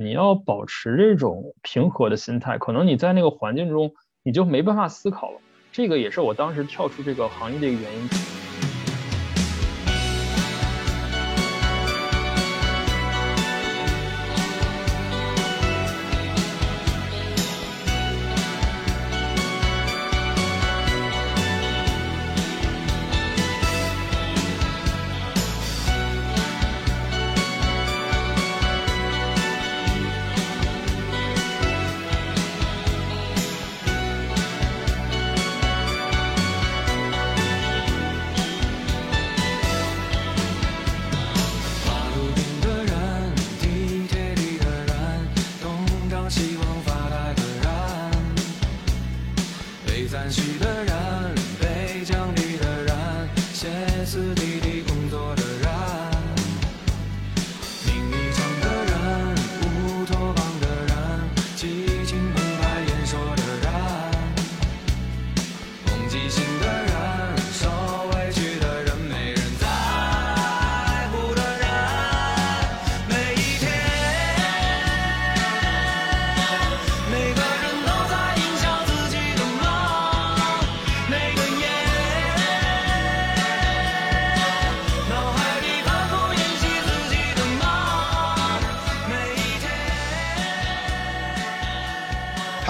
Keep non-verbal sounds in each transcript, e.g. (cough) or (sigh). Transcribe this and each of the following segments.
你要保持这种平和的心态，可能你在那个环境中你就没办法思考了。这个也是我当时跳出这个行业的一个原因。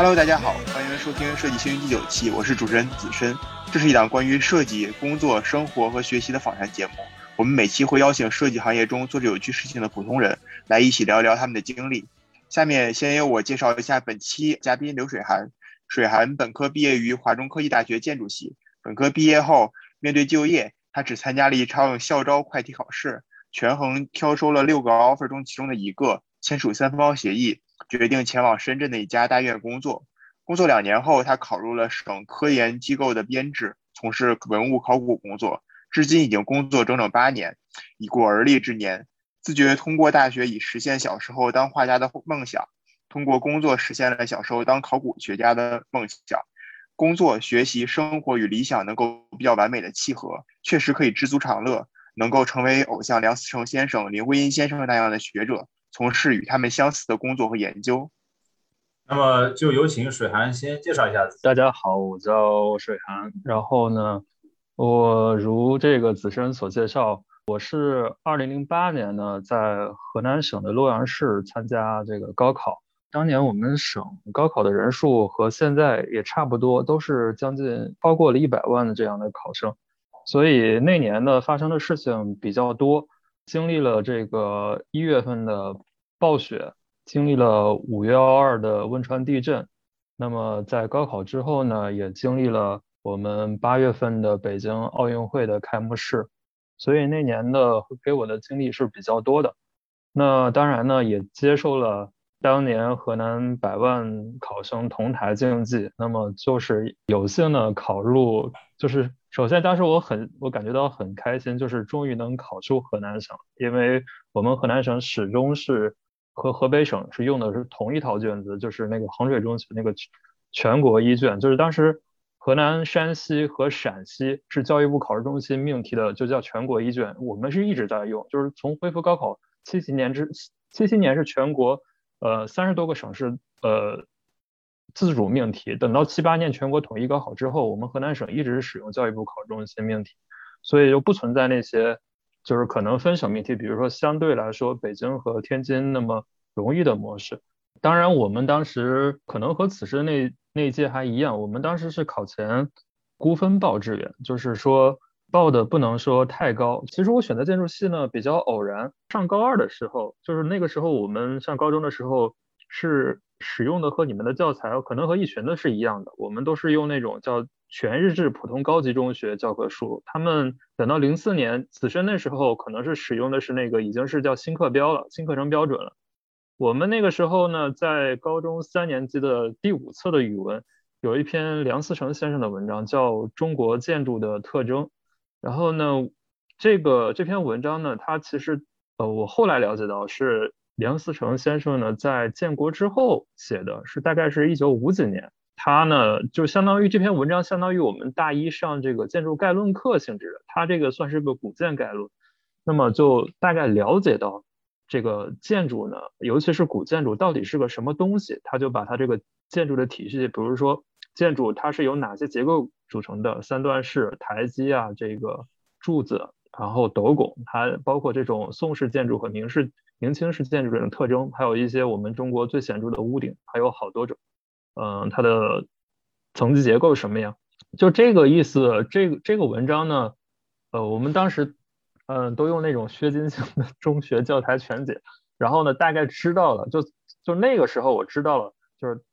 Hello，大家好，欢迎收听《设计新闻》第九期，我是主持人子深。这是一档关于设计、工作、生活和学习的访谈节目。我们每期会邀请设计行业中做着有趣事情的普通人来一起聊一聊他们的经历。下面先由我介绍一下本期嘉宾刘水涵。水涵本科毕业于华中科技大学建筑系，本科毕业后面对就业，他只参加了一场校招快题考试，权衡挑收了六个 offer 中其中的一个，签署三方协议。决定前往深圳的一家大院工作。工作两年后，他考入了省科研机构的编制，从事文物考古工作。至今已经工作整整八年，已过而立之年。自觉通过大学以实现小时候当画家的梦想，通过工作实现了小时候当考古学家的梦想。工作、学习、生活与理想能够比较完美的契合，确实可以知足常乐，能够成为偶像梁思成先生、林徽因先生那样的学者。从事与他们相似的工作和研究。那么，就有请水涵先介绍一下自己。大家好，我叫水涵。然后呢，我如这个子申所介绍，我是二零零八年呢，在河南省的洛阳市参加这个高考。当年我们省高考的人数和现在也差不多，都是将近超过了一百万的这样的考生。所以那年呢，发生的事情比较多。经历了这个一月份的暴雪，经历了五月幺二的汶川地震，那么在高考之后呢，也经历了我们八月份的北京奥运会的开幕式，所以那年的给我的经历是比较多的。那当然呢，也接受了当年河南百万考生同台竞技，那么就是有幸的考入，就是。首先，当时我很，我感觉到很开心，就是终于能考出河南省，因为我们河南省始终是和河北省是用的是同一套卷子，就是那个衡水中学那个全国一卷，就是当时河南、山西和陕西是教育部考试中心命题的，就叫全国一卷，我们是一直在用，就是从恢复高考七七年之七七年是全国呃三十多个省市呃。自主命题，等到七八年全国统一高考之后，我们河南省一直使用教育部考中心命题，所以就不存在那些就是可能分省命题，比如说相对来说北京和天津那么容易的模式。当然，我们当时可能和此时那那一届还一样，我们当时是考前估分报志愿，就是说报的不能说太高。其实我选择建筑系呢比较偶然，上高二的时候，就是那个时候我们上高中的时候是。使用的和你们的教材可能和一群的是一样的，我们都是用那种叫全日制普通高级中学教科书。他们等到零四年，子申那时候可能是使用的是那个已经是叫新课标了，新课程标准了。我们那个时候呢，在高中三年级的第五册的语文，有一篇梁思成先生的文章叫《中国建筑的特征》。然后呢，这个这篇文章呢，它其实呃，我后来了解到是。梁思成先生呢，在建国之后写的是大概是一九五几年，他呢就相当于这篇文章相当于我们大一上这个建筑概论课性质的，他这个算是个古建概论，那么就大概了解到这个建筑呢，尤其是古建筑到底是个什么东西，他就把它这个建筑的体系，比如说建筑它是由哪些结构组成的，三段式、台基啊，这个柱子，然后斗拱，它包括这种宋式建筑和明式、明清式建筑的特征，还有一些我们中国最显著的屋顶，还有好多种，嗯，它的层级结构什么样？就这个意思，这个这个文章呢，呃，我们当时。嗯，都用那种削金型的中学教材全解，然后呢，大概知道了，就就那个时候我知道了，就是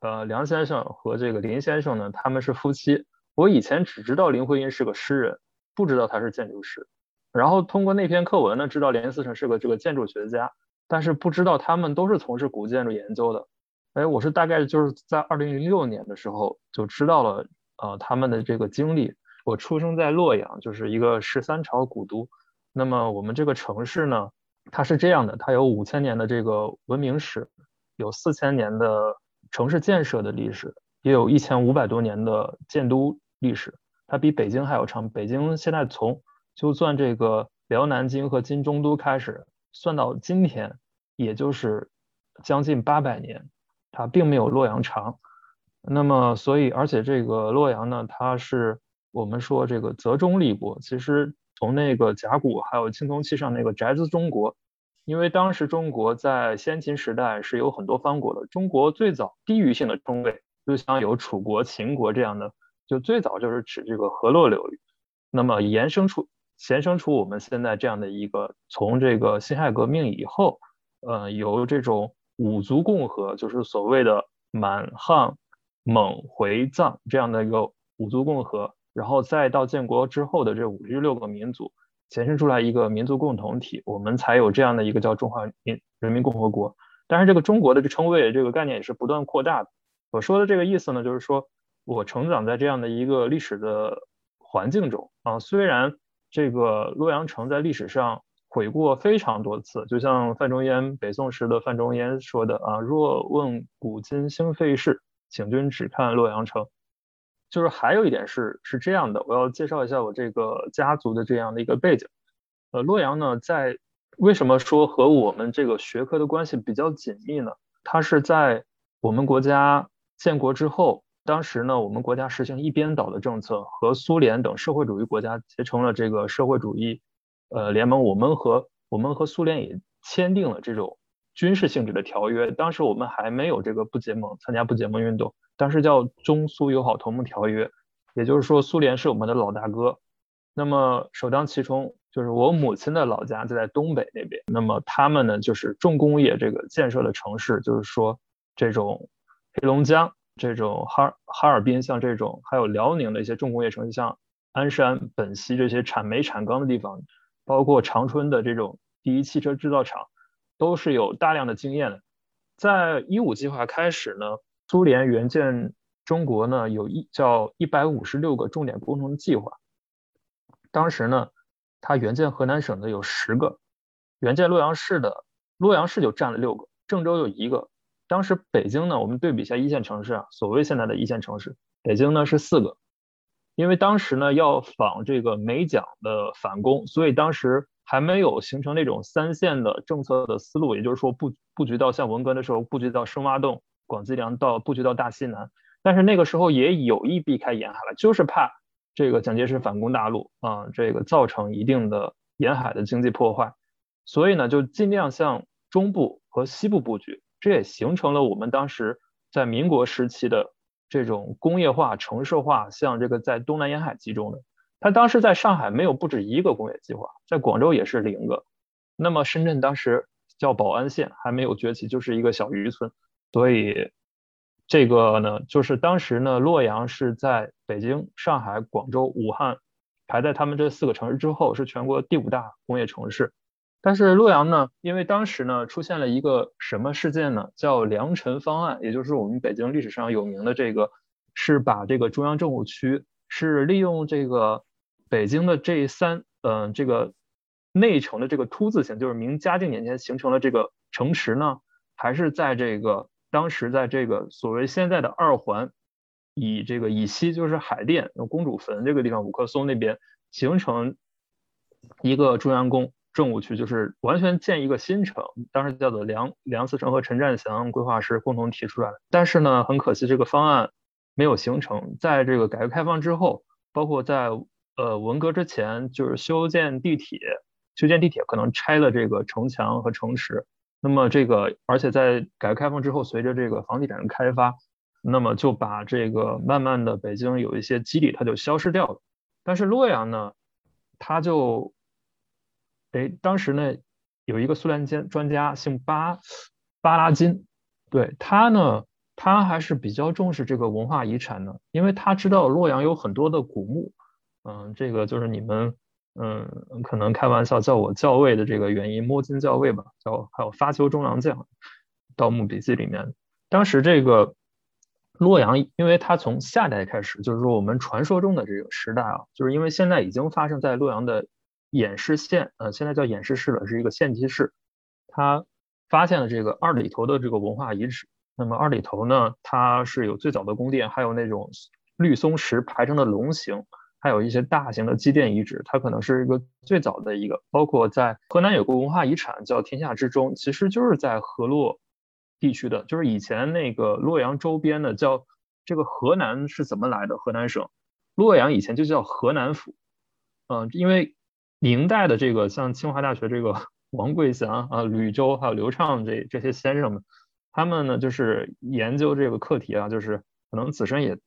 呃，梁先生和这个林先生呢，他们是夫妻。我以前只知道林徽因是个诗人，不知道他是建筑师。然后通过那篇课文呢，知道连思成是个这个建筑学家，但是不知道他们都是从事古建筑研究的。哎，我是大概就是在二零零六年的时候就知道了，呃，他们的这个经历。我出生在洛阳，就是一个十三朝古都。那么我们这个城市呢，它是这样的，它有五千年的这个文明史，有四千年的城市建设的历史，也有一千五百多年的建都历史。它比北京还要长。北京现在从就算这个辽南京和金中都开始算到今天，也就是将近八百年，它并没有洛阳长。那么所以，而且这个洛阳呢，它是。我们说这个泽中立国，其实从那个甲骨还有青铜器上那个宅子中国，因为当时中国在先秦时代是有很多方国的。中国最早地域性的称谓，就像有楚国、秦国这样的，就最早就是指这个河洛流域。那么延伸出、衍生出我们现在这样的一个，从这个辛亥革命以后，呃，由这种五族共和，就是所谓的满汉蒙回藏这样的一个五族共和。然后再到建国之后的这五十六个民族，衍生出来一个民族共同体，我们才有这样的一个叫中华民人民共和国。但是这个中国的这称谓这个概念也是不断扩大的。我说的这个意思呢，就是说我成长在这样的一个历史的环境中啊，虽然这个洛阳城在历史上毁过非常多次，就像范仲淹北宋时的范仲淹说的啊，若问古今兴废事，请君只看洛阳城。就是还有一点是是这样的，我要介绍一下我这个家族的这样的一个背景。呃，洛阳呢，在为什么说和我们这个学科的关系比较紧密呢？它是在我们国家建国之后，当时呢，我们国家实行一边倒的政策，和苏联等社会主义国家结成了这个社会主义呃联盟。我们和我们和苏联也签订了这种军事性质的条约。当时我们还没有这个不结盟，参加不结盟运动。当时叫中苏友好同盟条约，也就是说苏联是我们的老大哥。那么首当其冲就是我母亲的老家就在东北那边。那么他们呢就是重工业这个建设的城市，就是说这种黑龙江、这种哈哈尔滨，像这种还有辽宁的一些重工业城市，像鞍山、本溪这些产煤产钢的地方，包括长春的这种第一汽车制造厂，都是有大量的经验的。在一五计划开始呢。苏联援建中国呢，有一叫一百五十六个重点工程计划。当时呢，它援建河南省的有十个，援建洛阳市的洛阳市就占了六个，郑州有一个。当时北京呢，我们对比一下一线城市啊，所谓现在的一线城市，北京呢是四个。因为当时呢要仿这个美蒋的反攻，所以当时还没有形成那种三线的政策的思路，也就是说布布局到像文革的时候布局到深挖洞。广积粮到布局到大西南，但是那个时候也有意避开沿海了，就是怕这个蒋介石反攻大陆啊，这个造成一定的沿海的经济破坏，所以呢就尽量向中部和西部布局，这也形成了我们当时在民国时期的这种工业化、城市化，像这个在东南沿海集中的。他当时在上海没有不止一个工业计划，在广州也是零个。那么深圳当时叫宝安县，还没有崛起，就是一个小渔村。所以，这个呢，就是当时呢，洛阳是在北京、上海、广州、武汉排在他们这四个城市之后，是全国第五大工业城市。但是洛阳呢，因为当时呢出现了一个什么事件呢？叫良辰方案，也就是我们北京历史上有名的这个，是把这个中央政务区是利用这个北京的这三嗯这个内城的这个凸字形，就是明嘉靖年间形成了这个城池呢，还是在这个。当时在这个所谓现在的二环以这个以西就是海淀、公主坟这个地方，五棵松那边形成一个中央宫，政务区，就是完全建一个新城，当时叫做梁梁思成和陈占祥规划师共同提出来的。但是呢，很可惜这个方案没有形成。在这个改革开放之后，包括在呃文革之前，就是修建地铁，修建地铁可能拆了这个城墙和城池。那么这个，而且在改革开放之后，随着这个房地产的开发，那么就把这个慢慢的北京有一些基地它就消失掉了。但是洛阳呢，它就。哎，当时呢，有一个苏联间专家姓巴，巴拉金，对他呢，他还是比较重视这个文化遗产的，因为他知道洛阳有很多的古墓，嗯，这个就是你们嗯可能开玩笑叫我教尉的这个原因，摸金校尉吧，叫还有发丘中郎将，《盗墓笔记》里面，当时这个洛阳，因为它从夏代开始，就是说我们传说中的这个时代啊，就是因为现在已经发生在洛阳的。偃师县，呃，现在叫偃师市了，是一个县级市。他发现了这个二里头的这个文化遗址。那么二里头呢，它是有最早的宫殿，还有那种绿松石排成的龙形，还有一些大型的祭奠遗址。它可能是一个最早的一个。包括在河南有个文化遗产叫天下之中，其实就是在河洛地区的，就是以前那个洛阳周边的叫这个河南是怎么来的？河南省洛阳以前就叫河南府，嗯，因为。明代的这个像清华大学这个 (laughs) 王贵祥啊、吕周还有刘畅这这些先生们，他们呢就是研究这个课题啊，就是可能子申也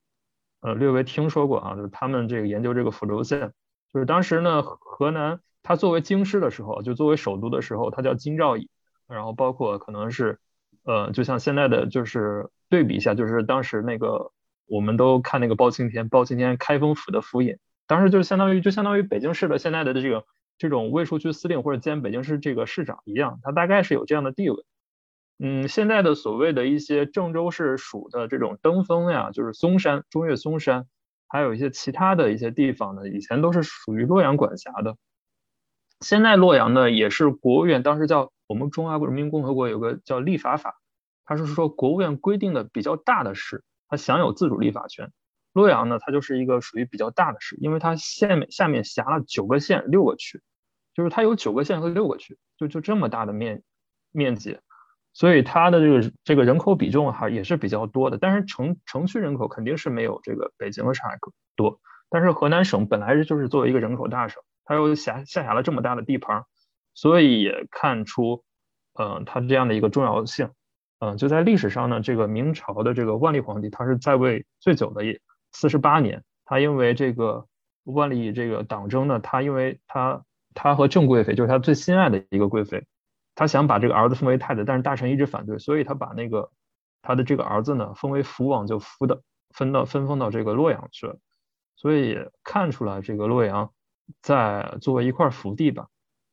呃略微听说过啊，就是他们这个研究这个抚州县，就是当时呢河南它作为京师的时候，就作为首都的时候，它叫京兆尹，然后包括可能是呃就像现在的就是对比一下，就是当时那个我们都看那个包青天，包青天开封府的府尹。当时就相当于就相当于北京市的现在的这个这种卫戍区司令或者兼北京市这个市长一样，他大概是有这样的地位。嗯，现在的所谓的一些郑州市属的这种登封呀，就是嵩山、中岳嵩山，还有一些其他的一些地方呢，以前都是属于洛阳管辖的。现在洛阳呢，也是国务院当时叫我们中华人民共和国有个叫立法法，它是说国务院规定的比较大的市，它享有自主立法权。洛阳呢，它就是一个属于比较大的市，因为它下面下面辖了九个县六个区，就是它有九个县和六个区，就就这么大的面面积，所以它的这个这个人口比重哈也是比较多的。但是城城区人口肯定是没有这个北京和上海多。但是河南省本来就是作为一个人口大省，它又辖下辖了这么大的地盘，所以也看出，嗯，它这样的一个重要性。嗯，就在历史上呢，这个明朝的这个万历皇帝，他是在位最久的也。四十八年，他因为这个万历这个党争呢，他因为他他和郑贵妃就是他最心爱的一个贵妃，他想把这个儿子封为太子，但是大臣一直反对，所以他把那个他的这个儿子呢封为福王，就封的分到分封到这个洛阳去了，所以看出来这个洛阳在作为一块福地吧，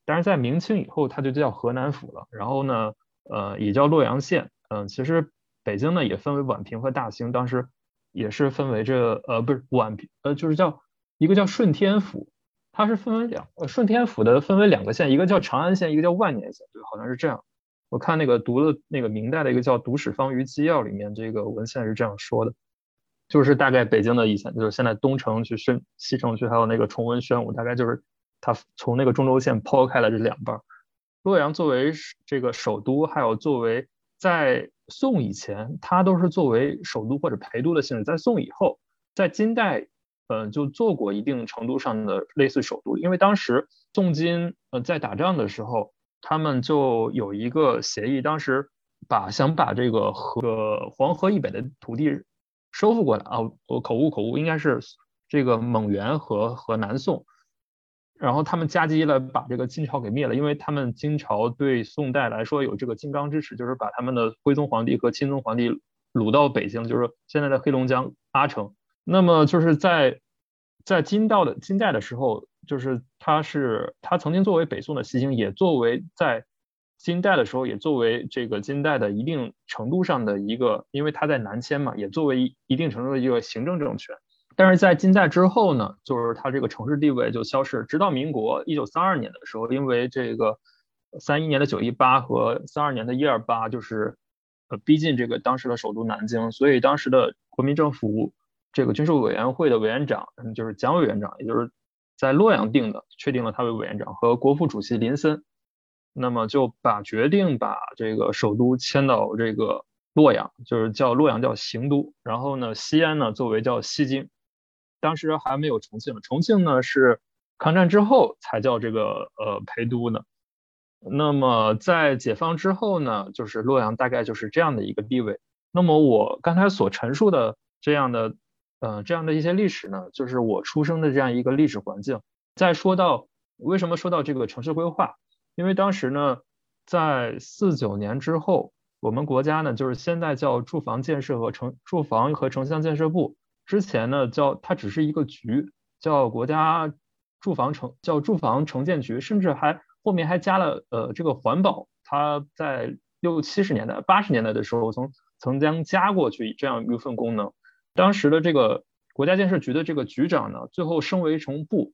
但是在明清以后，它就叫河南府了，然后呢，呃，也叫洛阳县，嗯，其实北京呢也分为宛平和大兴，当时。也是分为这呃不是宛平呃就是叫一个叫顺天府，它是分为两呃顺天府的分为两个县，一个叫长安县，一个叫万年县，对，好像是这样。我看那个读的那个明代的一个叫《读史方舆纪要》里面，这个文献是这样说的，就是大概北京的以前就是现在东城区、深西城区还有那个崇文宣武，大概就是它从那个中轴线抛开了这两半。洛阳作为这个首都，还有作为在宋以前，它都是作为首都或者陪都的性质；在宋以后，在金代，嗯，就做过一定程度上的类似首都。因为当时宋金呃在打仗的时候，他们就有一个协议，当时把想把这个河黄河以北的土地收复过来啊，我口误口误，应该是这个蒙元和和南宋。然后他们夹击了，把这个金朝给灭了，因为他们金朝对宋代来说有这个金刚之耻，就是把他们的徽宗皇帝和钦宗皇帝掳到北京，就是现在的黑龙江阿城。那么就是在在金道的金代的时候，就是他是他曾经作为北宋的西京，也作为在金代的时候也作为这个金代的一定程度上的一个，因为他在南迁嘛，也作为一定程度的一个行政政权。但是在金代之后呢，就是它这个城市地位就消失，直到民国一九三二年的时候，因为这个三一年的九一八和三二年的一二八，就是呃逼近这个当时的首都南京，所以当时的国民政府这个军事委员会的委员长，嗯，就是蒋委员长，也就是在洛阳定的，确定了他为委员长，和国副主席林森那么就把决定把这个首都迁到这个洛阳，就是叫洛阳叫行都，然后呢，西安呢作为叫西京，当时还没有重庆，重庆呢是抗战之后才叫这个呃陪都呢。那么在解放之后呢，就是洛阳大概就是这样的一个地位。那么我刚才所陈述的这样的呃这样的一些历史呢，就是我出生的这样一个历史环境。再说到为什么说到这个城市规划？因为当时呢，在四九年之后，我们国家呢就是现在叫住房建设和城住房和城乡建设部，之前呢叫它只是一个局，叫国家住房城叫住房城建局，甚至还后面还加了呃这个环保，它在六七十年代八十年代的时候曾曾将加过去这样一份功能。当时的这个国家建设局的这个局长呢，最后升为成部，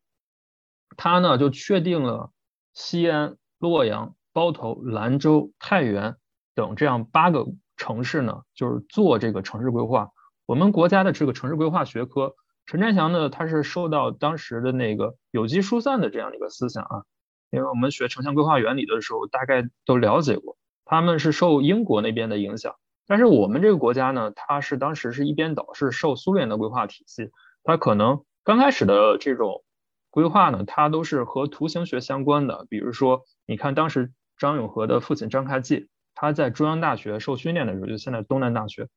他呢就确定了西安。洛阳、包头、兰州、太原等这样八个城市呢，就是做这个城市规划。我们国家的这个城市规划学科，陈占祥呢，他是受到当时的那个有机疏散的这样的一个思想啊。因为我们学城乡规划原理的时候，大概都了解过，他们是受英国那边的影响。但是我们这个国家呢，它是当时是一边倒，是受苏联的规划体系。它可能刚开始的这种规划呢，它都是和图形学相关的，比如说。你看，当时张永和的父亲张开济，他在中央大学受训练的时候，就现在东南大学，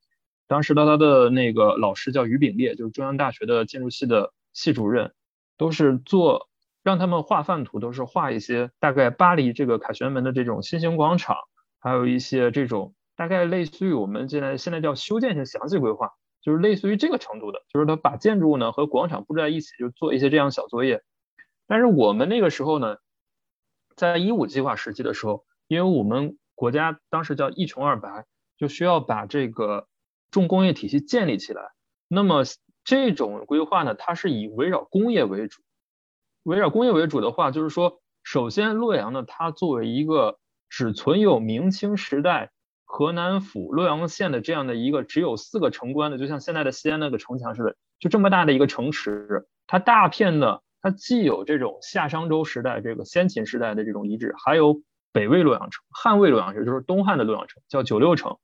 当时的他的那个老师叫于炳烈，就是中央大学的建筑系的系主任，都是做让他们画范图，都是画一些大概巴黎这个凯旋门的这种新型广场，还有一些这种大概类似于我们现在现在叫修建性详细规划，就是类似于这个程度的，就是他把建筑物呢和广场布置在一起，就做一些这样小作业。但是我们那个时候呢。在一五计划时期的时候，因为我们国家当时叫一穷二白，就需要把这个重工业体系建立起来。那么这种规划呢，它是以围绕工业为主。围绕工业为主的话，就是说，首先洛阳呢，它作为一个只存有明清时代河南府洛阳县的这样的一个只有四个城关的，就像现在的西安那个城墙似的，就这么大的一个城池，它大片的。它既有这种夏商周时代、这个先秦时代的这种遗址，还有北魏洛阳城、汉魏洛阳城，就是东汉的洛阳城，叫九六城；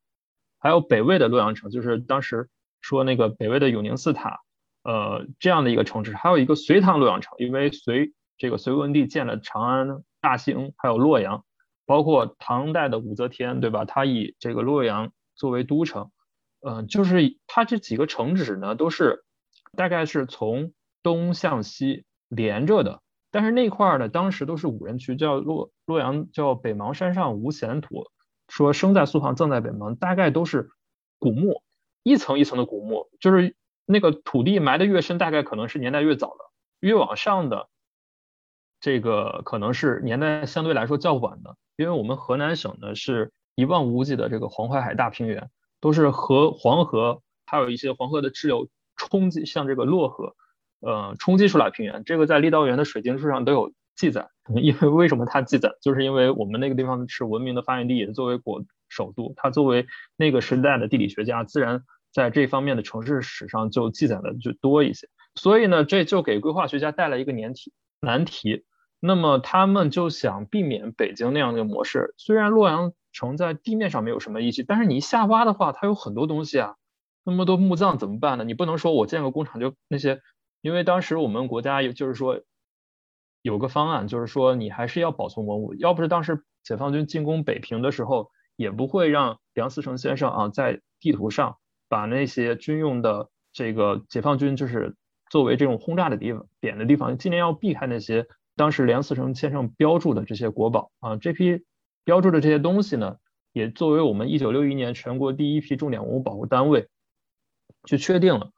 还有北魏的洛阳城，就是当时说那个北魏的永宁寺塔，呃，这样的一个城址。还有一个隋唐洛阳城，因为隋这个隋文帝建了长安、大兴，还有洛阳，包括唐代的武则天，对吧？他以这个洛阳作为都城，嗯，就是它这几个城址呢，都是大概是从东向西。连着的，但是那块儿呢，当时都是五人区，叫洛洛阳，叫北邙山上无闲土，说生在苏杭，葬在北邙，大概都是古墓，一层一层的古墓，就是那个土地埋的越深，大概可能是年代越早的，越往上的这个可能是年代相对来说较晚的，因为我们河南省呢是一望无际的这个黄淮海大平原，都是河黄河，还有一些黄河的支流冲击，像这个洛河。呃，冲击出来平原，这个在郦道元的水经书上都有记载。(laughs) 因为为什么它记载，就是因为我们那个地方是文明的发源地，也作为国首都，它作为那个时代的地理学家，自然在这方面的城市史上就记载的就多一些。所以呢，这就给规划学家带来一个难题难题。那么他们就想避免北京那样的模式。虽然洛阳城在地面上没有什么遗迹，但是你一下挖的话，它有很多东西啊，那么多墓葬怎么办呢？你不能说我建个工厂就那些。因为当时我们国家有，就是说有个方案，就是说你还是要保存文物。要不是当时解放军进攻北平的时候，也不会让梁思成先生啊在地图上把那些军用的这个解放军就是作为这种轰炸的地方点的地方，尽量要避开那些当时梁思成先生标注的这些国宝啊。这批标注的这些东西呢，也作为我们一九六一年全国第一批重点文物保护单位去确定了。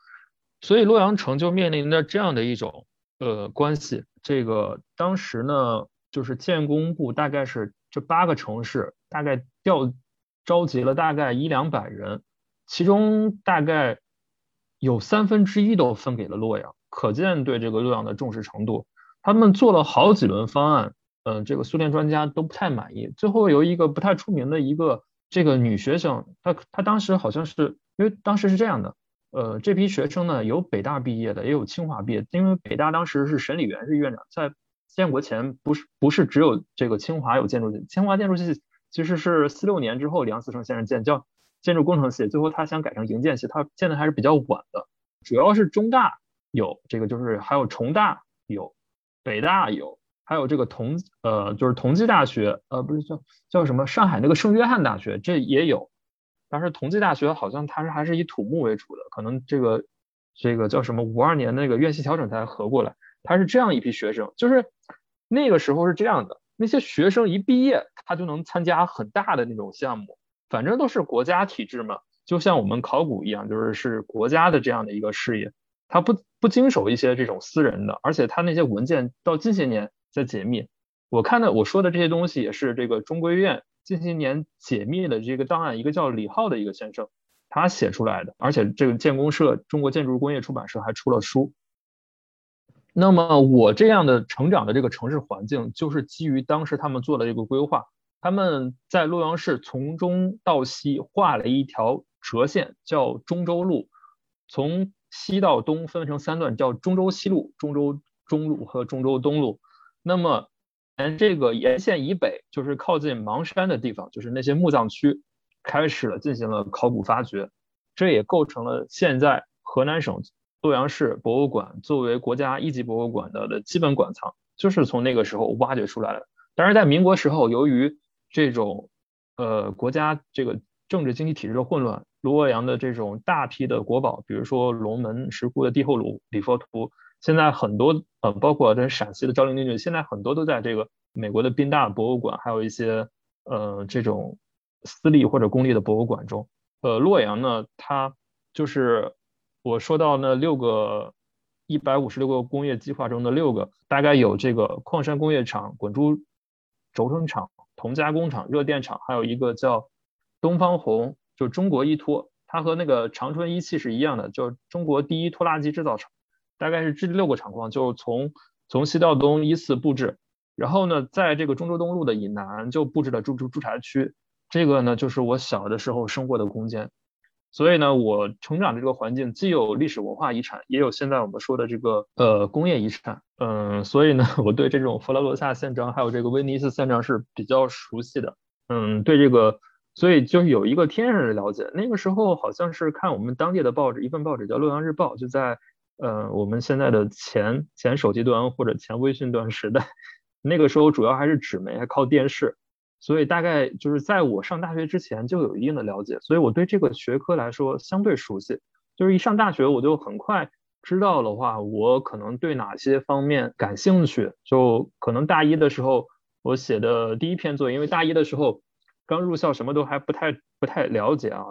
所以洛阳城就面临着这样的一种呃关系，这个当时呢，就是建工部大概是这八个城市大概调召集了大概一两百人，其中大概有三分之一都分给了洛阳，可见对这个洛阳的重视程度。他们做了好几轮方案，嗯，这个苏联专家都不太满意。最后由一个不太出名的一个这个女学生，她她当时好像是因为当时是这样的。呃，这批学生呢，有北大毕业的，也有清华毕业。因为北大当时是沈礼元是院长，在建国前不是不是只有这个清华有建筑系，清华建筑系其实是四六年之后梁思成先生建，叫建筑工程系，最后他想改成营建系，他建的还是比较晚的，主要是中大有这个，就是还有重大有，北大有，还有这个同呃就是同济大学，呃不是叫叫什么上海那个圣约翰大学这也有，但是同济大学好像它是还是以土木为主的，可能这个。这个叫什么？五二年那个院系调整才合过来，它是这样一批学生，就是那个时候是这样的，那些学生一毕业，他就能参加很大的那种项目，反正都是国家体制嘛，就像我们考古一样，就是是国家的这样的一个事业，他不不经手一些这种私人的，而且他那些文件到近些年在解密，我看的我说的这些东西也是这个中规院近些年解密的这个档案，一个叫李浩的一个先生。他写出来的，而且这个建工社中国建筑工业出版社还出了书。那么我这样的成长的这个城市环境，就是基于当时他们做的这个规划。他们在洛阳市从中到西画了一条折线，叫中州路，从西到东分成三段，叫中州西路、中州中路和中州东路。那么沿这个沿线以北，就是靠近邙山的地方，就是那些墓葬区。开始了进行了考古发掘，这也构成了现在河南省洛阳市博物馆作为国家一级博物馆的的基本馆藏，就是从那个时候挖掘出来的。但是在民国时候，由于这种呃国家这个政治经济体制的混乱，洛阳的这种大批的国宝，比如说龙门石窟的帝后鲁、礼佛图，现在很多呃包括这陕西的昭陵陵郡，现在很多都在这个美国的宾大博物馆，还有一些呃这种。私立或者公立的博物馆中，呃，洛阳呢，它就是我说到那六个一百五十六个工业计划中的六个，大概有这个矿山工业厂、滚珠轴承厂、铜加工厂、热电厂，还有一个叫东方红，就中国依托，它和那个长春一汽是一样的，叫中国第一拖拉机制造厂，大概是这六个厂矿，就从从西到东依次布置，然后呢，在这个中州东路的以南就布置了驻驻驻察区。这个呢，就是我小的时候生活的空间，所以呢，我成长的这个环境既有历史文化遗产，也有现在我们说的这个呃工业遗产，嗯，所以呢，(laughs) 我对这种佛罗伦萨宪章还有这个威尼斯宪章是比较熟悉的，嗯，对这个，所以就是有一个天然的了解。那个时候好像是看我们当地的报纸，一份报纸叫《洛阳日报》，就在呃我们现在的前前手机端或者前微信端时代，那个时候主要还是纸媒，还靠电视。所以大概就是在我上大学之前就有一定的了解，所以我对这个学科来说相对熟悉。就是一上大学我就很快知道的话，我可能对哪些方面感兴趣。就可能大一的时候我写的第一篇作业，因为大一的时候刚入校，什么都还不太不太了解啊。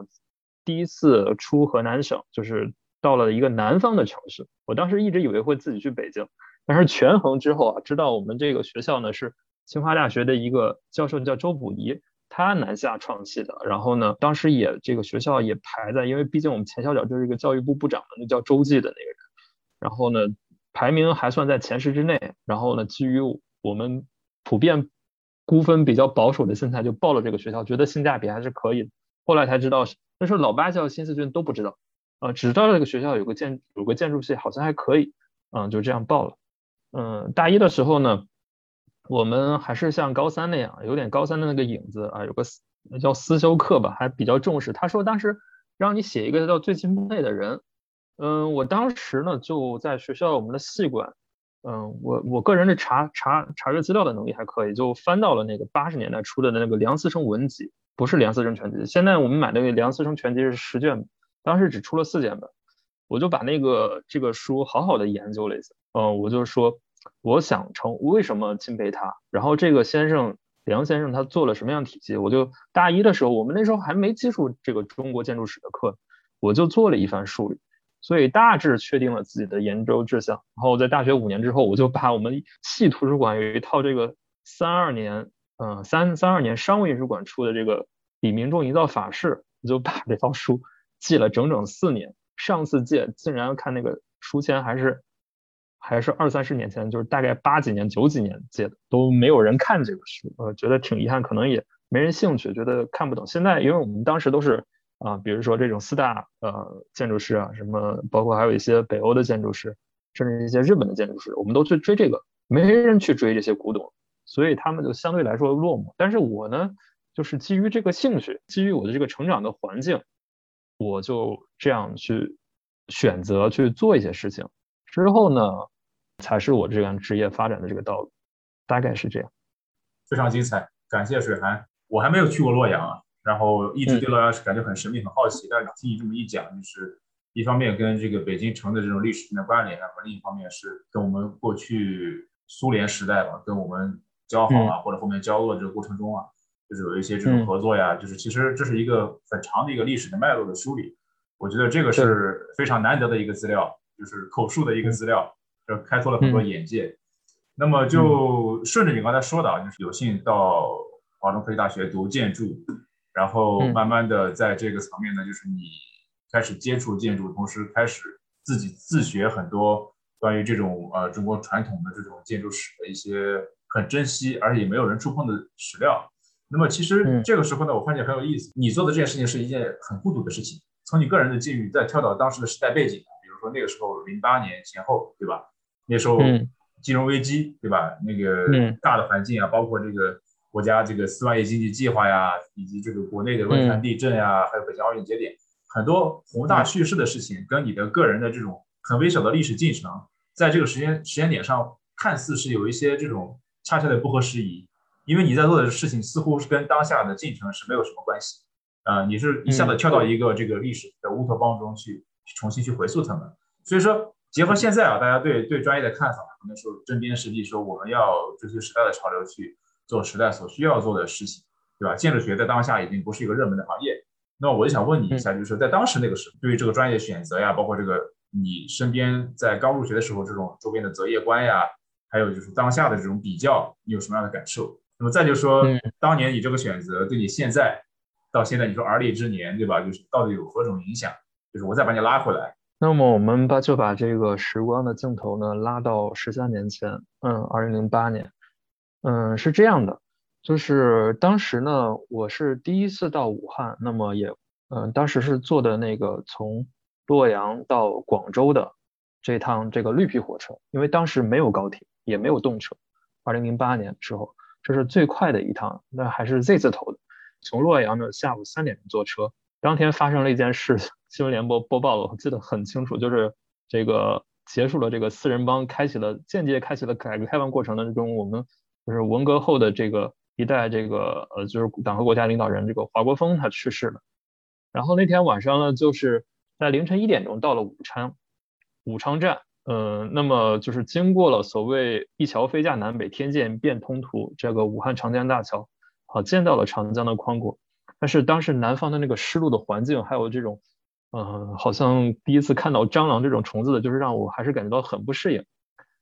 第一次出河南省，就是到了一个南方的城市。我当时一直以为会自己去北京，但是权衡之后啊，知道我们这个学校呢是。清华大学的一个教授叫周溥仪，他南下创系的。然后呢，当时也这个学校也排在，因为毕竟我们前校长就是一个教育部部长那叫周济的那个人。然后呢，排名还算在前十之内。然后呢，基于我们普遍估分比较保守的心态，就报了这个学校，觉得性价比还是可以。后来才知道，那时候老八校、新四军都不知道，呃，只知道这个学校有个建有个建筑系，好像还可以，嗯，就这样报了。嗯，大一的时候呢。我们还是像高三那样，有点高三的那个影子啊，有个叫思修课吧，还比较重视。他说当时让你写一个叫最钦佩的人，嗯，我当时呢就在学校我们的系馆，嗯，我我个人的查查查阅资料的能力还可以，就翻到了那个八十年代出的那个梁思成文集，不是梁思成全集。现在我们买那个梁思成全集是十卷，当时只出了四卷本，我就把那个这个书好好的研究了一下，嗯，我就说。我想成为什么敬佩他？然后这个先生梁先生他做了什么样体系？我就大一的时候，我们那时候还没接触这个中国建筑史的课，我就做了一番梳理，所以大致确定了自己的研究志向。然后在大学五年之后，我就把我们系图书馆有一套这个三二年，嗯，三三二年商务印书馆出的这个《李明仲营造法式》，我就把这套书记了整整四年。上次借竟然看那个书签还是。还是二三十年前，就是大概八几年、九几年借的，都没有人看这个书，呃，觉得挺遗憾，可能也没人兴趣，觉得看不懂。现在，因为我们当时都是啊，比如说这种四大呃建筑师啊，什么包括还有一些北欧的建筑师，甚至一些日本的建筑师，我们都去追这个，没人去追这些古董，所以他们就相对来说落寞。但是我呢，就是基于这个兴趣，基于我的这个成长的环境，我就这样去选择去做一些事情。之后呢，才是我这样职业发展的这个道路，大概是这样。非常精彩，感谢水寒。我还没有去过洛阳啊，然后一直对洛阳是感觉很神秘、很好奇。但是听你这么一讲，就是一方面跟这个北京城的这种历史性的关联，和另一方面是跟我们过去苏联时代吧，跟我们交好啊，或者后面交恶这个过程中啊，就是有一些这种合作呀，就是其实这是一个很长的一个历史的脉络的梳理。我觉得这个是非常难得的一个资料。就是口述的一个资料，就开拓了很多眼界。那么就顺着你刚才说的啊，就是有幸到华中科技大学读建筑，然后慢慢的在这个层面呢，就是你开始接触建筑，同时开始自己自学很多关于这种呃中国传统的这种建筑史的一些很珍惜而且也没有人触碰的史料。那么其实这个时候呢，我发现很有意思，你做的这件事情是一件很孤独的事情。从你个人的境遇再跳到当时的时代背景。比如说那个时候零八年前后，对吧？那时候金融危机，对吧？那个大的环境啊，包括这个国家这个四万亿经济计划呀，以及这个国内的汶川地震呀，还有北京奥运节点，很多宏大叙事的事情，跟你的个人的这种很微小的历史进程，在这个时间时间点上，看似是有一些这种恰恰的不合时宜，因为你在做的事情似乎是跟当下的进程是没有什么关系，呃，你是一下子跳到一个这个历史的乌托邦中去。重新去回溯他们，所以说结合现在啊，大家对对专业的看法，可能说针砭时弊，说我们要追随时代的潮流去做时代所需要做的事情，对吧？建筑学在当下已经不是一个热门的行业。那我就想问你一下，就是说在当时那个时候，对于这个专业选择呀，包括这个你身边在刚入学的时候这种周边的择业观呀，还有就是当下的这种比较，你有什么样的感受？那么再就说当年你这个选择对你现在到现在你说而立之年，对吧？就是到底有何种影响？就是我再把你拉回来，那么我们把就把这个时光的镜头呢拉到十三年前，嗯，二零零八年，嗯，是这样的，就是当时呢，我是第一次到武汉，那么也，嗯，当时是坐的那个从洛阳到广州的这趟这个绿皮火车，因为当时没有高铁，也没有动车，二零零八年时候，这是最快的一趟，那还是 Z 字头的，从洛阳呢下午三点钟坐车。当天发生了一件事，(laughs) 新闻联播播报了，我记得很清楚，就是这个结束了这个四人帮，开启了间接开启了改革开放过程当中，我们就是文革后的这个一代这个呃，就是党和国家领导人这个华国锋他去世了。然后那天晚上呢，就是在凌晨一点钟到了武昌武昌站，嗯，那么就是经过了所谓一桥飞架南北，天堑变通途，这个武汉长江大桥，好见到了长江的宽阔。但是当时南方的那个湿漉的环境，还有这种，嗯，好像第一次看到蟑螂这种虫子的，就是让我还是感觉到很不适应。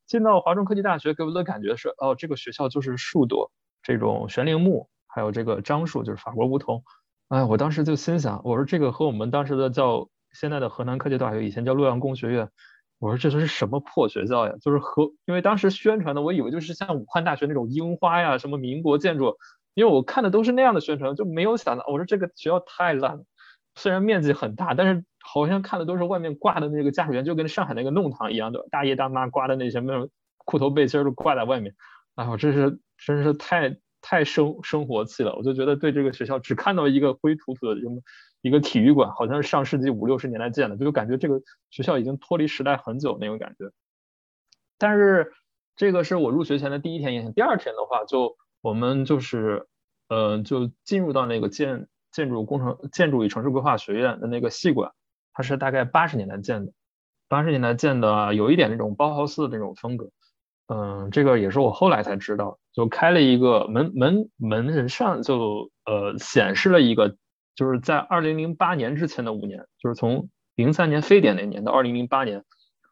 进到华中科技大学，给我的感觉是，哦，这个学校就是树多，这种悬铃木，还有这个樟树，就是法国梧桐。哎，我当时就心想，我说这个和我们当时的叫现在的河南科技大学，以前叫洛阳工学院，我说这都是什么破学校呀？就是和因为当时宣传的，我以为就是像武汉大学那种樱花呀，什么民国建筑。因为我看的都是那样的宣传，就没有想到，我说这个学校太烂了。虽然面积很大，但是好像看的都是外面挂的那个驾驶员，就跟上海那个弄堂一样的，大爷大妈挂的那些那种裤头背心都挂在外面。哎我，真是真是太太生生活气了。我就觉得对这个学校只看到一个灰土土的什么一个体育馆，好像是上世纪五六十年代建的，就感觉这个学校已经脱离时代很久那种感觉。但是这个是我入学前的第一天印象，第二天的话就。我们就是，呃，就进入到那个建建筑工程、建筑与城市规划学院的那个系馆，它是大概八十年代建的，八十年代建的，有一点那种包豪斯的那种风格。嗯，这个也是我后来才知道，就开了一个门门门上就呃显示了一个，就是在二零零八年之前的五年，就是从零三年非典那年到二零零八年，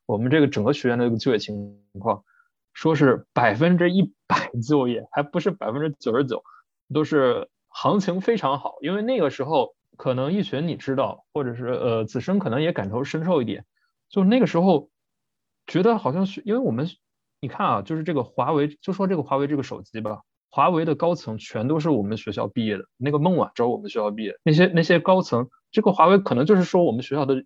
我们这个整个学院的一个就业情况。说是百分之一百就业，还不是百分之九十九，都是行情非常好。因为那个时候，可能一群你知道，或者是呃子生可能也感同身受一点，就那个时候觉得好像是，因为我们你看啊，就是这个华为，就说这个华为这个手机吧，华为的高层全都是我们学校毕业的，那个孟晚舟我们学校毕业，那些那些高层，这个华为可能就是说我们学校的，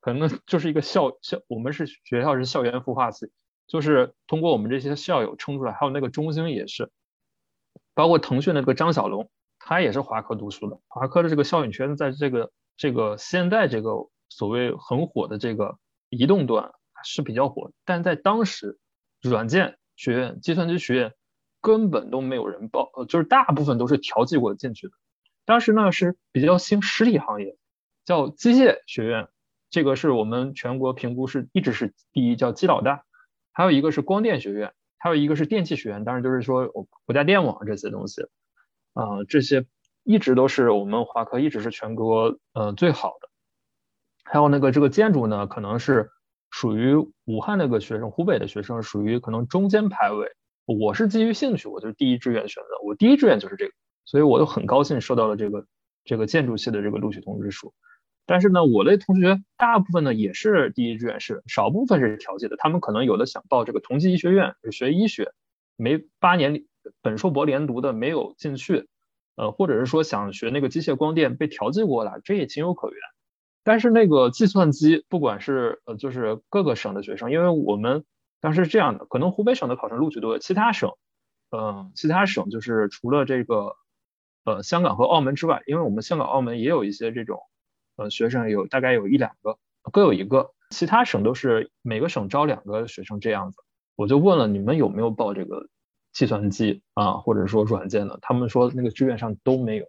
可能就是一个校校，我们是学校是校园孵化器。就是通过我们这些校友撑出来，还有那个中兴也是，包括腾讯的这个张小龙，他也是华科读书的。华科的这个校友圈在这个这个现在这个所谓很火的这个移动端是比较火，但在当时，软件学院、计算机学院根本都没有人报，呃，就是大部分都是调剂过进去的。当时呢是比较兴实体行业，叫机械学院，这个是我们全国评估是一直是第一，叫机老大。还有一个是光电学院，还有一个是电气学院，当然就是说国家电网这些东西，啊，这些一直都是我们华科一直是全国呃最好的。还有那个这个建筑呢，可能是属于武汉那个学生，湖北的学生属于可能中间排位。我是基于兴趣，我就第一志愿选择，我第一志愿就是这个，所以我就很高兴收到了这个这个建筑系的这个录取通知书。但是呢，我的同学大部分呢也是第一志愿是，少部分是调剂的。他们可能有的想报这个同济医学院学医学，没八年里本硕博连读的没有进去，呃，或者是说想学那个机械光电被调剂过来，这也情有可原。但是那个计算机，不管是呃就是各个省的学生，因为我们当时是这样的，可能湖北省的考生录取多，其他省，嗯，其他省就是除了这个呃香港和澳门之外，因为我们香港澳门也有一些这种。呃，学生有大概有一两个，各有一个，其他省都是每个省招两个学生这样子。我就问了你们有没有报这个计算机啊，或者说软件的，他们说那个志愿上都没有，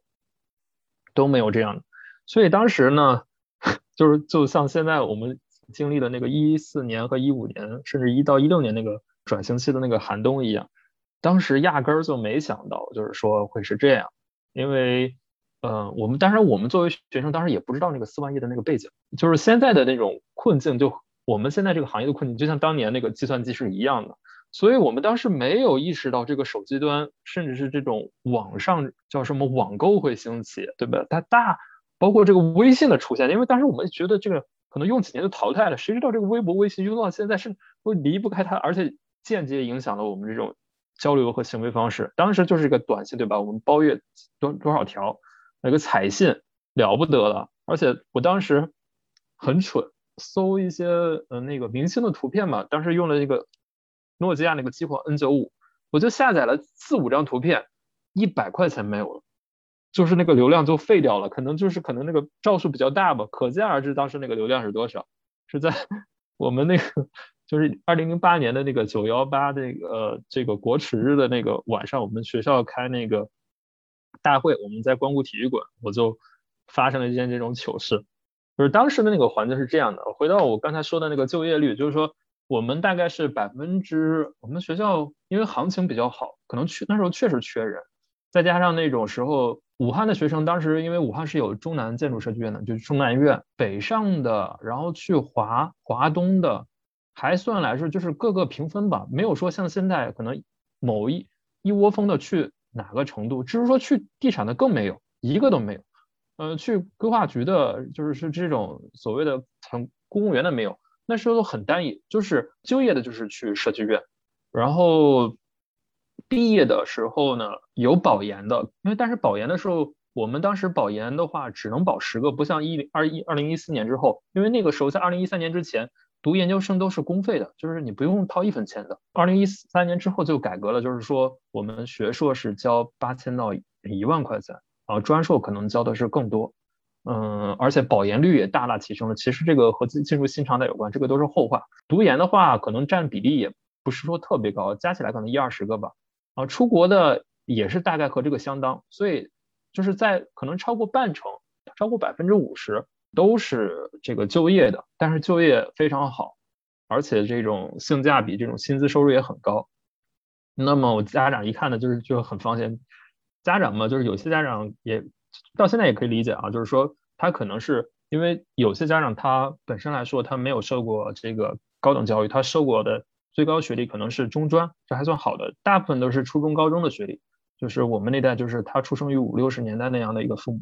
都没有这样的。所以当时呢，(laughs) 就是就像现在我们经历的那个一四年和一五年，甚至一到一六年那个转型期的那个寒冬一样，当时压根儿就没想到，就是说会是这样，因为。嗯，我们当然，我们作为学生，当时也不知道那个四万亿的那个背景，就是现在的那种困境，就我们现在这个行业的困境，就像当年那个计算机是一样的。所以我们当时没有意识到这个手机端，甚至是这种网上叫什么网购会兴起，对吧？它大，包括这个微信的出现，因为当时我们觉得这个可能用几年就淘汰了，谁知道这个微博、微信用到现在是会离不开它，而且间接影响了我们这种交流和行为方式。当时就是一个短信，对吧？我们包月多多少条。那个彩信了不得了，而且我当时很蠢，搜一些呃那个明星的图片嘛，当时用了一个诺基亚那个激活 N 九五，我就下载了四五张图片，一百块钱没有了，就是那个流量就废掉了，可能就是可能那个兆数比较大吧，可见而知当时那个流量是多少，是在我们那个就是二零零八年的那个九幺八那个这个国耻日的那个晚上，我们学校开那个。大会，我们在光谷体育馆，我就发生了一件这种糗事，就是当时的那个环境是这样的。回到我刚才说的那个就业率，就是说我们大概是百分之，我们学校因为行情比较好，可能去那时候确实缺人，再加上那种时候武汉的学生，当时因为武汉是有中南建筑设计院的，就是中南院北上的，然后去华华东的，还算来说就是各个平分吧，没有说像现在可能某一一窝蜂的去。哪个程度？至于说去地产的更没有一个都没有，呃，去规划局的，就是是这种所谓的成公务员的没有，那时候都很单一，就是就业的就是去设计院，然后毕业的时候呢有保研的，因为但是保研的时候，我们当时保研的话只能保十个，不像一零二一二零一四年之后，因为那个时候在二零一三年之前。读研究生都是公费的，就是你不用掏一分钱的。二零一三年之后就改革了，就是说我们学硕是交八千到一万块钱，然后专硕可能交的是更多。嗯，而且保研率也大大提升了。其实这个和进进入新常态有关，这个都是后话。读研的话，可能占比例也不是说特别高，加起来可能一二十个吧。啊，出国的也是大概和这个相当，所以就是在可能超过半成，超过百分之五十。都是这个就业的，但是就业非常好，而且这种性价比，这种薪资收入也很高。那么我家长一看呢，就是就很放心。家长嘛，就是有些家长也到现在也可以理解啊，就是说他可能是因为有些家长他本身来说他没有受过这个高等教育，他受过的最高学历可能是中专，这还算好的，大部分都是初中、高中的学历。就是我们那代，就是他出生于五六十年代那样的一个父母，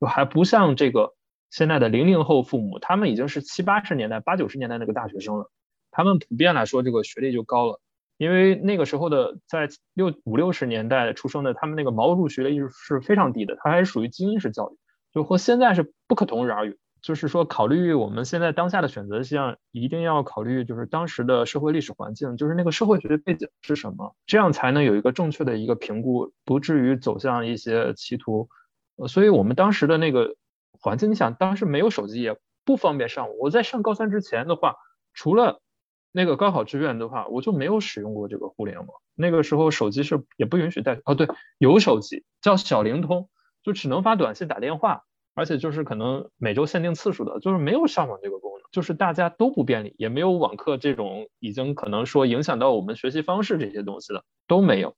就还不像这个。现在的零零后父母，他们已经是七八十年代、八九十年代那个大学生了，他们普遍来说这个学历就高了，因为那个时候的在六五六十年代出生的，他们那个毛入学历是非常低的，他还是属于精英式教育，就和现在是不可同日而语。就是说考虑我们现在当下的选择项，一定要考虑就是当时的社会历史环境，就是那个社会学背景是什么，这样才能有一个正确的一个评估，不至于走向一些歧途。所以我们当时的那个环境，你想当时没有手机，也不方便上网。我在上高三之前的话，除了那个高考志愿的话，我就没有使用过这个互联网。那个时候手机是也不允许带，哦对，有手机叫小灵通，就只能发短信打电话。而且就是可能每周限定次数的，就是没有上网这个功能，就是大家都不便利，也没有网课这种已经可能说影响到我们学习方式这些东西的都没有。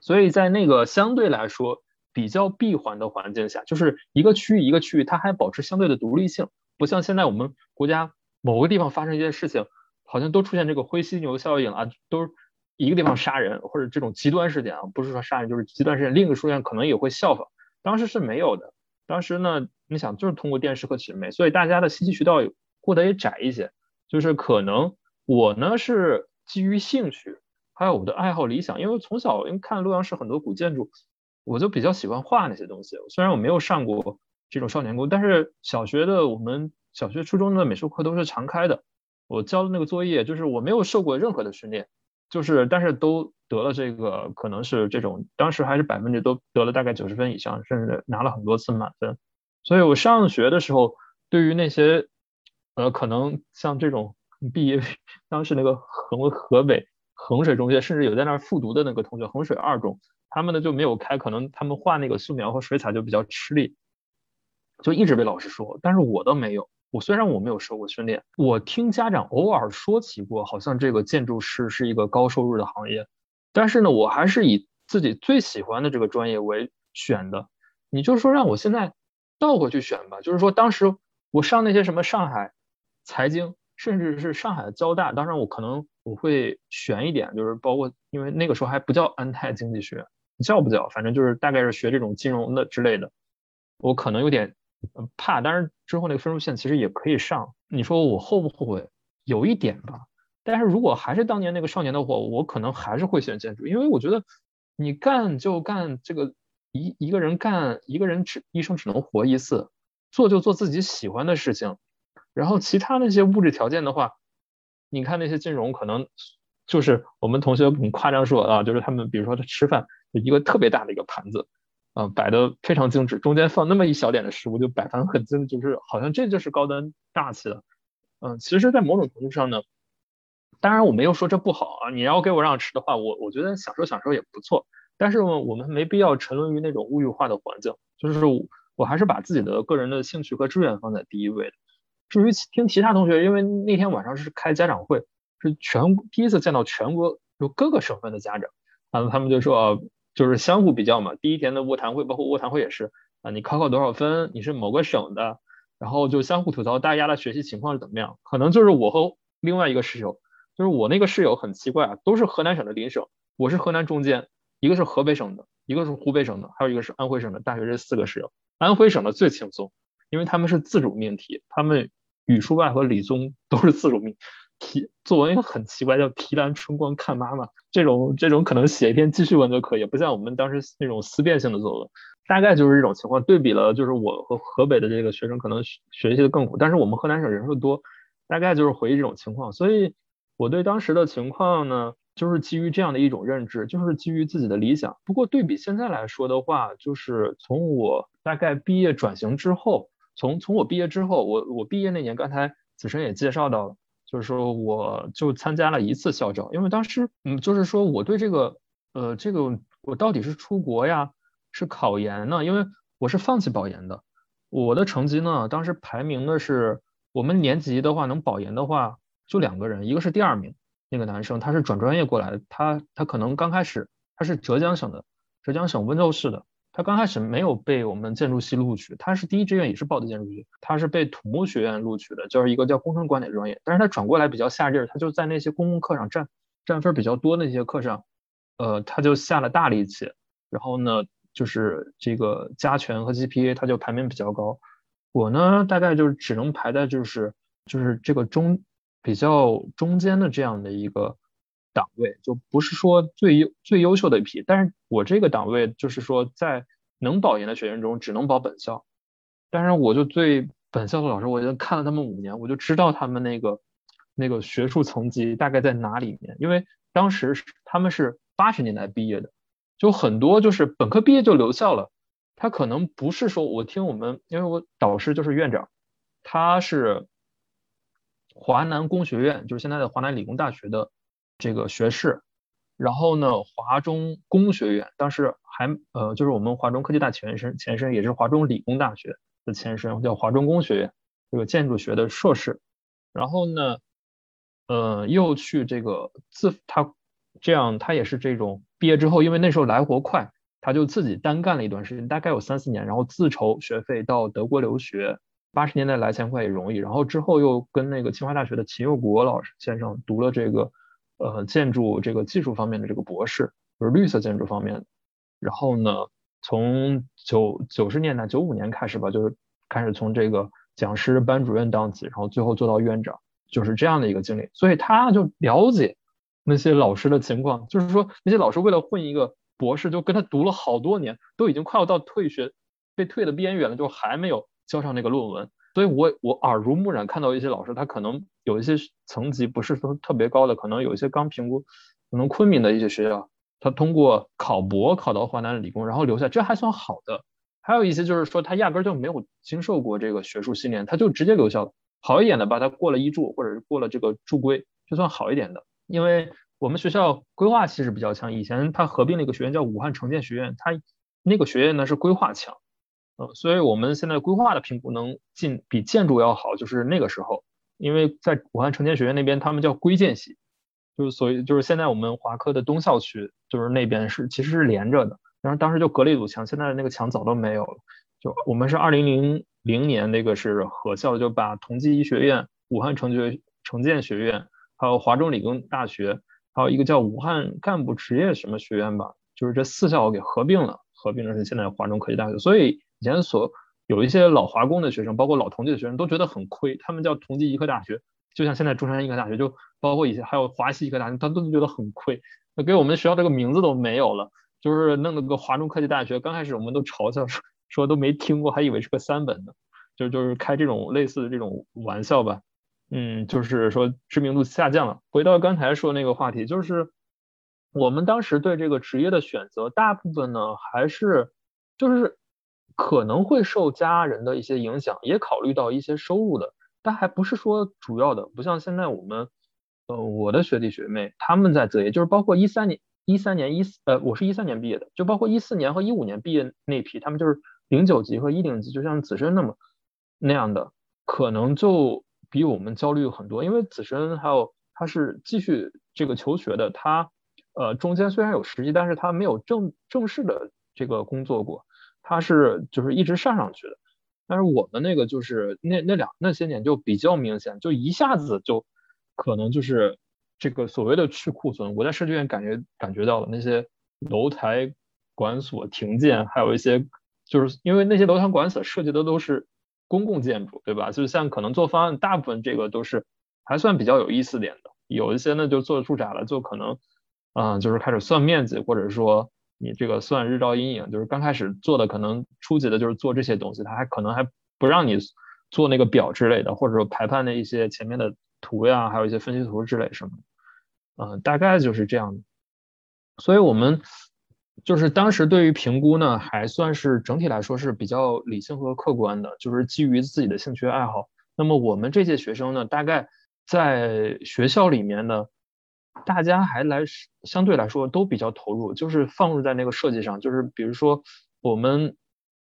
所以在那个相对来说比较闭环的环境下，就是一个区域一个区域，它还保持相对的独立性，不像现在我们国家某个地方发生一些事情，好像都出现这个灰犀牛效应啊，都一个地方杀人或者这种极端事件啊，不是说杀人就是极端事件，另一个书院可能也会效仿，当时是没有的。当时呢，你想就是通过电视和纸媒，所以大家的信息渠道过得也窄一些。就是可能我呢是基于兴趣，还有我的爱好理想，因为从小因为看洛阳市很多古建筑，我就比较喜欢画那些东西。虽然我没有上过这种少年宫，但是小学的我们小学初中的美术课都是常开的。我交的那个作业就是我没有受过任何的训练，就是但是都。得了这个可能是这种，当时还是百分之都得了大概九十分以上，甚至拿了很多次满分。所以我上学的时候，对于那些呃可能像这种毕业，当时那个衡河北衡水中学，甚至有在那儿复读的那个同学，衡水二中，他们呢就没有开，可能他们画那个素描和水彩就比较吃力，就一直被老师说。但是我都没有，我虽然我没有受过训练，我听家长偶尔说起过，好像这个建筑师是一个高收入的行业。但是呢，我还是以自己最喜欢的这个专业为选的。你就是说让我现在倒回去选吧，就是说当时我上那些什么上海财经，甚至是上海交大，当然我可能我会选一点，就是包括因为那个时候还不叫安泰经济学，叫不叫？反正就是大概是学这种金融的之类的。我可能有点怕，但是之后那个分数线其实也可以上。你说我后不后悔？有一点吧。但是如果还是当年那个少年的我，我可能还是会选建筑，因为我觉得你干就干这个一一个人干一个人只一生只能活一次，做就做自己喜欢的事情，然后其他那些物质条件的话，你看那些金融可能就是我们同学很夸张说啊，就是他们比如说他吃饭一个特别大的一个盘子，啊摆的非常精致，中间放那么一小点的食物就摆盘很精致，就是好像这就是高端大气的，嗯，其实，在某种程度上呢。当然我没有说这不好啊，你要给我让吃的话，我我觉得享受享受也不错。但是我们没必要沉沦于那种物欲化的环境，就是我还是把自己的个人的兴趣和志愿放在第一位的。至于听其他同学，因为那天晚上是开家长会，是全第一次见到全国有各个省份的家长，啊，他们就说就是相互比较嘛。第一天的卧谈会，包括卧谈会也是啊，你考考多少分，你是某个省的，然后就相互吐槽大家的学习情况是怎么样。可能就是我和另外一个室友。就是我那个室友很奇怪啊，都是河南省的邻省，我是河南中间，一个是河北省的，一个是湖北省的，还有一个是安徽省的。大学这四个室友，安徽省的最轻松，因为他们是自主命题，他们语数外和理综都是自主命题。作文很奇怪，叫“提篮春光看妈妈”，这种这种可能写一篇记叙文就可以，不像我们当时那种思辨性的作文。大概就是这种情况。对比了，就是我和河北的这个学生可能学习的更苦，但是我们河南省人数多，大概就是回忆这种情况，所以。我对当时的情况呢，就是基于这样的一种认知，就是基于自己的理想。不过对比现在来说的话，就是从我大概毕业转型之后，从从我毕业之后，我我毕业那年，刚才子申也介绍到了，就是说我就参加了一次校招，因为当时嗯，就是说我对这个呃这个我到底是出国呀，是考研呢？因为我是放弃保研的，我的成绩呢，当时排名的是我们年级的话能保研的话。就两个人，一个是第二名那个男生，他是转专业过来的，他他可能刚开始他是浙江省的，浙江省温州市的，他刚开始没有被我们建筑系录取，他是第一志愿也是报的建筑系，他是被土木学院录取的，就是一个叫工程管理专业，但是他转过来比较下劲儿，他就在那些公共课上占占分比较多那些课上，呃，他就下了大力气，然后呢，就是这个加权和 GPA 他就排名比较高，我呢大概就是只能排在就是就是这个中。比较中间的这样的一个档位，就不是说最优最优秀的一批，但是我这个档位就是说在能保研的学生中只能保本校，但是我就对本校的老师，我已经看了他们五年，我就知道他们那个那个学术层级大概在哪里面，因为当时他们是八十年代毕业的，就很多就是本科毕业就留校了，他可能不是说我听我们，因为我导师就是院长，他是华南工学院，就是现在的华南理工大学的这个学士，然后呢，华中工学院当时还呃就是我们华中科技大前身前身也是华中理工大学。的前身叫华中工学院，这个建筑学的硕士，然后呢，呃，又去这个自他这样，他也是这种毕业之后，因为那时候来活快，他就自己单干了一段时间，大概有三四年，然后自筹学费到德国留学。八十年代来钱快也容易，然后之后又跟那个清华大学的秦佑国老师先生读了这个呃建筑这个技术方面的这个博士，就是绿色建筑方面，然后呢。从九九十年代九五年开始吧，就是开始从这个讲师班主任当起，然后最后做到院长，就是这样的一个经历。所以他就了解那些老师的情况，就是说那些老师为了混一个博士，就跟他读了好多年，都已经快要到退学被退的边缘了，就还没有交上那个论文。所以我我耳濡目染看到一些老师，他可能有一些层级不是说特别高的，可能有一些刚评估，可能昆明的一些学校。他通过考博考到华南理工，然后留下，这还算好的。还有一些就是说他压根就没有经受过这个学术训练，他就直接留校了。好一点的吧，他过了一注或者是过了这个注规，就算好一点的。因为我们学校规划其实比较强，以前他合并了一个学院叫武汉城建学院，他那个学院呢是规划强，呃，所以我们现在规划的评估能进比建筑要好，就是那个时候，因为在武汉城建学院那边他们叫规建系。就是所以就是现在我们华科的东校区，就是那边是其实是连着的，然后当时就隔了一堵墙，现在那个墙早都没有了。就我们是二零零零年那个是合校，就把同济医学院、武汉城学城建学院，还有华中理工大学，还有一个叫武汉干部职业什么学院吧，就是这四校给合并了，合并了是现在华中科技大学。所以以前所有一些老华工的学生，包括老同济的学生都觉得很亏，他们叫同济医科大学。就像现在中山医科大学，就包括以前还有华西医科大学，他都觉得很亏，那给我们学校这个名字都没有了，就是弄了个华中科技大学。刚开始我们都嘲笑说说都没听过，还以为是个三本呢，就就是开这种类似的这种玩笑吧。嗯，就是说知名度下降了。回到刚才说那个话题，就是我们当时对这个职业的选择，大部分呢还是就是可能会受家人的一些影响，也考虑到一些收入的。但还不是说主要的，不像现在我们，呃，我的学弟学妹他们在择业，就是包括一三年、一三年一四，呃，我是一三年毕业的，就包括一四年和一五年毕业那批，他们就是零九级和一零级，就像子申那么那样的，可能就比我们焦虑很多，因为子申还有他是继续这个求学的，他呃中间虽然有实习，但是他没有正正式的这个工作过，他是就是一直上上去的。但是我们那个就是那那两那些年就比较明显，就一下子就可能就是这个所谓的去库存。我在设计院感觉感觉到了那些楼台管所停建，还有一些就是因为那些楼台管所设计的都是公共建筑，对吧？就是像可能做方案，大部分这个都是还算比较有意思点的。有一些呢就做住宅了，就可能嗯就是开始算面积，或者说。你这个算日照阴影，就是刚开始做的可能初级的，就是做这些东西，他还可能还不让你做那个表之类的，或者说排判的一些前面的图呀，还有一些分析图之类什么，嗯，大概就是这样。所以我们就是当时对于评估呢，还算是整体来说是比较理性和客观的，就是基于自己的兴趣爱好。那么我们这届学生呢，大概在学校里面呢。大家还来相对来说都比较投入，就是放入在那个设计上，就是比如说我们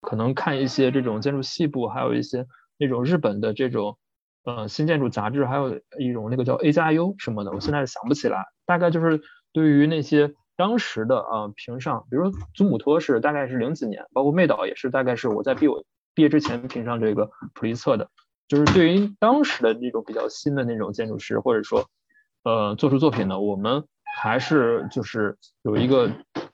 可能看一些这种建筑细部，还有一些那种日本的这种呃新建筑杂志，还有一种那个叫 A 加 U 什么的，我现在想不起来。大概就是对于那些当时的啊评上，比如说祖母托是大概是零几年，包括妹岛也是大概是我在毕我毕业之前评上这个普利策的，就是对于当时的那种比较新的那种建筑师，或者说。呃，做出作品呢，我们还是就是有一个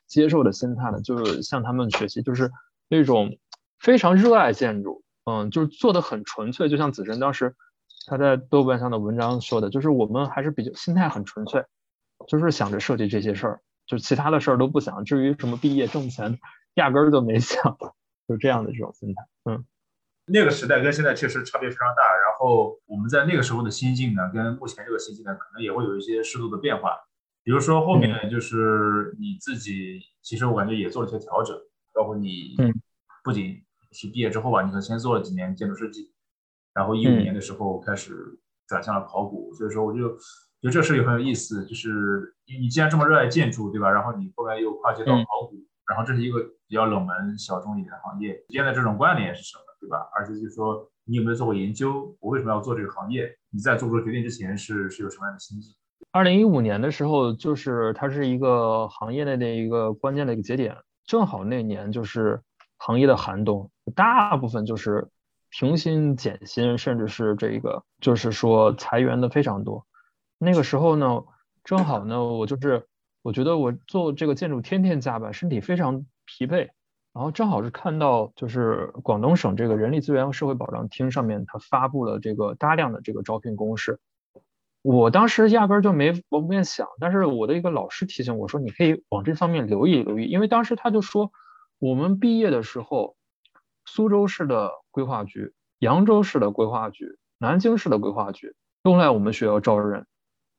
接受的心态的，就是向他们学习，就是那种非常热爱建筑，嗯，就是做的很纯粹，就像子珍当时他在豆瓣上的文章说的，就是我们还是比较心态很纯粹，就是想着设计这些事儿，就其他的事儿都不想，至于什么毕业挣钱，压根儿都没想，就这样的这种心态，嗯。那个时代跟现在确实差别非常大。然后我们在那个时候的心境呢，跟目前这个心境呢，可能也会有一些适度的变化。比如说后面就是你自己，其实我感觉也做了一些调整，包括你不仅是毕业之后吧，你可能先做了几年建筑设计，然后一五年的时候开始转向了考古。所以说我就觉得这事也很有意思，就是你你既然这么热爱建筑，对吧？然后你后来又跨界到考古，然后这是一个比较冷门小众一点的行业，之间的这种关联是什么，对吧？而且就是说你有没有做过研究？我为什么要做这个行业？你在做出决定之前是是有什么样的心境？二零一五年的时候，就是它是一个行业内的一个关键的一个节点，正好那年就是行业的寒冬，大部分就是平薪减薪，甚至是这个就是说裁员的非常多。那个时候呢，正好呢，我就是我觉得我做这个建筑天天加班，身体非常疲惫，然后正好是看到就是广东省这个人力资源和社会保障厅上面它发布了这个大量的这个招聘公示。我当时压根儿就没往面想，但是我的一个老师提醒我说，你可以往这方面留意留意，因为当时他就说，我们毕业的时候，苏州市的规划局、扬州市的规划局、南京市的规划局都来我们学校招人，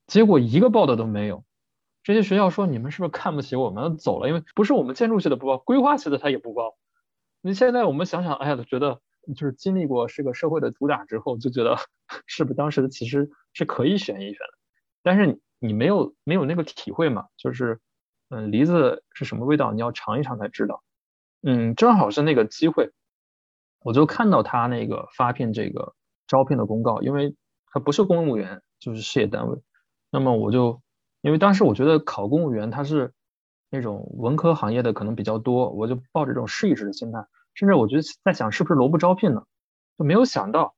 结果一个报的都没有。这些学校说你们是不是看不起我们走了？因为不是我们建筑系的不报，规划系的他也不报。你现在我们想想，哎呀，觉得。就是经历过这个社会的毒打之后，就觉得 (laughs) 是不是当时的其实是可以选一选的，但是你没有没有那个体会嘛？就是嗯，梨子是什么味道，你要尝一尝才知道。嗯，正好是那个机会，我就看到他那个发聘这个招聘的公告，因为他不是公务员，就是事业单位。那么我就因为当时我觉得考公务员他是那种文科行业的可能比较多，我就抱着这种试一试的心态。甚至我觉得在想是不是萝卜招聘呢，就没有想到，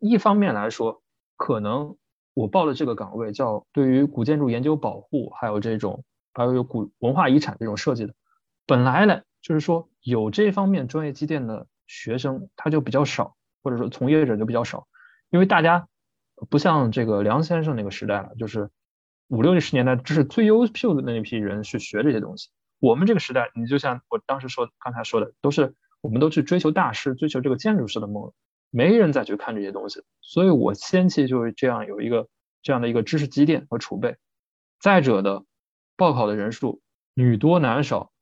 一方面来说，可能我报的这个岗位叫对于古建筑研究保护，还有这种还有有古文化遗产这种设计的，本来呢就是说有这方面专业积淀的学生他就比较少，或者说从业者就比较少，因为大家不像这个梁先生那个时代了，就是五六十年代这是最优秀的那一批人去学这些东西。我们这个时代，你就像我当时说，刚才说的，都是我们都去追求大师，追求这个建筑师的梦，没人再去看这些东西。所以我先期就是这样有一个这样的一个知识积淀和储备。再者的，报考的人数女多男少，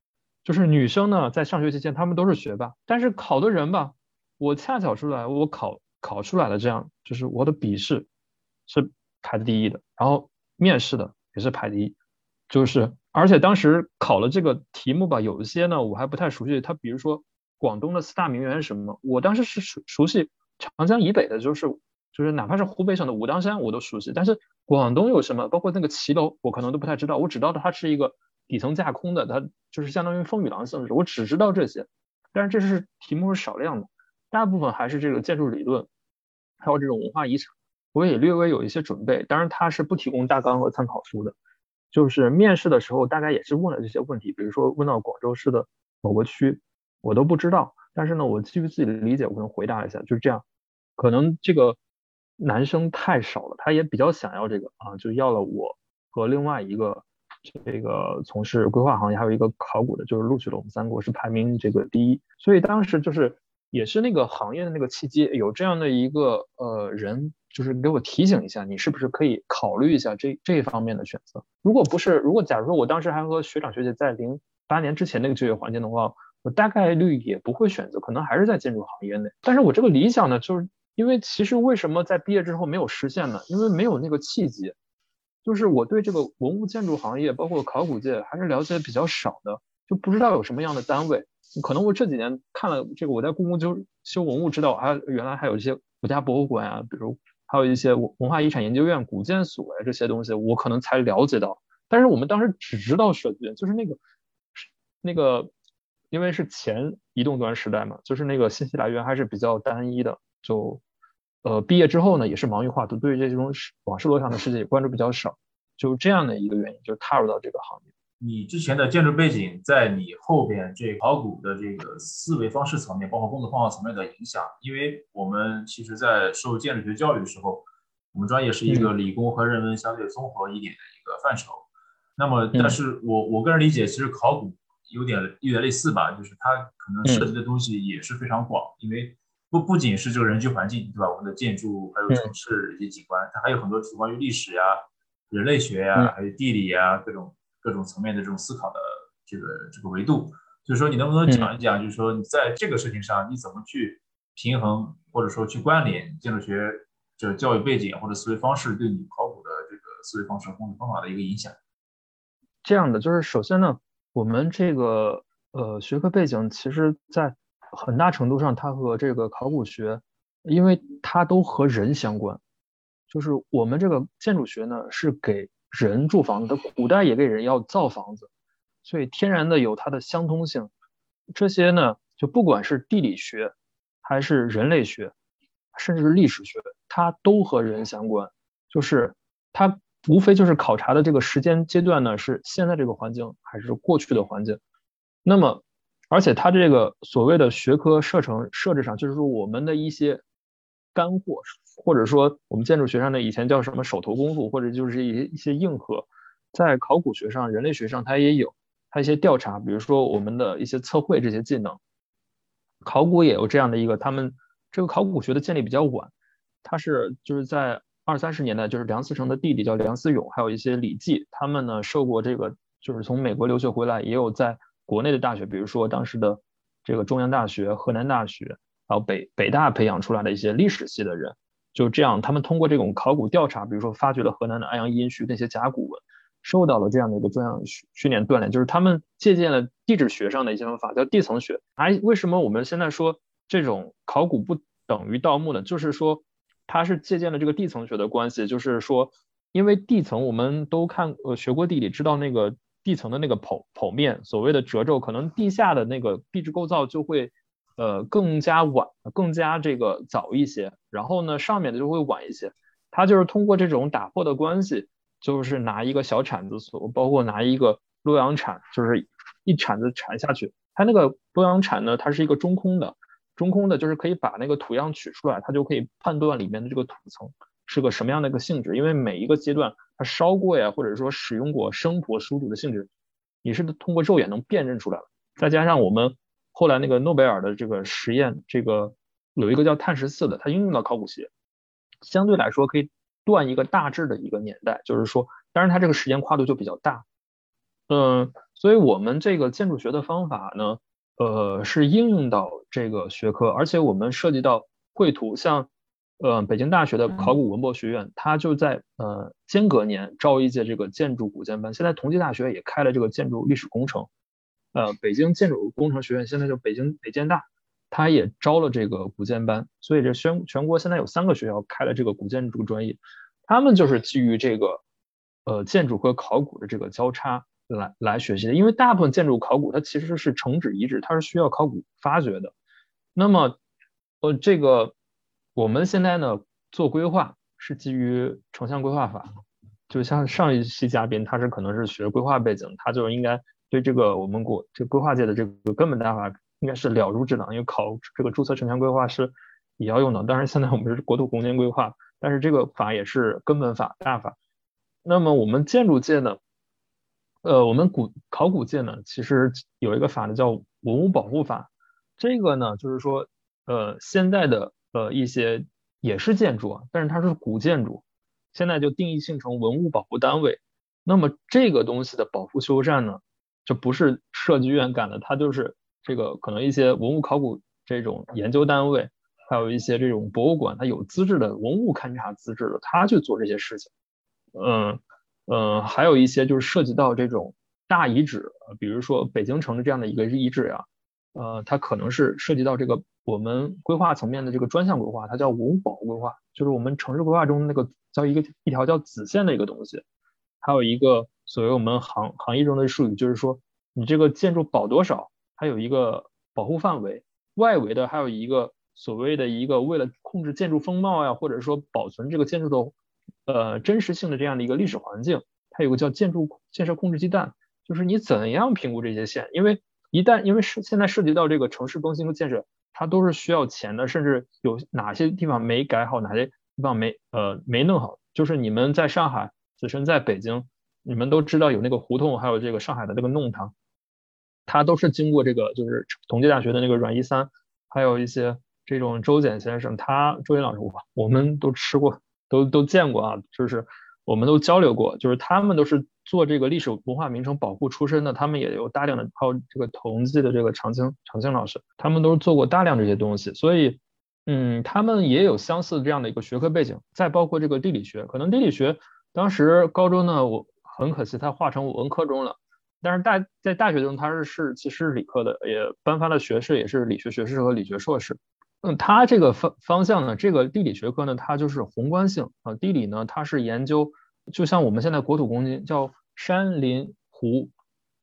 就是女生呢在上学期间她们都是学霸，但是考的人吧，我恰巧出来，我考考出来了，这样就是我的笔试是排第一的，然后面试的也是排第一，就是。而且当时考了这个题目吧，有一些呢我还不太熟悉。它比如说广东的四大名园是什么？我当时是熟熟悉长江以北的，就是就是哪怕是湖北省的武当山我都熟悉。但是广东有什么？包括那个骑楼，我可能都不太知道。我只知道它是一个底层架空的，它就是相当于风雨廊性质。我只知道这些，但是这是题目是少量的，大部分还是这个建筑理论，还有这种文化遗产。我也略微有一些准备，当然他是不提供大纲和参考书的。就是面试的时候，大概也是问了这些问题，比如说问到广州市的某个区，我都不知道，但是呢，我基于自己的理解，我可能回答一下，就是这样。可能这个男生太少了，他也比较想要这个啊，就要了我和另外一个这个从事规划行业，还有一个考古的，就是录取了我们三个，是排名这个第一。所以当时就是也是那个行业的那个契机，有这样的一个呃人。就是给我提醒一下，你是不是可以考虑一下这这一方面的选择？如果不是，如果假如说我当时还和学长学姐在零八年之前那个就业环境的话，我大概率也不会选择，可能还是在建筑行业内。但是我这个理想呢，就是因为其实为什么在毕业之后没有实现呢？因为没有那个契机，就是我对这个文物建筑行业，包括考古界还是了解比较少的，就不知道有什么样的单位。可能我这几年看了这个，我在故宫就修文物，知道啊原来还有一些国家博物馆啊，比如。还有一些文文化遗产研究院、古建所呀这些东西，我可能才了解到。但是我们当时只知道设计院，就是那个那个，因为是前移动端时代嘛，就是那个信息来源还是比较单一的。就呃毕业之后呢，也是忙于画图，对于这种往事落上的世界也关注比较少，就这样的一个原因，就踏入到这个行业。你之前的建筑背景，在你后边这考古的这个思维方式层面，包括工作方法层面的影响，因为我们其实，在受建筑学教育的时候，我们专业是一个理工和人文相对综合一点的一个范畴。那么，但是我我个人理解，其实考古有点有点类似吧，就是它可能涉及的东西也是非常广，因为不不仅是这个人居环境，对吧？我们的建筑还有城市以及景观，它还有很多是关于历史呀、人类学呀、还有地理呀各种各种层面的这种思考的这个这个维度。就是说，你能不能讲一讲，就是说你在这个事情上你怎么去平衡，或者说去关联建筑学这教育背景或者思维方式对你考古的这个思维方式、工作方法的一个影响？这样的，就是首先呢，我们这个呃学科背景，其实在很大程度上，它和这个考古学，因为它都和人相关。就是我们这个建筑学呢，是给人住房子，古代也给人要造房子。所以天然的有它的相通性，这些呢，就不管是地理学，还是人类学，甚至是历史学，它都和人相关。就是它无非就是考察的这个时间阶段呢，是现在这个环境还是过去的环境。那么，而且它这个所谓的学科设成设置上，就是说我们的一些干货，或者说我们建筑学上的以前叫什么手头功夫，或者就是一些一些硬核，在考古学上、人类学上它也有。它一些调查，比如说我们的一些测绘这些技能，考古也有这样的一个，他们这个考古学的建立比较晚，它是就是在二三十年代，就是梁思成的弟弟叫梁思永，还有一些李济，他们呢受过这个，就是从美国留学回来，也有在国内的大学，比如说当时的这个中央大学、河南大学，然后北北大培养出来的一些历史系的人，就这样，他们通过这种考古调查，比如说发掘了河南的安阳殷墟那些甲骨文。受到了这样的一个专项训训练锻炼，就是他们借鉴了地质学上的一些方法，叫地层学。哎，为什么我们现在说这种考古不等于盗墓呢？就是说，它是借鉴了这个地层学的关系。就是说，因为地层我们都看呃学过地理，知道那个地层的那个剖剖面，所谓的褶皱，可能地下的那个地质构造就会呃更加晚，更加这个早一些。然后呢，上面的就会晚一些。它就是通过这种打破的关系。就是拿一个小铲子，所包括拿一个洛阳铲，就是一铲子铲下去。它那个洛阳铲呢，它是一个中空的，中空的，就是可以把那个土样取出来，它就可以判断里面的这个土层是个什么样的一个性质。因为每一个阶段它烧过呀，或者说使用过生火熟土的性质，你是通过肉眼能辨认出来了。再加上我们后来那个诺贝尔的这个实验，这个有一个叫碳十四的，它应用到考古学，相对来说可以。断一个大致的一个年代，就是说，当然它这个时间跨度就比较大，嗯，所以我们这个建筑学的方法呢，呃，是应用到这个学科，而且我们涉及到绘图，像呃北京大学的考古文博学院，它就在呃间隔年招一届这个建筑古建班，现在同济大学也开了这个建筑历史工程，呃，北京建筑工程学院现在就北京北建大。他也招了这个古建班，所以这全全国现在有三个学校开了这个古建筑专业，他们就是基于这个呃建筑和考古的这个交叉来来学习的。因为大部分建筑考古它其实是城址遗址，它是需要考古发掘的。那么呃这个我们现在呢做规划是基于城乡规划法，就像上一期嘉宾他是可能是学规划背景，他就应该对这个我们国这规划界的这个根本大法。应该是了如指掌，因为考这个注册城乡规划是也要用的。当然，现在我们是国土空间规划，但是这个法也是根本法大法。那么我们建筑界呢，呃，我们古考古界呢，其实有一个法呢叫文物保护法。这个呢，就是说，呃，现在的呃一些也是建筑啊，但是它是古建筑，现在就定义性成文物保护单位。那么这个东西的保护修缮呢，就不是设计院干的，它就是。这个可能一些文物考古这种研究单位，还有一些这种博物馆，它有资质的文物勘察资质的，他去做这些事情。嗯嗯，还有一些就是涉及到这种大遗址，比如说北京城的这样的一个遗址呀，呃，它可能是涉及到这个我们规划层面的这个专项规划，它叫文物保护规划，就是我们城市规划中那个叫一个一条叫子线的一个东西。还有一个所谓我们行行业中的术语，就是说你这个建筑保多少。它有一个保护范围，外围的还有一个所谓的一个为了控制建筑风貌呀，或者说保存这个建筑的呃真实性的这样的一个历史环境，它有个叫建筑建设控制基弹，就是你怎样评估这些线，因为一旦因为是现在涉及到这个城市更新和建设，它都是需要钱的，甚至有哪些地方没改好，哪些地方没呃没弄好，就是你们在上海，子身在北京，你们都知道有那个胡同，还有这个上海的这个弄堂。它都是经过这个，就是同济大学的那个阮一三，还有一些这种周简先生，他周简老师，我我们都吃过，都都见过啊，就是我们都交流过，就是他们都是做这个历史文化名城保护出身的，他们也有大量的，还有这个同济的这个常青常青老师，他们都是做过大量这些东西，所以。嗯，他们也有相似这样的一个学科背景，再包括这个地理学，可能地理学当时高中呢，我很可惜它划成文科中了，但是大在大学中它是是其实是理科的，也颁发的学士也是理学学士和理学硕士。嗯，它这个方方向呢，这个地理学科呢，它就是宏观性啊，地理呢它是研究，就像我们现在国土公金叫山林湖，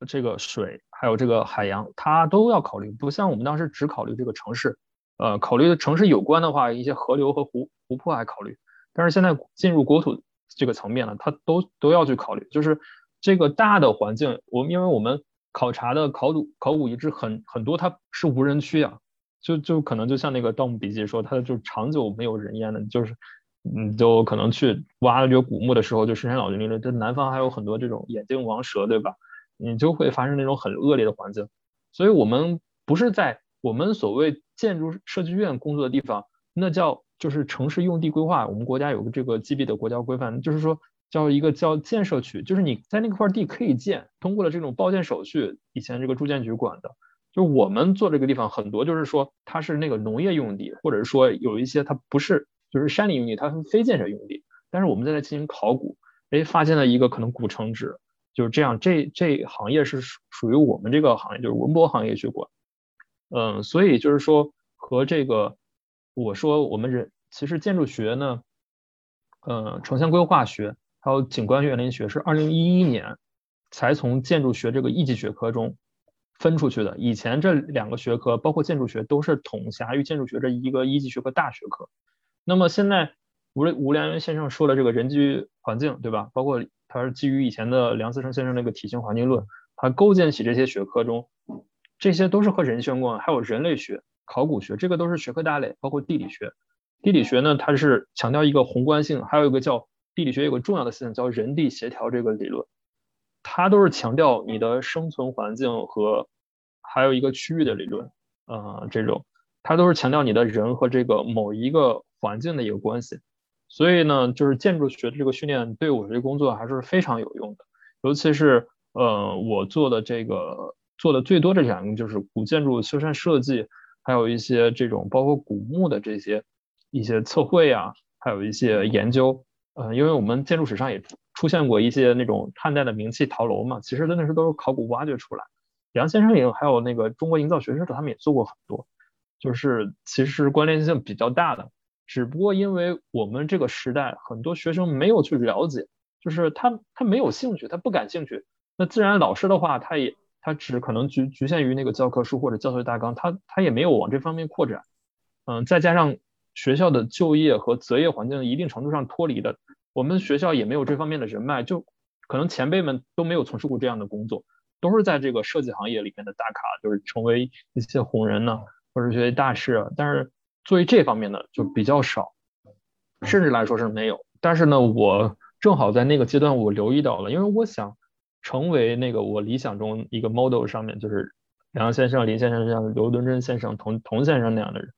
这个水还有这个海洋，它都要考虑，不像我们当时只考虑这个城市。呃，考虑的城市有关的话，一些河流和湖湖泊还考虑，但是现在进入国土这个层面了，它都都要去考虑，就是这个大的环境，我们因为我们考察的考古考古遗址很很多，它是无人区啊，就就可能就像那个《盗墓笔记》说，它就长久没有人烟的，就是嗯，就可能去挖掘古墓的时候，就深山老林里了。这南方还有很多这种眼镜王蛇，对吧？你就会发生那种很恶劣的环境，所以我们不是在。我们所谓建筑设计院工作的地方，那叫就是城市用地规划。我们国家有个这个 GB 的国家规范，就是说叫一个叫建设区，就是你在那块地可以建，通过了这种报建手续，以前这个住建局管的。就我们做这个地方很多，就是说它是那个农业用地，或者说有一些它不是就是山林用地，它是非建设用地。但是我们在那进行考古，哎，发现了一个可能古城址，就是这样。这这行业是属属于我们这个行业，就是文博行业去管。嗯，所以就是说和这个，我说我们人其实建筑学呢，呃，城乡规划学还有景观园林学是二零一一年才从建筑学这个一级学科中分出去的。以前这两个学科，包括建筑学，都是统辖于建筑学这一个一级学科大学科。那么现在吴吴良元先生说的这个人居环境，对吧？包括他是基于以前的梁思成先生那个体型环境论，他构建起这些学科中。这些都是和人相关，还有人类学、考古学，这个都是学科大类，包括地理学。地理学呢，它是强调一个宏观性，还有一个叫地理学有个重要的思想叫人地协调这个理论，它都是强调你的生存环境和还有一个区域的理论，呃，这种它都是强调你的人和这个某一个环境的一个关系。所以呢，就是建筑学的这个训练对我这个工作还是非常有用的，尤其是呃，我做的这个。做的最多的两个就是古建筑修缮设计，还有一些这种包括古墓的这些一些测绘啊，还有一些研究。呃，因为我们建筑史上也出现过一些那种汉代的名器陶楼嘛，其实真的是都是考古挖掘出来。杨先生也还有那个中国营造学社他们也做过很多，就是其实关联性比较大的。只不过因为我们这个时代很多学生没有去了解，就是他他没有兴趣，他不感兴趣。那自然老师的话，他也。它只可能局局限于那个教科书或者教学大纲，它它也没有往这方面扩展，嗯，再加上学校的就业和择业环境一定程度上脱离的，我们学校也没有这方面的人脉，就可能前辈们都没有从事过这样的工作，都是在这个设计行业里面的大咖，就是成为一些红人呢，或者学习大师，但是作为这方面的就比较少，甚至来说是没有。但是呢，我正好在那个阶段我留意到了，因为我想。成为那个我理想中一个 model 上面就是梁先生、林先生这样刘敦桢先生、童童先生那样的人，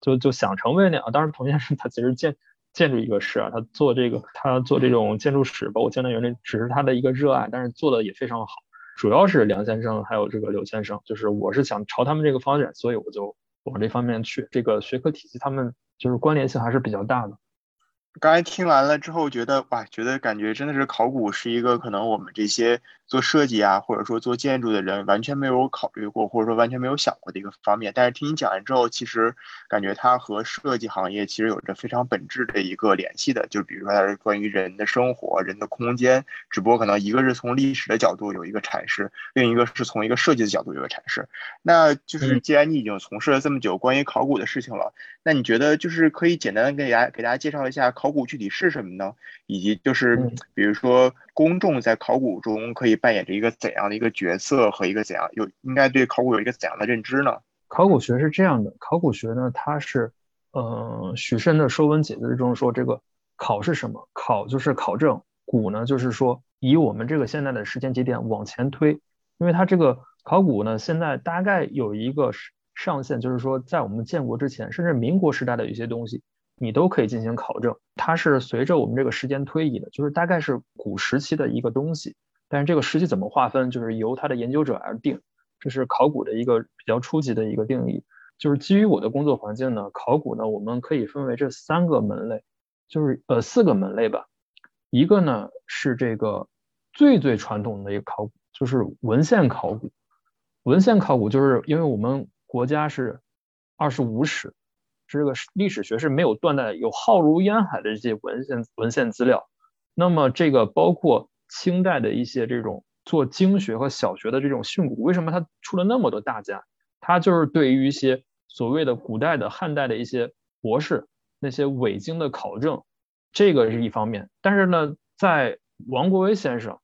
就就想成为那样。当然，童先生他其实建建筑一个师啊，他做这个他做这种建筑史，包括江南园林，只是他的一个热爱，但是做的也非常好。主要是梁先生还有这个刘先生，就是我是想朝他们这个方向，所以我就往这方面去。这个学科体系他们就是关联性还是比较大的。刚才听完了之后，觉得哇，觉得感觉真的是考古是一个可能我们这些做设计啊，或者说做建筑的人完全没有考虑过，或者说完全没有想过的一个方面。但是听你讲完之后，其实感觉它和设计行业其实有着非常本质的一个联系的。就比如说它是关于人的生活、人的空间，只不过可能一个是从历史的角度有一个阐释，另一个是从一个设计的角度有一个阐释。那就是既然你已经从事了这么久关于考古的事情了，那你觉得就是可以简单的给大家给大家介绍一下。考古具体是什么呢？以及就是比如说公众在考古中可以扮演着一个怎样的一个角色和一个怎样有应该对考古有一个怎样的认知呢？考古学是这样的，考古学呢，它是呃许慎的《说文解字》中说这个考是什么？考就是考证，古呢就是说以我们这个现在的时间节点往前推，因为它这个考古呢现在大概有一个上限，就是说在我们建国之前，甚至民国时代的一些东西，你都可以进行考证。它是随着我们这个时间推移的，就是大概是古时期的一个东西，但是这个实际怎么划分，就是由它的研究者而定。这是考古的一个比较初级的一个定义。就是基于我的工作环境呢，考古呢，我们可以分为这三个门类，就是呃四个门类吧。一个呢是这个最最传统的一个考古，就是文献考古。文献考古就是因为我们国家是二十五史，这个历史学是没有断代，有浩如烟海的这些文献文献资料。那么这个包括清代的一些这种做经学和小学的这种训诂，为什么他出了那么多大家？他就是对于一些所谓的古代的汉代的一些博士那些伪经的考证，这个是一方面。但是呢，在王国维先生，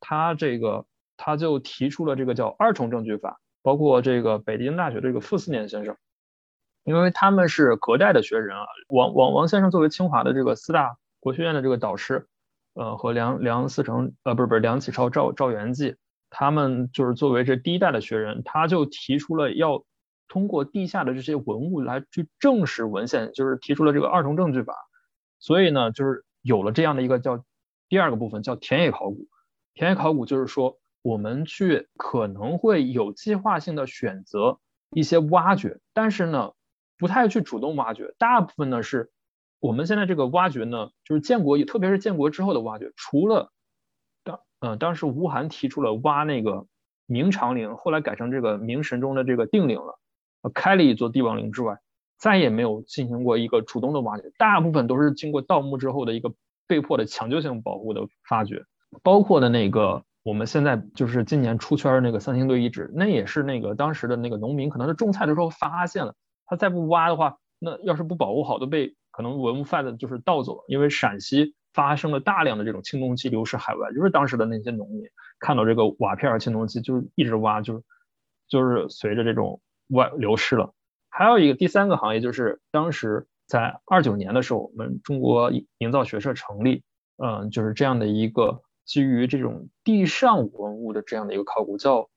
他这个他就提出了这个叫二重证据法，包括这个北京大学的这个傅斯年先生，因为他们是隔代的学人啊。王王王先生作为清华的这个四大国学院的这个导师，呃，和梁梁思成呃不是不是梁启超赵赵元济，他们就是作为这第一代的学人，他就提出了要。通过地下的这些文物来去证实文献，就是提出了这个二重证据法，所以呢，就是有了这样的一个叫第二个部分叫田野考古。田野考古就是说，我们去可能会有计划性的选择一些挖掘，但是呢，不太去主动挖掘。大部分呢是我们现在这个挖掘呢，就是建国，特别是建国之后的挖掘，除了当嗯当时吴晗提出了挖那个明长陵，后来改成这个明神宗的这个定陵了。开了一座帝王陵之外，再也没有进行过一个主动的挖掘，大部分都是经过盗墓之后的一个被迫的抢救性保护的发掘。包括的那个我们现在就是今年出圈的那个三星堆遗址，那也是那个当时的那个农民可能是种菜的时候发现了，他再不挖的话，那要是不保护好，都被可能文物贩子就是盗走了。因为陕西发生了大量的这种青铜器流失海外，就是当时的那些农民看到这个瓦片青铜器，就一直挖，就是就是随着这种。外流失了，还有一个第三个行业就是当时在二九年的时候，我们中国营造学社成立，嗯，就是这样的一个基于这种地上文物的这样的一个考古，叫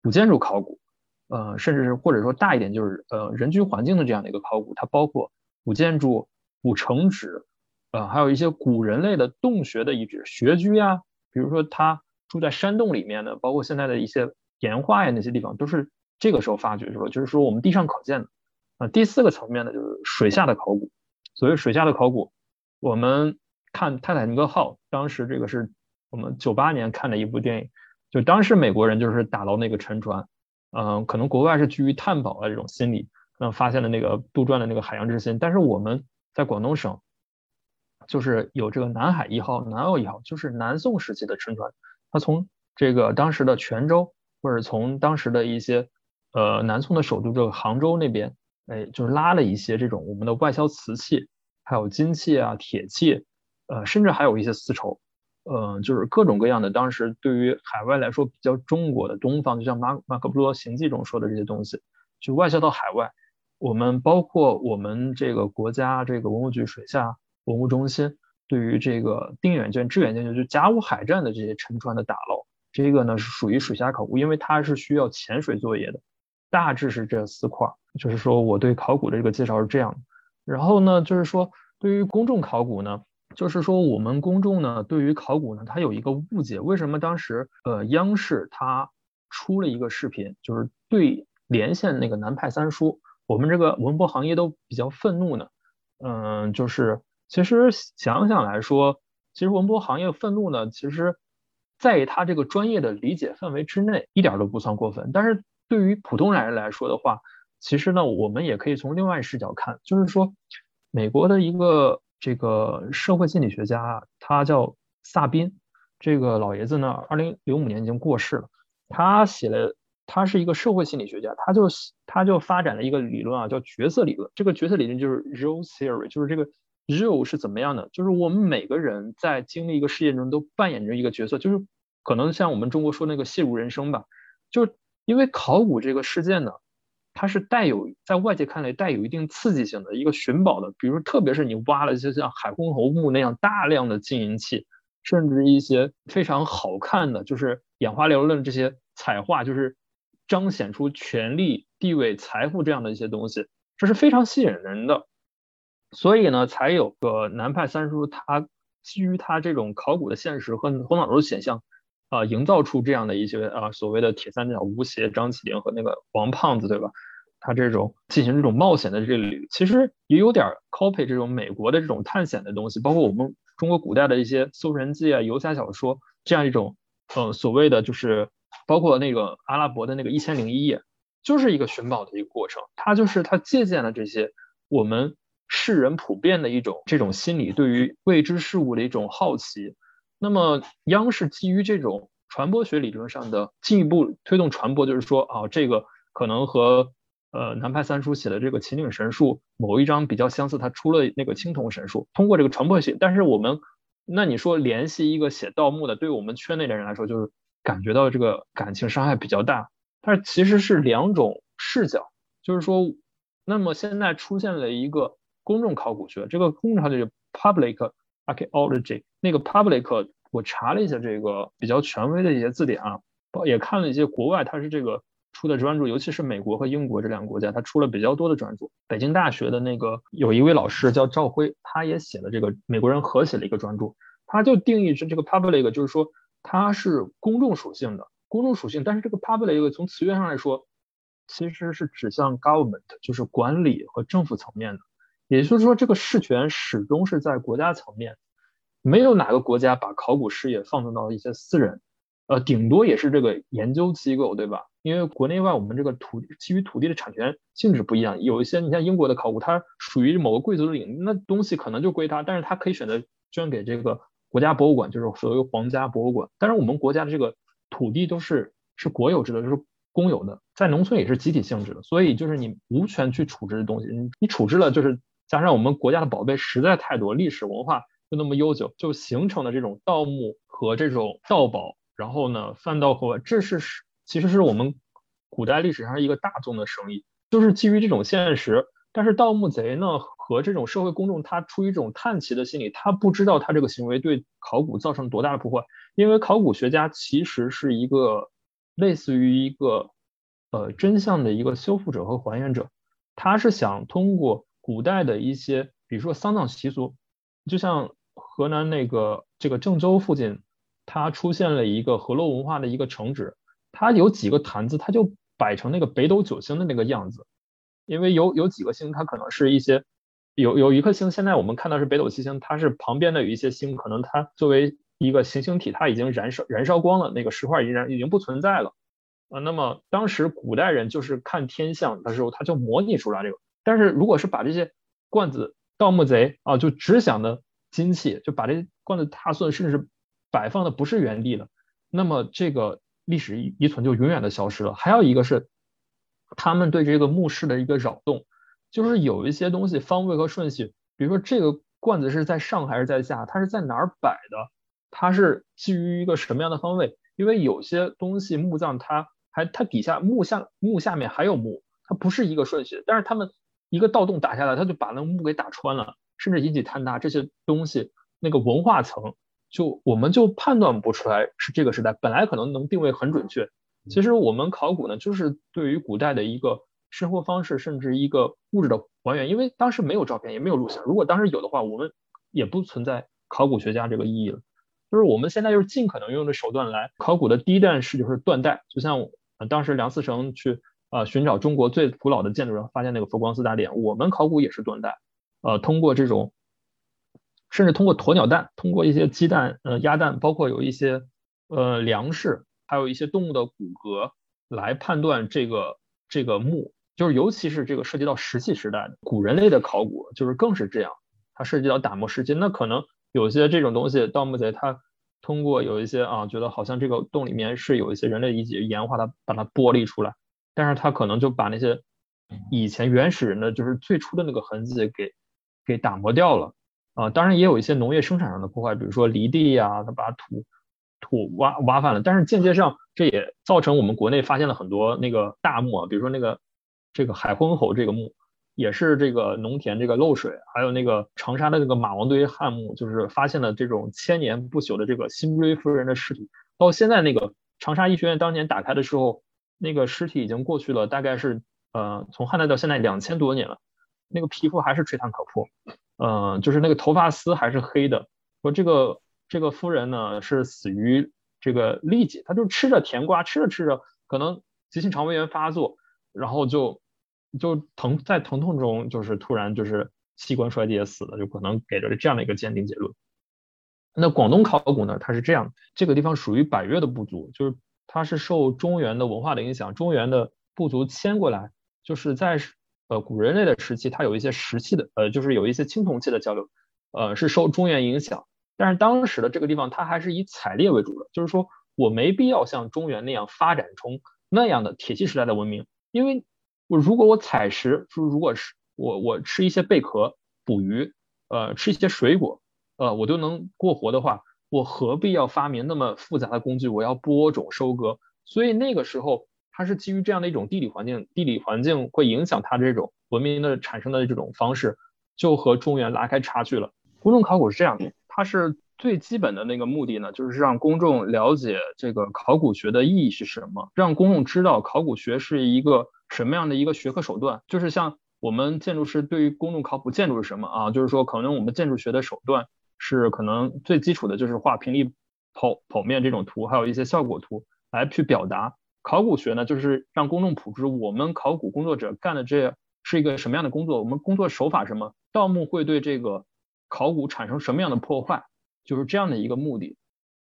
古建筑考古，呃，甚至是或者说大一点就是呃人居环境的这样的一个考古，它包括古建筑、古城址，呃，还有一些古人类的洞穴的遗址、穴居啊，比如说他住在山洞里面的，包括现在的一些岩画呀那些地方都是。这个时候发掘是吧？就是说我们地上可见的啊。第四个层面呢，就是水下的考古。所谓水下的考古，我们看泰坦尼克号，当时这个是我们九八年看的一部电影，就当时美国人就是打捞那个沉船，嗯，可能国外是基于探宝的这种心理，嗯，发现了那个杜撰的那个海洋之心。但是我们在广东省，就是有这个南海一号、南澳一号，就是南宋时期的沉船，它从这个当时的泉州，或者从当时的一些呃，南宋的首都这个杭州那边，哎，就是拉了一些这种我们的外销瓷器，还有金器啊、铁器，呃，甚至还有一些丝绸，呃，就是各种各样的。当时对于海外来说比较中国的东方，就像马马可波罗行记中说的这些东西，就外销到海外。我们包括我们这个国家这个文物局水下文物中心，对于这个定远舰、致远舰，就甲午海战的这些沉船的打捞，这个呢是属于水下考古，因为它是需要潜水作业的。大致是这四块，就是说我对考古的这个介绍是这样。然后呢，就是说对于公众考古呢，就是说我们公众呢对于考古呢，它有一个误解。为什么当时呃央视它出了一个视频，就是对连线那个南派三叔，我们这个文博行业都比较愤怒呢？嗯，就是其实想想来说，其实文博行业愤怒呢，其实在他这个专业的理解范围之内，一点都不算过分。但是对于普通人来说的话，其实呢，我们也可以从另外视角看，就是说，美国的一个这个社会心理学家，他叫萨宾，这个老爷子呢，二零零五年已经过世了。他写了，他是一个社会心理学家，他就他就发展了一个理论啊，叫角色理论。这个角色理论就是 role theory，就是这个 role 是怎么样的？就是我们每个人在经历一个事件中都扮演着一个角色，就是可能像我们中国说那个戏如人生吧，就是。因为考古这个事件呢，它是带有在外界看来带有一定刺激性的一个寻宝的，比如特别是你挖了就像海昏侯墓那样大量的金银器，甚至一些非常好看的，就是眼花缭乱这些彩画，就是彰显出权力、地位、财富这样的一些东西，这是非常吸引人的。所以呢，才有个南派三叔，他基于他这种考古的现实和头脑中的现象，啊，营造出这样的一些啊所谓的铁三角吴邪、张起灵和那个王胖子，对吧？他这种进行这种冒险的这里，其实也有点 copy 这种美国的这种探险的东西，包括我们中国古代的一些《搜神记》啊、游侠小说这样一种，呃，所谓的就是包括那个阿拉伯的那个《一千零一夜》，就是一个寻宝的一个过程。它就是它借鉴了这些我们世人普遍的一种这种心理，对于未知事物的一种好奇。那么央视基于这种传播学理论上的进一步推动传播，就是说啊，这个可能和呃，南派三叔写的这个秦岭神树某一章比较相似，他出了那个青铜神树，通过这个传播学。但是我们，那你说联系一个写盗墓的，对我们圈内的人来说，就是感觉到这个感情伤害比较大。但是其实是两种视角，就是说，那么现在出现了一个公众考古学，这个公众考古学 public archaeology，那个 public 我查了一下这个比较权威的一些字典啊，也看了一些国外，它是这个。出的专著，尤其是美国和英国这两个国家，他出了比较多的专著。北京大学的那个有一位老师叫赵辉，他也写了这个美国人合写了一个专著，他就定义是这个 public，就是说它是公众属性的，公众属性。但是这个 public 从词源上来说，其实是指向 government，就是管理和政府层面的。也就是说，这个事权始终是在国家层面，没有哪个国家把考古事业放纵到一些私人。呃，顶多也是这个研究机构，对吧？因为国内外我们这个土基于土地的产权性质不一样，有一些你像英国的考古，它属于某个贵族的领，那东西可能就归他，但是他可以选择捐给这个国家博物馆，就是所谓皇家博物馆。但是我们国家的这个土地都是是国有制的，就是公有的，在农村也是集体性质的，所以就是你无权去处置的东西，你你处置了，就是加上我们国家的宝贝实在太多，历史文化又那么悠久，就形成了这种盗墓和这种盗宝。然后呢，贩盗和这是是其实是我们古代历史上一个大宗的生意，就是基于这种现实。但是盗墓贼呢和这种社会公众，他出于一种探奇的心理，他不知道他这个行为对考古造成多大的破坏。因为考古学家其实是一个类似于一个呃真相的一个修复者和还原者，他是想通过古代的一些，比如说丧葬习俗，就像河南那个这个郑州附近。它出现了一个河洛文化的一个城址，它有几个坛子，它就摆成那个北斗九星的那个样子，因为有有几个星，它可能是一些有有一颗星，现在我们看到是北斗七星，它是旁边的有一些星，可能它作为一个行星体，它已经燃烧燃烧光了，那个石块已然已经不存在了啊。那么当时古代人就是看天象的时候，他就模拟出来这个。但是如果是把这些罐子盗墓贼啊，就只想的金器，就把这罐子踏碎，甚至是。摆放的不是原地的，那么这个历史遗存就永远的消失了。还有一个是，他们对这个墓室的一个扰动，就是有一些东西方位和顺序，比如说这个罐子是在上还是在下，它是在哪儿摆的，它是基于一个什么样的方位？因为有些东西墓葬它还它底下墓下墓下面还有墓，它不是一个顺序，但是他们一个盗洞打下来，他就把那个墓给打穿了，甚至引起坍塌，这些东西那个文化层。就我们就判断不出来是这个时代，本来可能能定位很准确。其实我们考古呢，就是对于古代的一个生活方式，甚至一个物质的还原。因为当时没有照片，也没有录像。如果当时有的话，我们也不存在考古学家这个意义了。就是我们现在就是尽可能用的手段来考古的第一段是就是断代。就像当时梁思成去啊寻找中国最古老的建筑人，发现那个佛光寺大殿，我们考古也是断代。呃，通过这种。甚至通过鸵鸟蛋，通过一些鸡蛋、呃鸭蛋，包括有一些呃粮食，还有一些动物的骨骼，来判断这个这个墓，就是尤其是这个涉及到石器时代古人类的考古，就是更是这样，它涉及到打磨石器，那可能有些这种东西，盗墓贼他通过有一些啊，觉得好像这个洞里面是有一些人类遗迹，岩化它把它剥离出来，但是他可能就把那些以前原始人的就是最初的那个痕迹给给打磨掉了。啊，当然也有一些农业生产上的破坏，比如说犁地呀，它把土土挖挖翻了。但是间接上，这也造成我们国内发现了很多那个大墓，比如说那个这个海昏侯这个墓，也是这个农田这个漏水，还有那个长沙的那个马王堆汉墓，就是发现了这种千年不朽的这个辛追夫人的尸体。到现在那个长沙医学院当年打开的时候，那个尸体已经过去了，大概是呃从汉代到现在两千多年了，那个皮肤还是吹弹可破，嗯，就是那个头发丝还是黑的。说这个这个夫人呢是死于这个痢疾，她就吃着甜瓜，吃着吃着可能急性肠胃炎发作，然后就就疼在疼痛中就是突然就是器官衰竭死了，就可能给了这样的一个鉴定结论。那广东考古呢，它是这样，这个地方属于百越的部族，就是它是受中原的文化的影响，中原的部族迁过来，就是在呃古人类的时期，它有一些石器的，呃就是有一些青铜器的交流，呃是受中原影响。但是当时的这个地方，它还是以采猎为主的，就是说我没必要像中原那样发展成那样的铁器时代的文明，因为我如果我采食，说如果是我我吃一些贝壳、捕鱼，呃，吃一些水果，呃，我都能过活的话，我何必要发明那么复杂的工具？我要播种、收割，所以那个时候它是基于这样的一种地理环境，地理环境会影响它这种文明的产生的这种方式，就和中原拉开差距了。公众考古是这样的。它是最基本的那个目的呢，就是让公众了解这个考古学的意义是什么，让公众知道考古学是一个什么样的一个学科手段。就是像我们建筑师对于公众考古建筑是什么啊？就是说，可能我们建筑学的手段是可能最基础的就是画平立剖剖面这种图，还有一些效果图来去表达。考古学呢，就是让公众普知我们考古工作者干的这是一个什么样的工作，我们工作手法什么，盗墓会对这个。考古产生什么样的破坏，就是这样的一个目的。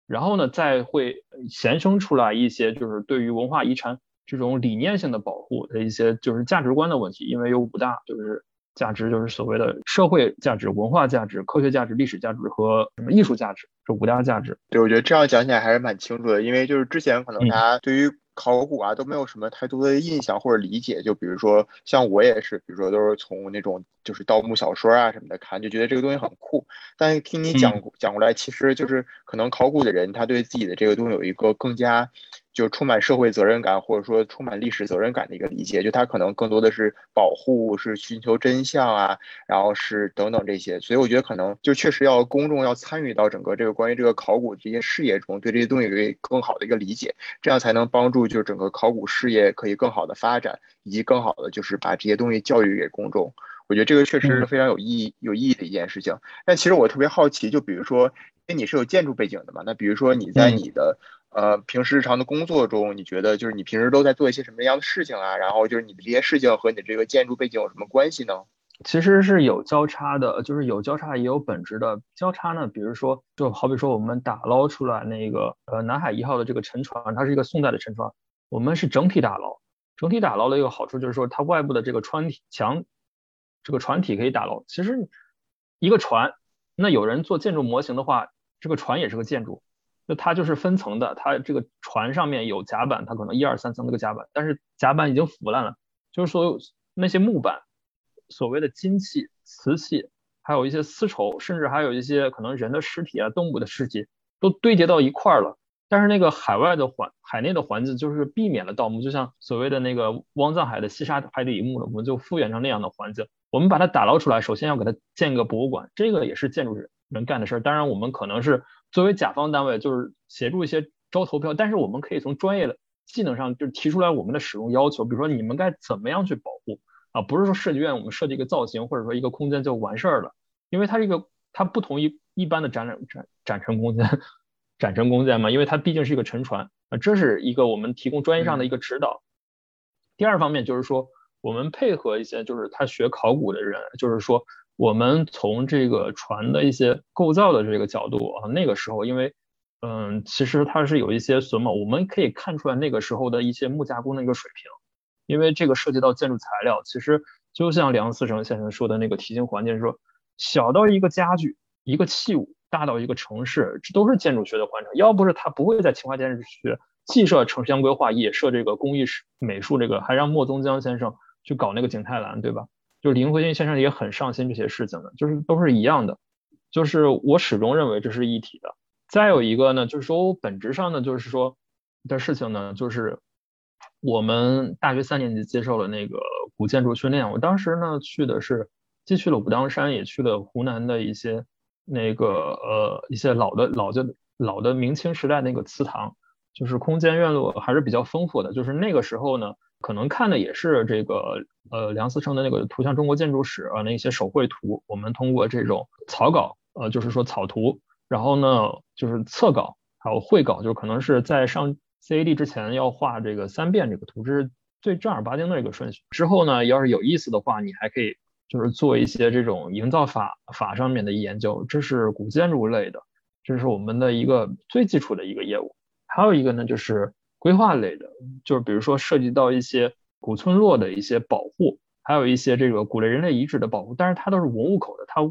然后呢，再会衍生出来一些，就是对于文化遗产这种理念性的保护的一些，就是价值观的问题。因为有五大，就是价值，就是所谓的社会价值、文化价值、科学价值、历史价值和什么艺术价值，这五大价值。对，我觉得这样讲起来还是蛮清楚的。因为就是之前可能大家对于考古啊都没有什么太多的印象或者理解，就比如说像我也是，比如说都是从那种就是盗墓小说啊什么的看，就觉得这个东西很酷。但听你讲讲过来，其实就是可能考古的人他对自己的这个东西有一个更加。就充满社会责任感，或者说充满历史责任感的一个理解，就他可能更多的是保护，是寻求真相啊，然后是等等这些，所以我觉得可能就确实要公众要参与到整个这个关于这个考古这些事业中，对这些东西有一更好的一个理解，这样才能帮助就是整个考古事业可以更好的发展，以及更好的就是把这些东西教育给公众。我觉得这个确实是非常有意义、有意义的一件事情。但其实我特别好奇，就比如说，因为你是有建筑背景的嘛，那比如说你在你的呃平时日常的工作中，你觉得就是你平时都在做一些什么样的事情啊？然后就是你的这些事情和你的这个建筑背景有什么关系呢？其实是有交叉的，就是有交叉也有本质的交叉呢。比如说，就好比说我们打捞出来那个呃南海一号的这个沉船，它是一个宋代的沉船，我们是整体打捞，整体打捞的一个好处就是说它外部的这个穿体墙。这个船体可以打捞。其实一个船，那有人做建筑模型的话，这个船也是个建筑。那它就是分层的，它这个船上面有甲板，它可能一二三层那个甲板，但是甲板已经腐烂了，就是所有那些木板，所谓的金器、瓷器，还有一些丝绸，甚至还有一些可能人的尸体啊、动物的尸体，都堆叠到一块儿了。但是那个海外的环海内的环境就是避免了盗墓，就像所谓的那个汪藏海的西沙海底墓了，我们就复原成那样的环境。我们把它打捞出来，首先要给它建个博物馆，这个也是建筑人干的事儿。当然，我们可能是作为甲方单位，就是协助一些招投标，但是我们可以从专业的技能上，就是提出来我们的使用要求，比如说你们该怎么样去保护啊？不是说设计院我们设计一个造型或者说一个空间就完事儿了，因为它这个它不同于一般的展览展展陈空间，(laughs) 展陈空间嘛，因为它毕竟是一个沉船啊，这是一个我们提供专业上的一个指导。第二方面就是说。我们配合一些就是他学考古的人，就是说我们从这个船的一些构造的这个角度啊，那个时候因为嗯，其实它是有一些损卯，我们可以看出来那个时候的一些木加工的一个水平，因为这个涉及到建筑材料，其实就像梁思成先生说的那个题型环境，说小到一个家具、一个器物，大到一个城市，这都是建筑学的环程。要不是他不会在清华建筑学既设城乡规划，也设这个工艺美术这个，还让莫宗江先生。去搞那个景泰蓝，对吧？就是林徽因先生也很上心这些事情的，就是都是一样的。就是我始终认为这是一体的。再有一个呢，就是说我本质上呢，就是说的事情呢，就是我们大学三年级接受了那个古建筑训练。我当时呢去的是既去了武当山，也去了湖南的一些那个呃一些老的老的老的明清时代那个祠堂。就是空间院落还是比较丰富的。就是那个时候呢，可能看的也是这个呃梁思成的那个《图像中国建筑史》啊那些手绘图，我们通过这种草稿，呃就是说草图，然后呢就是侧稿还有绘稿，就可能是在上 CAD 之前要画这个三遍这个图，这是最正儿八经的一个顺序。之后呢，要是有意思的话，你还可以就是做一些这种营造法法上面的研究，这是古建筑类的。这是我们的一个最基础的一个业务，还有一个呢，就是规划类的，就是比如说涉及到一些古村落的一些保护，还有一些这个古类人类遗址的保护，但是它都是文物口的，它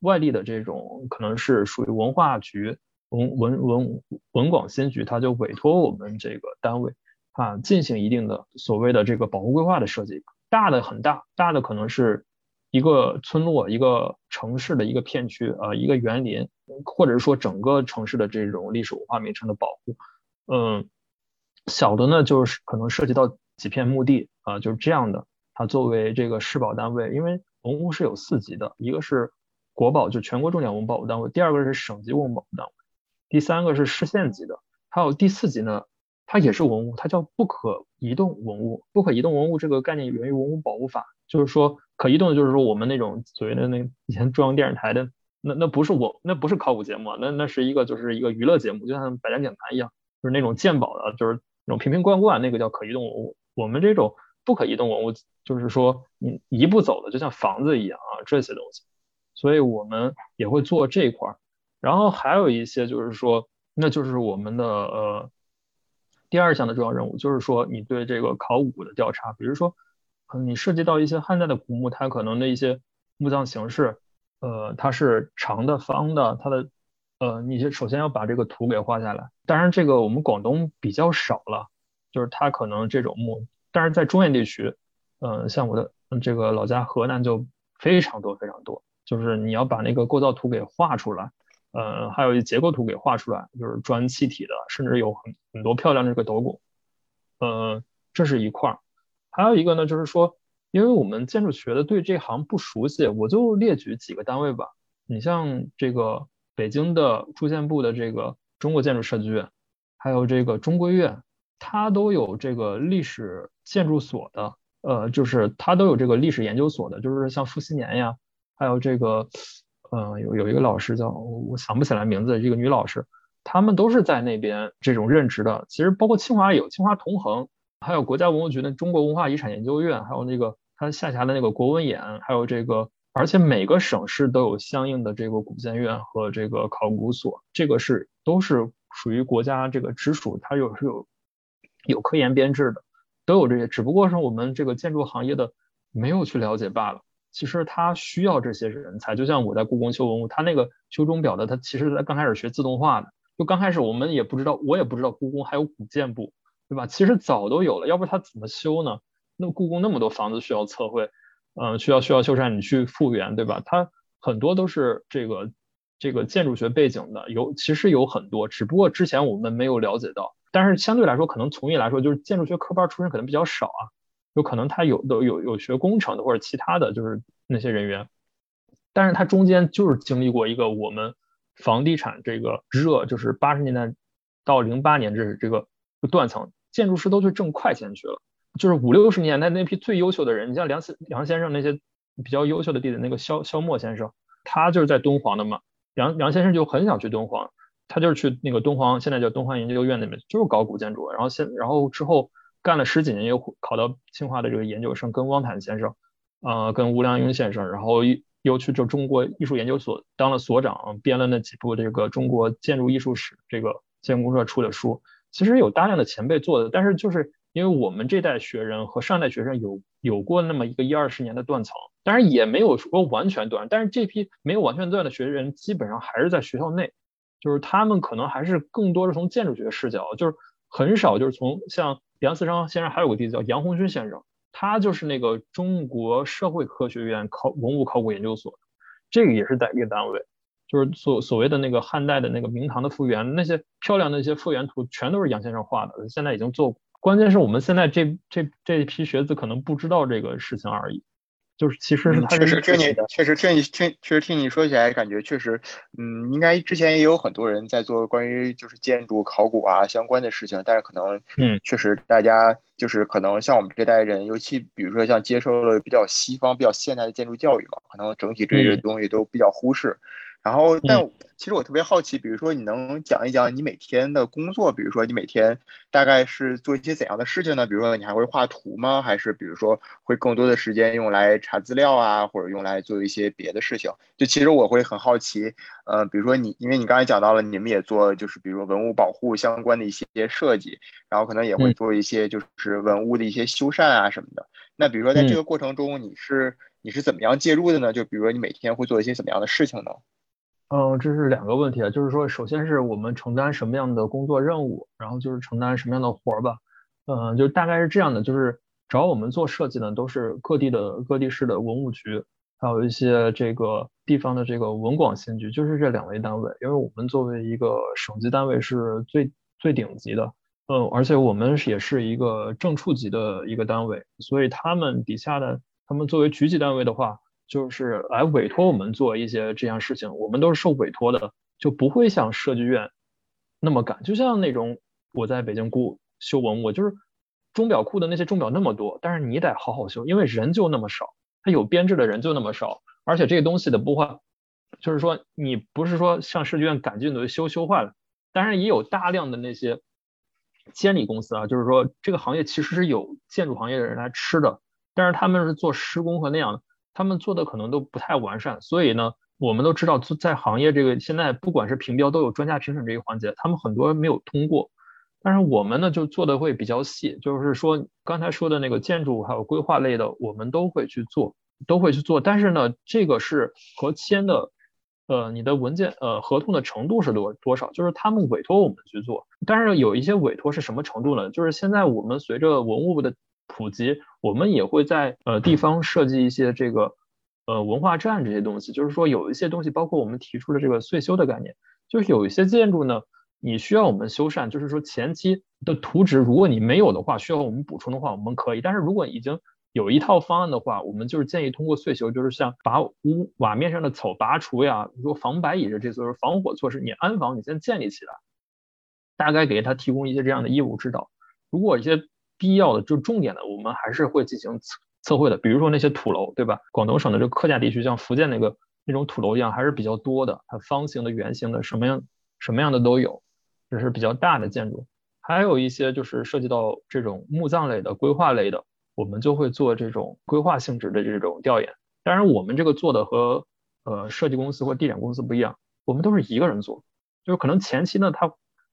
外地的这种可能是属于文化局、文文文文广新局，它就委托我们这个单位啊进行一定的所谓的这个保护规划的设计，大的很大，大的可能是。一个村落、一个城市的一个片区，呃，一个园林，或者说整个城市的这种历史文化名城的保护，嗯，小的呢就是可能涉及到几片墓地，啊，就是这样的。它作为这个市保单位，因为文物是有四级的，一个是国保，就全国重点文物保护单位；第二个是省级文物保护单位；第三个是市县级的；还有第四级呢，它也是文物，它叫不可移动文物。不可移动文物这个概念源于文物保护法，就是说。可移动的就是说我们那种所谓的那以前中央电视台的那那不是我那不是考古节目，那那是一个就是一个娱乐节目，就像百家讲坛一样，就是那种鉴宝的，就是那种瓶瓶罐罐，那个叫可移动文物。我们这种不可移动文物，就是说你一步走的，就像房子一样啊这些东西，所以我们也会做这一块儿。然后还有一些就是说，那就是我们的呃第二项的重要任务，就是说你对这个考古的调查，比如说。嗯，你涉及到一些汉代的古墓，它可能的一些墓葬形式，呃，它是长的、方的，它的，呃，你就首先要把这个图给画下来。当然，这个我们广东比较少了，就是它可能这种墓，但是在中原地区，嗯，像我的这个老家河南就非常多非常多，就是你要把那个构造图给画出来，呃，还有一结构图给画出来，就是砖砌体的，甚至有很很多漂亮的这个斗拱，呃，这是一块儿。还有一个呢，就是说，因为我们建筑学的对这行不熟悉，我就列举几个单位吧。你像这个北京的住建部的这个中国建筑设计院，还有这个中规院，它都有这个历史建筑所的，呃，就是它都有这个历史研究所的，就是像傅熹年呀，还有这个，呃，有有一个老师叫我想不起来名字，一个女老师，他们都是在那边这种任职的。其实包括清华有清华同衡。还有国家文物局的中国文化遗产研究院，还有那个它下辖的那个国文研，还有这个，而且每个省市都有相应的这个古建院和这个考古所，这个是都是属于国家这个直属，它有是有有科研编制的，都有这些，只不过是我们这个建筑行业的没有去了解罢了。其实它需要这些人才，就像我在故宫修文物，它那个修钟表的，它其实在刚开始学自动化的，就刚开始我们也不知道，我也不知道故宫还有古建部。对吧？其实早都有了，要不他怎么修呢？那故宫那么多房子需要测绘，嗯，需要需要修缮，你去复原，对吧？它很多都是这个这个建筑学背景的，有其实有很多，只不过之前我们没有了解到。但是相对来说，可能从业来说，就是建筑学科班出身可能比较少啊，有可能他有的有有学工程的或者其他的就是那些人员，但是他中间就是经历过一个我们房地产这个热，就是八十年代到零八年这这个断层。建筑师都去挣快钱去了，就是五六十年代那批最优秀的人，你像梁先梁先生那些比较优秀的弟子，那个萧萧默先生，他就是在敦煌的嘛。梁梁先生就很想去敦煌，他就是去那个敦煌，现在叫敦煌研究院那边，就是搞古建筑。然后现然后之后干了十几年，又考到清华的这个研究生，跟汪坦先生，呃，跟吴良英先生，然后又又去就中国艺术研究所当了所长，编了那几部这个中国建筑艺术史这个建工社出的书。其实有大量的前辈做的，但是就是因为我们这代学人和上代学生有有过那么一个一二十年的断层，当然也没有说完全断，但是这批没有完全断的学人基本上还是在学校内，就是他们可能还是更多是从建筑学视角，就是很少就是从像梁思成先生还有个弟子叫杨红军先生，他就是那个中国社会科学院考文物考古研究所，这个也是在一个单位。就是所所谓的那个汉代的那个明堂的复原，那些漂亮的一些复原图，全都是杨先生画的。现在已经做，关键是我们现在这这这一批学子可能不知道这个事情而已。就是其实是确实听你确实听你听确实听你说起来，感觉确实，嗯，应该之前也有很多人在做关于就是建筑考古啊相关的事情，但是可能，嗯，确实大家就是可能像我们这代人，尤其比如说像接受了比较西方比较现代的建筑教育嘛，可能整体这些东西都比较忽视。然后，但其实我特别好奇，比如说你能讲一讲你每天的工作，比如说你每天大概是做一些怎样的事情呢？比如说你还会画图吗？还是比如说会更多的时间用来查资料啊，或者用来做一些别的事情？就其实我会很好奇，呃，比如说你，因为你刚才讲到了你们也做，就是比如说文物保护相关的一些设计，然后可能也会做一些就是文物的一些修缮啊什么的。那比如说在这个过程中，你是你是怎么样介入的呢？就比如说你每天会做一些怎么样的事情呢？嗯，这是两个问题啊，就是说，首先是我们承担什么样的工作任务，然后就是承担什么样的活儿吧。嗯，就大概是这样的，就是找我们做设计的，都是各地的各地市的文物局，还有一些这个地方的这个文广新局，就是这两类单位。因为我们作为一个省级单位是最最顶级的，嗯，而且我们也是一个正处级的一个单位，所以他们底下的他们作为局级单位的话。就是来委托我们做一些这样事情，我们都是受委托的，就不会像设计院那么赶。就像那种我在北京故修文物，就是钟表库的那些钟表那么多，但是你得好好修，因为人就那么少，他有编制的人就那么少，而且这个东西的不坏，就是说你不是说像设计院赶进度修修坏了，当然也有大量的那些监理公司啊，就是说这个行业其实是有建筑行业的人来吃的，但是他们是做施工和那样的。他们做的可能都不太完善，所以呢，我们都知道在行业这个现在不管是评标都有专家评审这一环节，他们很多没有通过，但是我们呢就做的会比较细，就是说刚才说的那个建筑还有规划类的，我们都会去做，都会去做，但是呢，这个是和签的，呃，你的文件呃合同的程度是多多少，就是他们委托我们去做，但是有一些委托是什么程度呢？就是现在我们随着文物部的普及，我们也会在呃地方设计一些这个呃文化站这些东西，就是说有一些东西，包括我们提出的这个岁修的概念，就是有一些建筑呢，你需要我们修缮，就是说前期的图纸如果你没有的话，需要我们补充的话，我们可以；但是如果已经有一套方案的话，我们就是建议通过岁修，就是像把屋瓦面上的草拔除呀，比如说防白蚁的这些防火措施，你安防你先建立起来，大概给他提供一些这样的业务指导。如果一些必要的就重点的，我们还是会进行测测绘的。比如说那些土楼，对吧？广东省的这个客家地区，像福建那个那种土楼一样，还是比较多的。它方形的、圆形的，什么样什么样的都有，这是比较大的建筑。还有一些就是涉及到这种墓葬类的、规划类的，我们就会做这种规划性质的这种调研。当然，我们这个做的和呃设计公司或地点公司不一样，我们都是一个人做，就是可能前期呢，他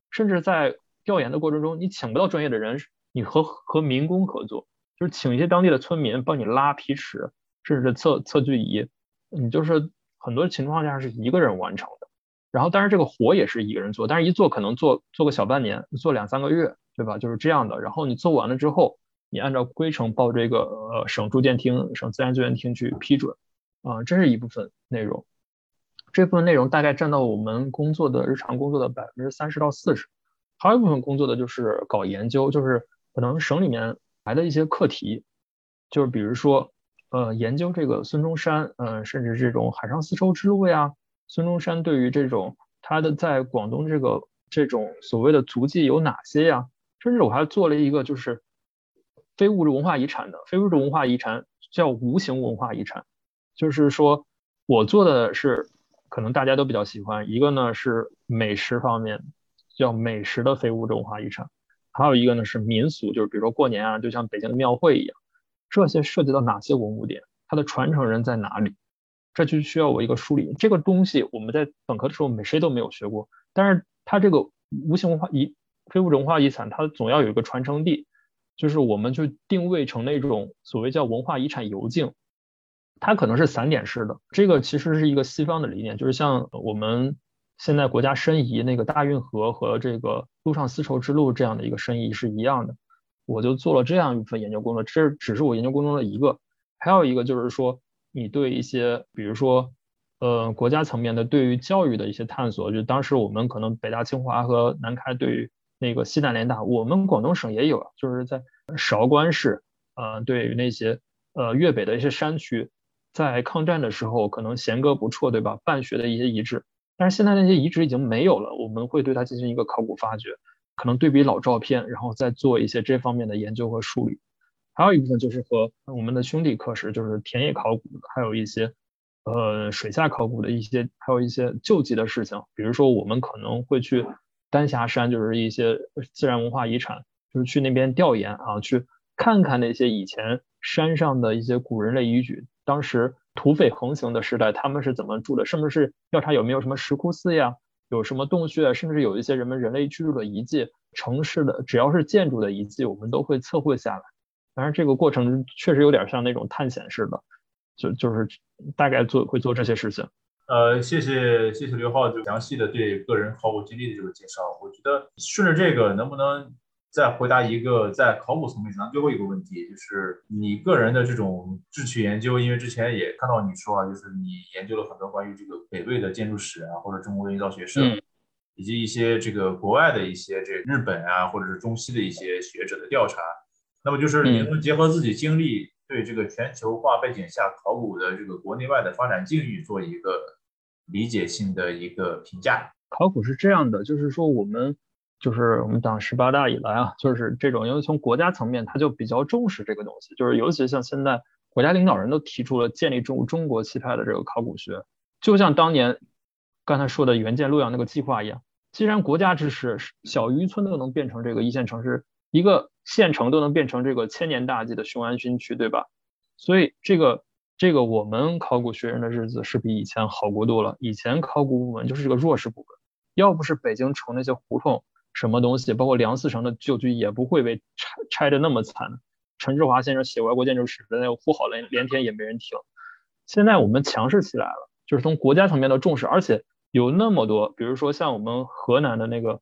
甚至在调研的过程中，你请不到专业的人。你和和民工合作，就是请一些当地的村民帮你拉皮尺，甚至是测测距仪，你就是很多情况下是一个人完成的。然后，当然这个活也是一个人做，但是一做可能做做个小半年，做两三个月，对吧？就是这样的。然后你做完了之后，你按照规程报这个呃省住建厅、省自然资源厅去批准，啊，这是一部分内容。这部分内容大概占到我们工作的日常工作的百分之三十到四十，还有一部分工作的就是搞研究，就是。可能省里面来的一些课题，就是比如说，呃，研究这个孙中山，嗯，甚至这种海上丝绸之路呀，孙中山对于这种他的在广东这个这种所谓的足迹有哪些呀？甚至我还做了一个就是非物质文化遗产的，非物质文化遗产叫无形文化遗产，就是说我做的是可能大家都比较喜欢，一个呢是美食方面，叫美食的非物质文化遗产。还有一个呢是民俗，就是比如说过年啊，就像北京的庙会一样，这些涉及到哪些文物点，它的传承人在哪里，这就需要我一个梳理。这个东西我们在本科的时候，没谁都没有学过，但是它这个无形文化遗非物质文化遗产，它总要有一个传承地，就是我们就定位成那种所谓叫文化遗产游径，它可能是散点式的。这个其实是一个西方的理念，就是像我们。现在国家申遗那个大运河和这个陆上丝绸之路这样的一个申遗是一样的，我就做了这样一份研究工作，这只是我研究工作的一个，还有一个就是说，你对一些，比如说，呃，国家层面的对于教育的一些探索，就当时我们可能北大、清华和南开对于那个西南联大，我们广东省也有，就是在韶关市，呃，对于那些呃粤北的一些山区，在抗战的时候可能弦歌不辍，对吧？办学的一些遗址，但是现在那些遗址已经没有了，我们会对它进行一个考古发掘，可能对比老照片，然后再做一些这方面的研究和梳理。还有一部分就是和我们的兄弟课时，就是田野考古，还有一些呃水下考古的一些，还有一些救济的事情，比如说我们可能会去丹霞山，就是一些自然文化遗产，就是去那边调研啊，去看看那些以前山上的一些古人类遗址，当时土匪横行的时代，他们是怎么住的，是不是调查有没有什么石窟寺呀，有什么洞穴，甚至有一些人们人类居住的遗迹，城市的只要是建筑的遗迹，我们都会测绘下来。当然，这个过程确实有点像那种探险似的，就就是大概做会做这些事情。呃，谢谢谢谢刘浩就详细的对个人考古经历的这个介绍。我觉得顺着这个，能不能再回答一个在考古层面上最后一个问题，就是你个人的这种志趣研究？因为之前也看到你说啊，就是你研究了很多关于这个北魏的建筑史啊，或者中国的营造学社，以及一些这个国外的一些这日本啊，或者是中西的一些学者的调查。那么就是你能结合自己经历，对这个全球化背景下考古的这个国内外的发展境遇做一个理解性的一个评价。考古是这样的，就是说我们就是我们党十八大以来啊，就是这种，因为从国家层面他就比较重视这个东西，就是尤其像现在国家领导人都提出了建立中中国气派的这个考古学，就像当年刚才说的援建洛阳那个计划一样，既然国家支持，小渔村都能变成这个一线城市，一个。县城都能变成这个千年大计的雄安新区，对吧？所以这个这个我们考古学院的日子是比以前好过多了。以前考古部门就是这个弱势部门，要不是北京城那些胡同什么东西，包括梁思成的旧居，也不会被拆拆的那么惨。陈志华先生写外国建筑史的那个呼好连连天也没人听。现在我们强势起来了，就是从国家层面的重视，而且有那么多，比如说像我们河南的那个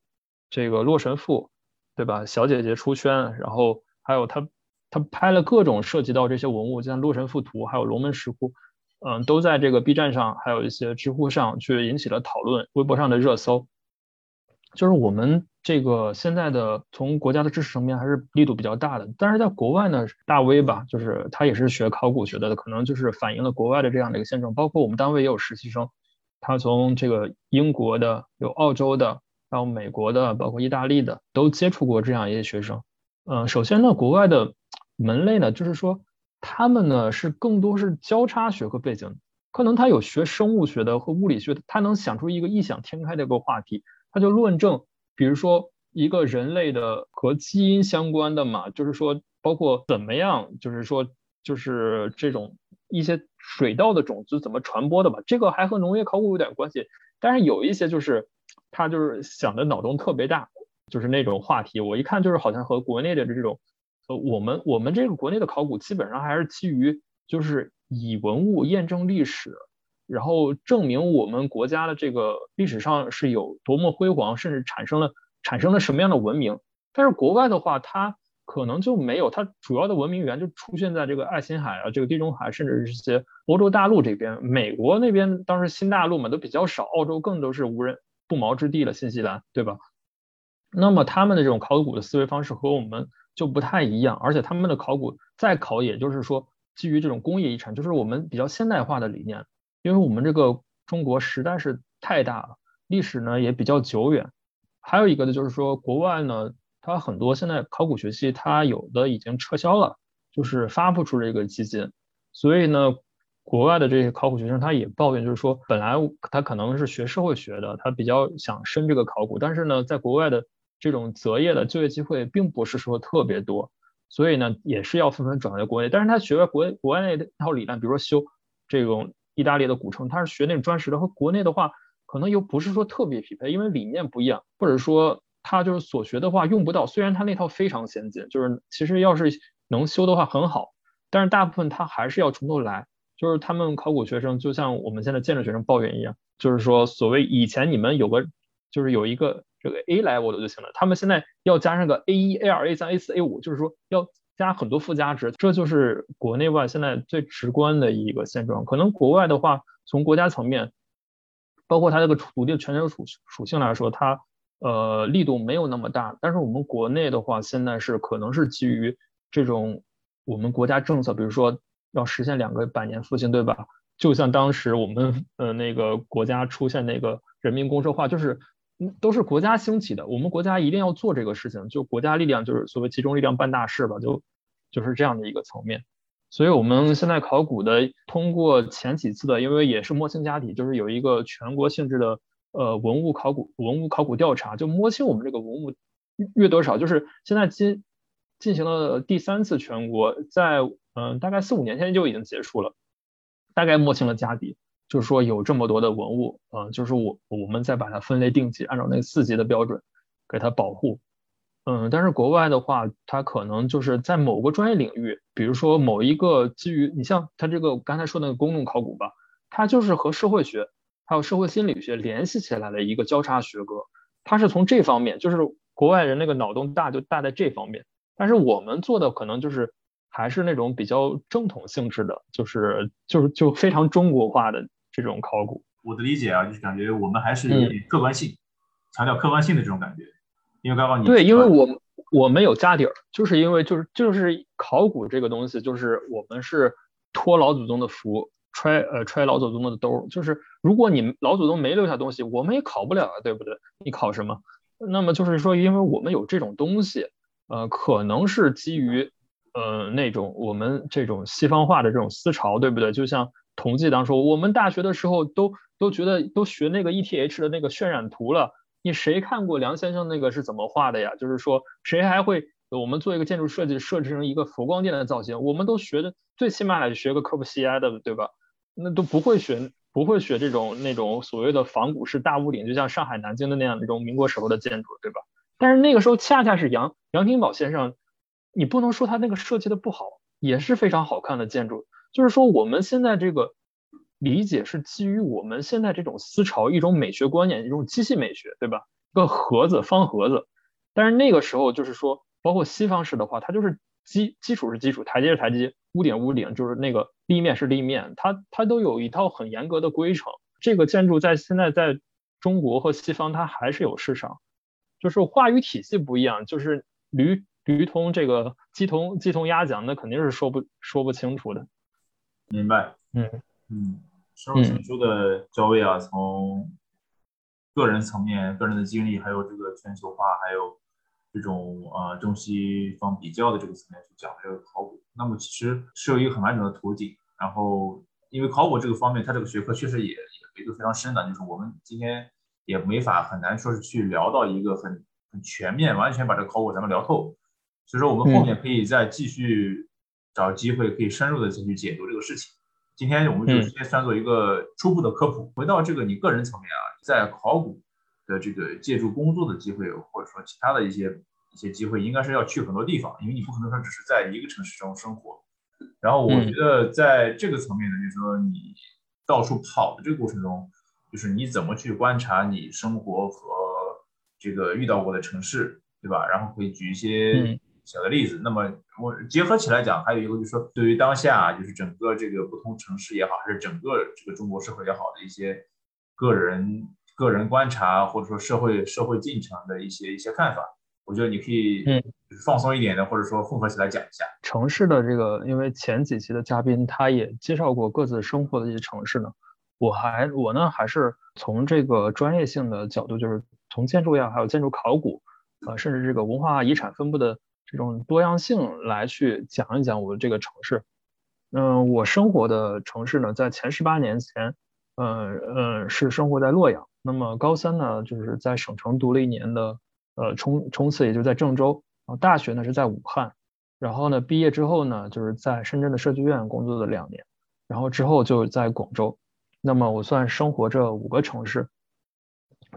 这个洛神赋。对吧？小姐姐出圈，然后还有他，他拍了各种涉及到这些文物，像《洛神赋图》还有龙门石窟，嗯，都在这个 B 站上，还有一些知乎上去引起了讨论，微博上的热搜。就是我们这个现在的从国家的支持层面还是力度比较大的，但是在国外呢，大 V 吧，就是他也是学考古学的，可能就是反映了国外的这样的一个现状。包括我们单位也有实习生，他从这个英国的，有澳洲的。还有美国的，包括意大利的，都接触过这样一些学生。嗯，首先呢，国外的门类呢，就是说他们呢是更多是交叉学科背景，可能他有学生物学的和物理学的，他能想出一个异想天开的一个话题，他就论证，比如说一个人类的和基因相关的嘛，就是说包括怎么样，就是说就是这种一些水稻的种子怎么传播的吧，这个还和农业考古有点关系，但是有一些就是。他就是想的脑洞特别大，就是那种话题，我一看就是好像和国内的这种，呃，我们我们这个国内的考古基本上还是基于就是以文物验证历史，然后证明我们国家的这个历史上是有多么辉煌，甚至产生了产生了什么样的文明。但是国外的话，它可能就没有，它主要的文明源就出现在这个爱琴海啊，这个地中海，甚至是一些欧洲大陆这边，美国那边当时新大陆嘛都比较少，澳洲更都是无人。不毛之地了，新西兰，对吧？那么他们的这种考古的思维方式和我们就不太一样，而且他们的考古再考，也就是说基于这种工业遗产，就是我们比较现代化的理念。因为我们这个中国实在是太大了，历史呢也比较久远。还有一个呢，就是说国外呢，它很多现在考古学系，它有的已经撤销了，就是发不出这个基金，所以呢。国外的这些考古学生，他也抱怨，就是说，本来他可能是学社会学的，他比较想深这个考古，但是呢，在国外的这种择业的就业机会并不是说特别多，所以呢，也是要纷纷转回国内。但是他学外国国外那套理论，比如说修这种意大利的古城，他是学那种砖石的，和国内的话，可能又不是说特别匹配，因为理念不一样，或者说他就是所学的话用不到。虽然他那套非常先进，就是其实要是能修的话很好，但是大部分他还是要从头来。就是他们考古学生，就像我们现在建筑学生抱怨一样，就是说，所谓以前你们有个，就是有一个这个 A level 的就行了，他们现在要加上个 A 一、A 二、A 三、A 四、A 五，就是说要加很多附加值，这就是国内外现在最直观的一个现状。可能国外的话，从国家层面，包括它这个土地的全球属属性来说，它呃力度没有那么大，但是我们国内的话，现在是可能是基于这种我们国家政策，比如说。要实现两个百年复兴，对吧？就像当时我们呃那个国家出现那个人民公社化，就是嗯都是国家兴起的，我们国家一定要做这个事情，就国家力量就是所谓集中力量办大事吧，就就是这样的一个层面。所以我们现在考古的，通过前几次的，因为也是摸清家底，就是有一个全国性质的呃文物考古文物考古调查，就摸清我们这个文物越多少，就是现在进进行了第三次全国，在嗯大概四五年前就已经结束了，大概摸清了家底，就是说有这么多的文物，嗯，就是我我们再把它分类定级，按照那个四级的标准给它保护。嗯，但是国外的话，它可能就是在某个专业领域，比如说某一个基于你像它这个刚才说那个公众考古吧，它就是和社会学还有社会心理学联系起来的一个交叉学科，它是从这方面，就是国外人那个脑洞大就大在这方面，但是我们做的可能就是还是那种比较正统性质的，就是就是就非常中国化的这种考古。我的理解啊，就是感觉我们还是有点客观性，强调客观性的这种感觉。因为刚刚你对，因为我我们有家底儿，就是因为就是就是考古这个东西，就是我们是托老祖宗的福，揣呃揣老祖宗的兜，就是如果你老祖宗没留下东西，我们也考不了啊，对不对？你考什么？那么就是说，因为我们有这种东西，呃，可能是基于呃那种我们这种西方化的这种思潮，对不对？就像同济当中，我们大学的时候都都觉得都学那个 ETH 的那个渲染图了。你谁看过梁先生那个是怎么画的呀？就是说，谁还会我们做一个建筑设计，设置成一个佛光殿的造型？我们都学的，最起码得学个科布西埃的，对吧？那都不会学，不会学这种那种所谓的仿古式大屋顶，就像上海、南京的那样那种民国时候的建筑，对吧？但是那个时候恰恰是杨杨廷宝先生，你不能说他那个设计的不好，也是非常好看的建筑。就是说我们现在这个。理解是基于我们现在这种思潮，一种美学观念，一种机器美学，对吧？一个盒子，方盒子。但是那个时候就是说，包括西方式的话，它就是基基础是基础，台阶是台阶，屋顶屋顶，就是那个立面是立面，它它都有一套很严格的规程。这个建筑在现在在中国和西方，它还是有市场，就是话语体系不一样，就是驴驴同这个鸡同鸡同鸭讲，那肯定是说不说不清楚的。明白，嗯。嗯，深入浅出的教位啊，从个人层面、个人的经历，还有这个全球化，还有这种呃中西方比较的这个层面去讲这个考古，那么其实是有一个很完整的图景。然后，因为考古这个方面，它这个学科确实也也维度非常深的，就是我们今天也没法很难说是去聊到一个很很全面、完全把这个考古咱们聊透。所以说，我们后面可以再继续找机会，可以深入的进去解读这个事情。今天我们就直接算作一个初步的科普。回到这个你个人层面啊，在考古的这个借助工作的机会，或者说其他的一些一些机会，应该是要去很多地方，因为你不可能说只是在一个城市中生活。然后我觉得在这个层面呢，就是说你到处跑的这个过程中，就是你怎么去观察你生活和这个遇到过的城市，对吧？然后可以举一些。小的例子，那么我结合起来讲，还有一个就是说，对于当下就是整个这个不同城市也好，还是整个这个中国社会也好的一些个人个人观察，或者说社会社会进程的一些一些看法，我觉得你可以嗯。放松一点的，或者说混合起来讲一下。城市的这个，因为前几期的嘉宾他也介绍过各自生活的一些城市呢，我还我呢还是从这个专业性的角度，就是从建筑呀，还有建筑考古，呃，甚至这个文化遗产分布的。这种多样性来去讲一讲我的这个城市。嗯，我生活的城市呢，在前十八年前，呃呃，是生活在洛阳。那么高三呢，就是在省城读了一年的，呃，冲冲刺，也就在郑州。大学呢是在武汉。然后呢，毕业之后呢，就是在深圳的设计院工作了两年。然后之后就在广州。那么我算生活这五个城市。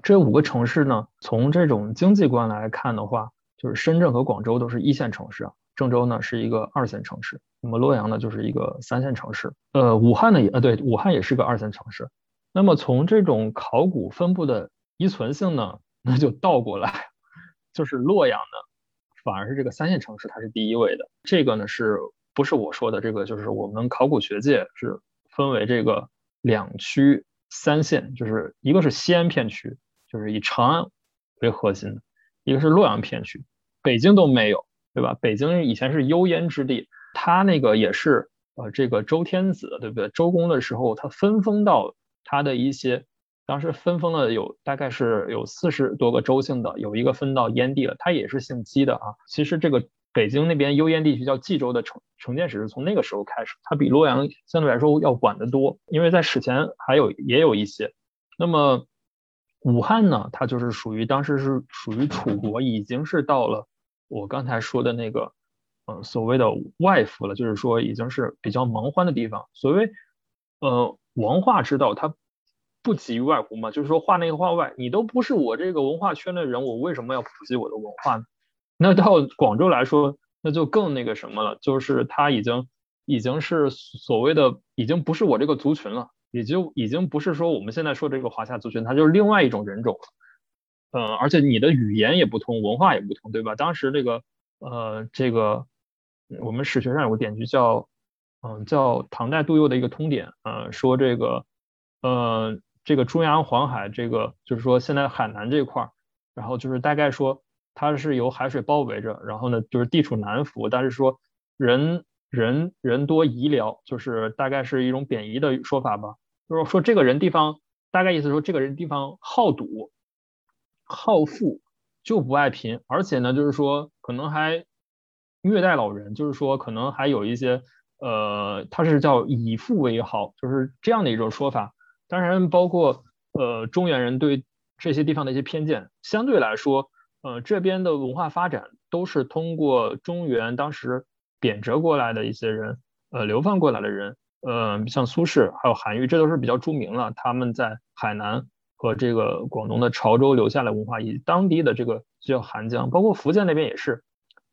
这五个城市呢，从这种经济观来看的话。就是深圳和广州都是一线城市啊，郑州呢是一个二线城市，那么洛阳呢就是一个三线城市，呃，武汉呢也呃对，武汉也是个二线城市。那么从这种考古分布的依存性呢，那就倒过来，(laughs) 就是洛阳呢反而是这个三线城市它是第一位的。这个呢是不是我说的？这个就是我们考古学界是分为这个两区三线，就是一个是西安片区，就是以长安为核心的。一个是洛阳片区，北京都没有，对吧？北京以前是幽燕之地，它那个也是，呃这个周天子，对不对？周公的时候，他分封到他的一些，当时分封了有大概是有四十多个州姓的，有一个分到燕地了，他也是姓姬的啊。其实这个北京那边幽燕地区叫冀州的城城建史是从那个时候开始，它比洛阳相对来说要晚得多，因为在史前还有也有一些。那么武汉呢，它就是属于当时是属于楚国，已经是到了我刚才说的那个，嗯，所谓的外服了，就是说已经是比较蛮荒的地方。所谓呃文化之道，它不及于外乎嘛，就是说画内画外，你都不是我这个文化圈的人，我为什么要普及我的文化呢？那到广州来说，那就更那个什么了，就是它已经已经是所谓的，已经不是我这个族群了。也就已经不是说我们现在说这个华夏族群，它就是另外一种人种了，嗯，而且你的语言也不同，文化也不同，对吧？当时这个，呃，这个我们史学上有个典籍叫，嗯，叫唐代杜佑的一个通典，呃，说这个，呃，这个中央黄海，这个就是说现在海南这块儿，然后就是大概说它是由海水包围着，然后呢就是地处南服，但是说人。人人多宜辽，就是大概是一种贬义的说法吧。就是说这个人地方，大概意思说这个人地方好赌、好富，就不爱贫，而且呢，就是说可能还虐待老人，就是说可能还有一些呃，他是叫以富为豪，就是这样的一种说法。当然，包括呃中原人对这些地方的一些偏见，相对来说，呃这边的文化发展都是通过中原当时。贬谪过来的一些人，呃，流放过来的人，呃，像苏轼还有韩愈，这都是比较著名了。他们在海南和这个广东的潮州留下来文化，以当地的这个叫韩江，包括福建那边也是。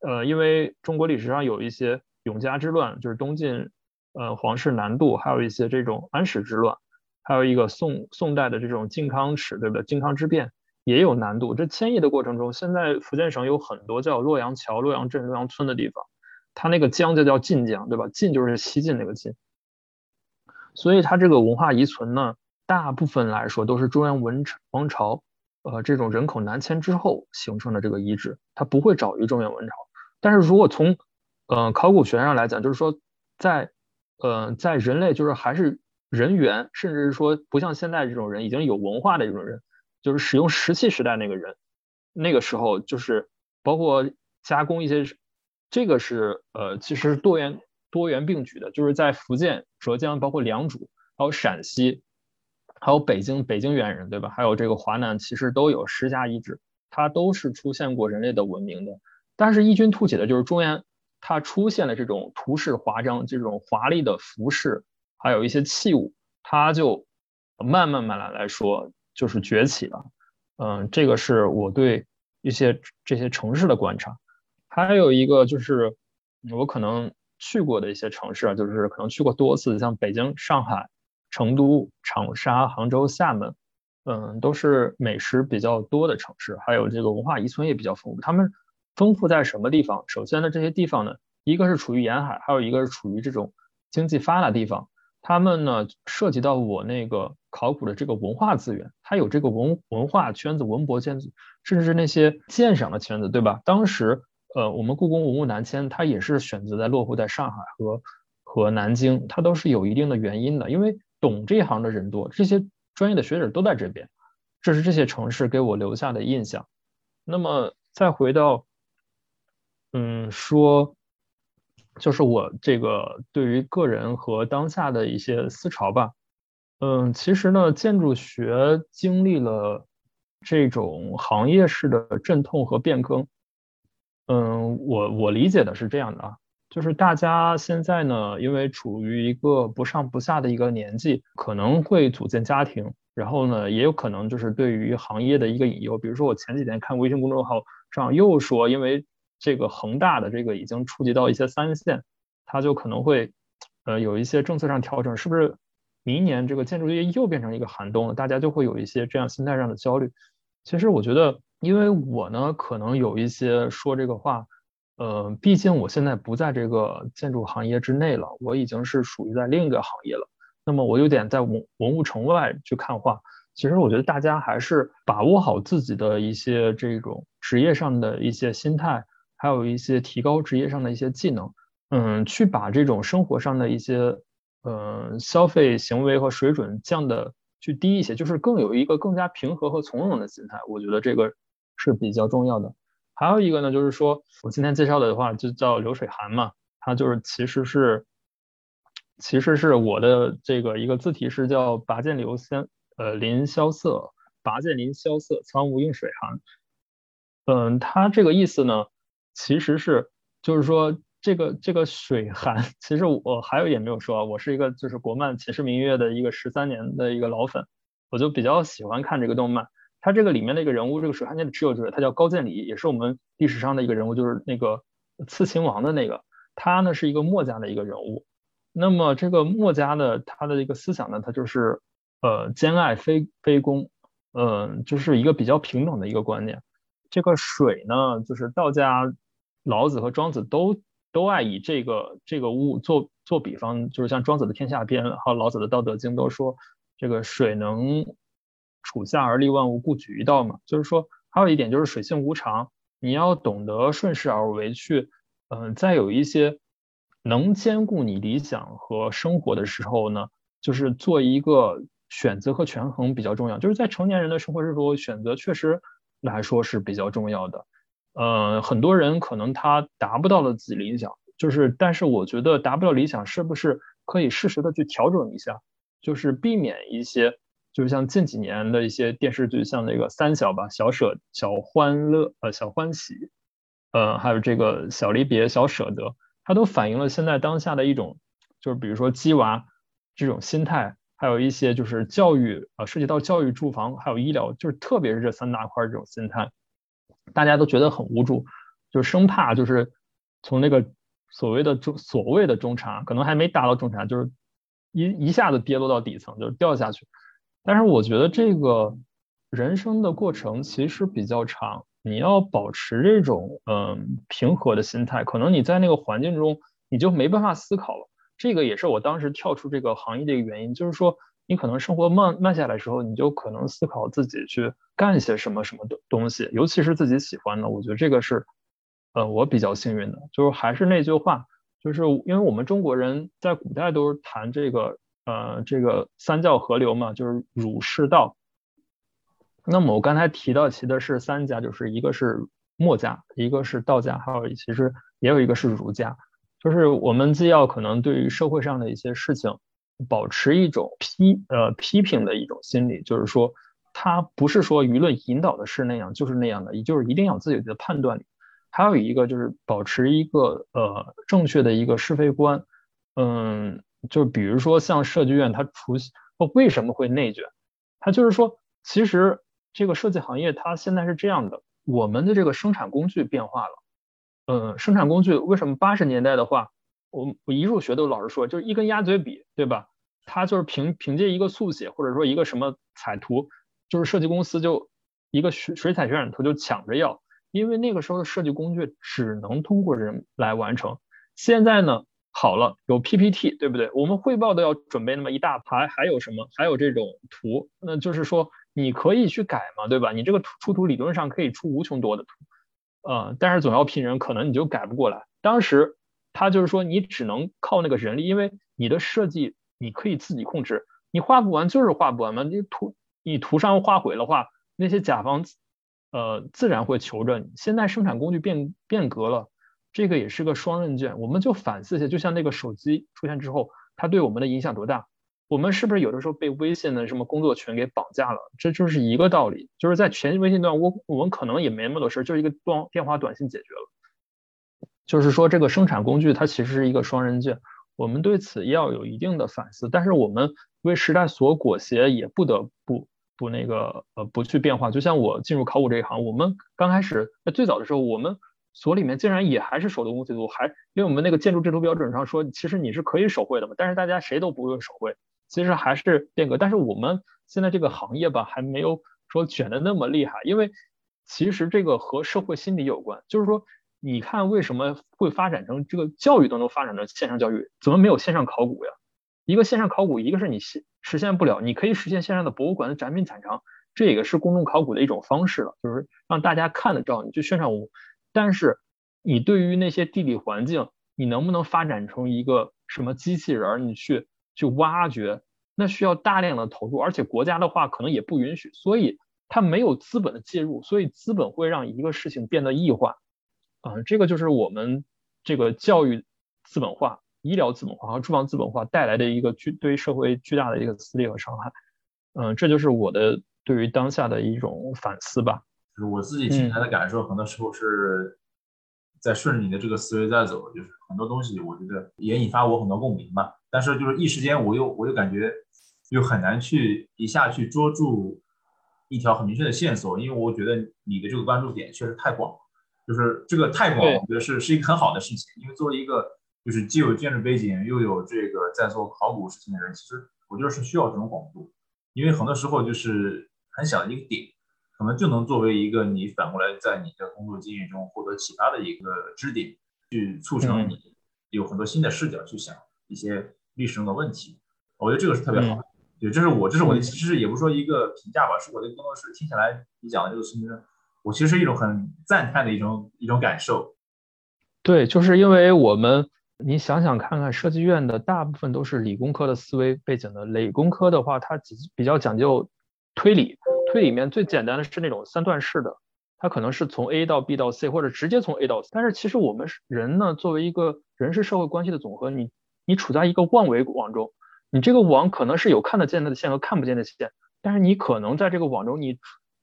呃，因为中国历史上有一些永嘉之乱，就是东晋呃皇室南渡，还有一些这种安史之乱，还有一个宋宋代的这种靖康耻，对不对？靖康之变也有南渡。这迁移的过程中，现在福建省有很多叫洛阳桥、洛阳镇、洛阳村的地方。它那个江就叫晋江，对吧？晋就是西晋那个晋，所以它这个文化遗存呢，大部分来说都是中原文王朝，呃，这种人口南迁之后形成的这个遗址，它不会早于中原文朝。但是如果从，呃，考古学上来讲，就是说，在，呃，在人类就是还是人猿，甚至是说不像现在这种人已经有文化的这种人，就是使用石器时代那个人，那个时候就是包括加工一些。这个是呃，其实多元多元并举的，就是在福建、浙江，包括良渚，还有陕西，还有北京，北京猿人对吧？还有这个华南，其实都有石家遗址，它都是出现过人类的文明的。但是异军突起的就是中原，它出现了这种图式华章、这种华丽的服饰，还有一些器物，它就慢慢慢慢来说就是崛起了。嗯，这个是我对一些这些城市的观察。还有一个就是我可能去过的一些城市啊，就是可能去过多次，像北京、上海、成都、长沙、杭州、厦门，嗯，都是美食比较多的城市，还有这个文化遗存也比较丰富。他们丰富在什么地方？首先呢，这些地方呢，一个是处于沿海，还有一个是处于这种经济发达地方。他们呢，涉及到我那个考古的这个文化资源，它有这个文文化圈子、文博圈子，甚至是那些鉴赏的圈子，对吧？当时。呃，我们故宫文物南迁，它也是选择在落户在上海和和南京，它都是有一定的原因的，因为懂这一行的人多，这些专业的学者都在这边，这是这些城市给我留下的印象。那么再回到，嗯，说就是我这个对于个人和当下的一些思潮吧，嗯，其实呢，建筑学经历了这种行业式的阵痛和变更。嗯，我我理解的是这样的啊，就是大家现在呢，因为处于一个不上不下的一个年纪，可能会组建家庭，然后呢，也有可能就是对于行业的一个引诱，比如说我前几天看微信公众号上又说，因为这个恒大的这个已经触及到一些三线，它就可能会呃有一些政策上调整，是不是明年这个建筑业又变成一个寒冬了？大家就会有一些这样心态上的焦虑。其实我觉得。因为我呢，可能有一些说这个话，呃，毕竟我现在不在这个建筑行业之内了，我已经是属于在另一个行业了。那么我有点在文文物城外去看画。其实我觉得大家还是把握好自己的一些这种职业上的一些心态，还有一些提高职业上的一些技能。嗯，去把这种生活上的一些，嗯，消费行为和水准降的去低一些，就是更有一个更加平和和从容的心态，我觉得这个是比较重要的。还有一个呢，就是说我今天介绍的话就叫流水寒嘛，它就是其实是，其实是我的这个一个字体是叫拔剑流仙，呃，林萧瑟，拔剑林萧瑟，苍梧映水寒。嗯，它这个意思呢，其实是就是说。这个这个水寒，其实我还有一点没有说，我是一个就是国漫《秦时明月》的一个十三年的一个老粉，我就比较喜欢看这个动漫。它这个里面的一个人物，这个水寒剑的持有者，他叫高渐离，也是我们历史上的一个人物，就是那个刺秦王的那个。他呢是一个墨家的一个人物。那么这个墨家的他的一个思想呢，他就是呃兼爱非非攻，嗯，就是一个比较平等的一个观念。这个水呢，就是道家老子和庄子都。都爱以这个这个物做做比方，就是像庄子的《天下篇》和老子的《道德经》都说，这个水能处下而利万物，故举于道嘛。就是说，还有一点就是水性无常，你要懂得顺势而为，去嗯，再有一些能兼顾你理想和生活的时候呢，就是做一个选择和权衡比较重要。就是在成年人的生活之中，选择确实来说是比较重要的。呃，很多人可能他达不到了自己理想，就是，但是我觉得达不到理想，是不是可以适时的去调整一下，就是避免一些，就是像近几年的一些电视剧，像那个三小吧，小舍、小欢乐、呃小欢喜，呃，还有这个小离别、小舍得，它都反映了现在当下的一种，就是比如说鸡娃这种心态，还有一些就是教育，呃，涉及到教育、住房还有医疗，就是特别是这三大块这种心态。大家都觉得很无助，就生怕就是从那个所谓的中所谓的中产，可能还没达到中产，就是一一下子跌落到底层，就是掉下去。但是我觉得这个人生的过程其实比较长，你要保持这种嗯平和的心态，可能你在那个环境中你就没办法思考了。这个也是我当时跳出这个行业的一个原因，就是说。你可能生活慢慢下来的时候，你就可能思考自己去干些什么什么东东西，尤其是自己喜欢的。我觉得这个是，呃，我比较幸运的。就是还是那句话，就是因为我们中国人在古代都是谈这个，呃，这个三教合流嘛，就是儒释道。那么我刚才提到其的是三家，就是一个是墨家，一个是道家，还有其实也有一个是儒家。就是我们既要可能对于社会上的一些事情。保持一种批呃批评的一种心理，就是说，他不是说舆论引导的是那样，就是那样的，也就是一定要自己的判断力。还有一个就是保持一个呃正确的一个是非观，嗯，就比如说像设计院，它出为什么会内卷？它就是说，其实这个设计行业它现在是这样的，我们的这个生产工具变化了，嗯，生产工具为什么八十年代的话？我我一入学都老师说，就是一根鸭嘴笔，对吧？他就是凭凭借一个速写或者说一个什么彩图，就是设计公司就一个水水彩渲染图就抢着要，因为那个时候的设计工具只能通过人来完成。现在呢，好了，有 PPT，对不对？我们汇报都要准备那么一大排，还有什么？还有这种图，那就是说你可以去改嘛，对吧？你这个出图理论上可以出无穷多的图，呃，但是总要聘人，可能你就改不过来。当时。他就是说，你只能靠那个人力，因为你的设计你可以自己控制，你画不完就是画不完嘛。你图你图上画毁的话，那些甲方呃自然会求着你。现在生产工具变变革了，这个也是个双刃剑。我们就反思一下，就像那个手机出现之后，它对我们的影响多大？我们是不是有的时候被微信的什么工作群给绑架了？这就是一个道理，就是在全微信段，我我们可能也没那么多事儿就是一个电电话短信解决了。就是说，这个生产工具它其实是一个双刃剑，我们对此要有一定的反思。但是我们为时代所裹挟，也不得不不那个呃不去变化。就像我进入考古这一行，我们刚开始最早的时候，我们所里面竟然也还是手动工绘图，还因为我们那个建筑制图标准上说，其实你是可以手绘的嘛。但是大家谁都不会手绘，其实还是变革。但是我们现在这个行业吧，还没有说卷的那么厉害，因为其实这个和社会心理有关，就是说。你看为什么会发展成这个教育都能发展成线上教育，怎么没有线上考古呀？一个线上考古，一个是你实实现不了，你可以实现线上的博物馆的展品展场，这也是公众考古的一种方式了，就是让大家看得着，你去宣传我。但是你对于那些地理环境你能不能发展成一个什么机器人？你去去挖掘，那需要大量的投入，而且国家的话可能也不允许，所以它没有资本的介入，所以资本会让一个事情变得异化。嗯，这个就是我们这个教育资本化、医疗资本化和住房资本化带来的一个巨对于社会巨大的一个撕裂和伤害。嗯，这就是我的对于当下的一种反思吧。就是我自己听来的感受，很多时候是在顺着你的这个思维在走，就是很多东西我觉得也引发我很多共鸣吧。但是就是一时间我又我又感觉又很难去一下去捉住一条很明确的线索，因为我觉得你的这个关注点确实太广。就是这个太广，我觉得是是一个很好的事情。因为作为一个就是既有建筑背景又有这个在做考古事情的人，其实我觉得是需要这种广度。因为很多时候就是很小的一个点，可能就能作为一个你反过来在你的工作经验中获得启发的一个支点，去促成你有很多新的视角去想一些历史中的问题。我觉得这个是特别好的。对，这是我这是我的，其实也不是说一个评价吧，是我的工作室听起来你讲的这个事情。我其实是一种很赞叹的一种一种感受，对，就是因为我们，你想想看看，设计院的大部分都是理工科的思维背景的，理工科的话，它比较讲究推理，推里面最简单的是那种三段式的，它可能是从 A 到 B 到 C，或者直接从 A 到 C。但是其实我们人呢，作为一个人是社会关系的总和，你你处在一个万维网中，你这个网可能是有看得见的线和看不见的线，但是你可能在这个网中你。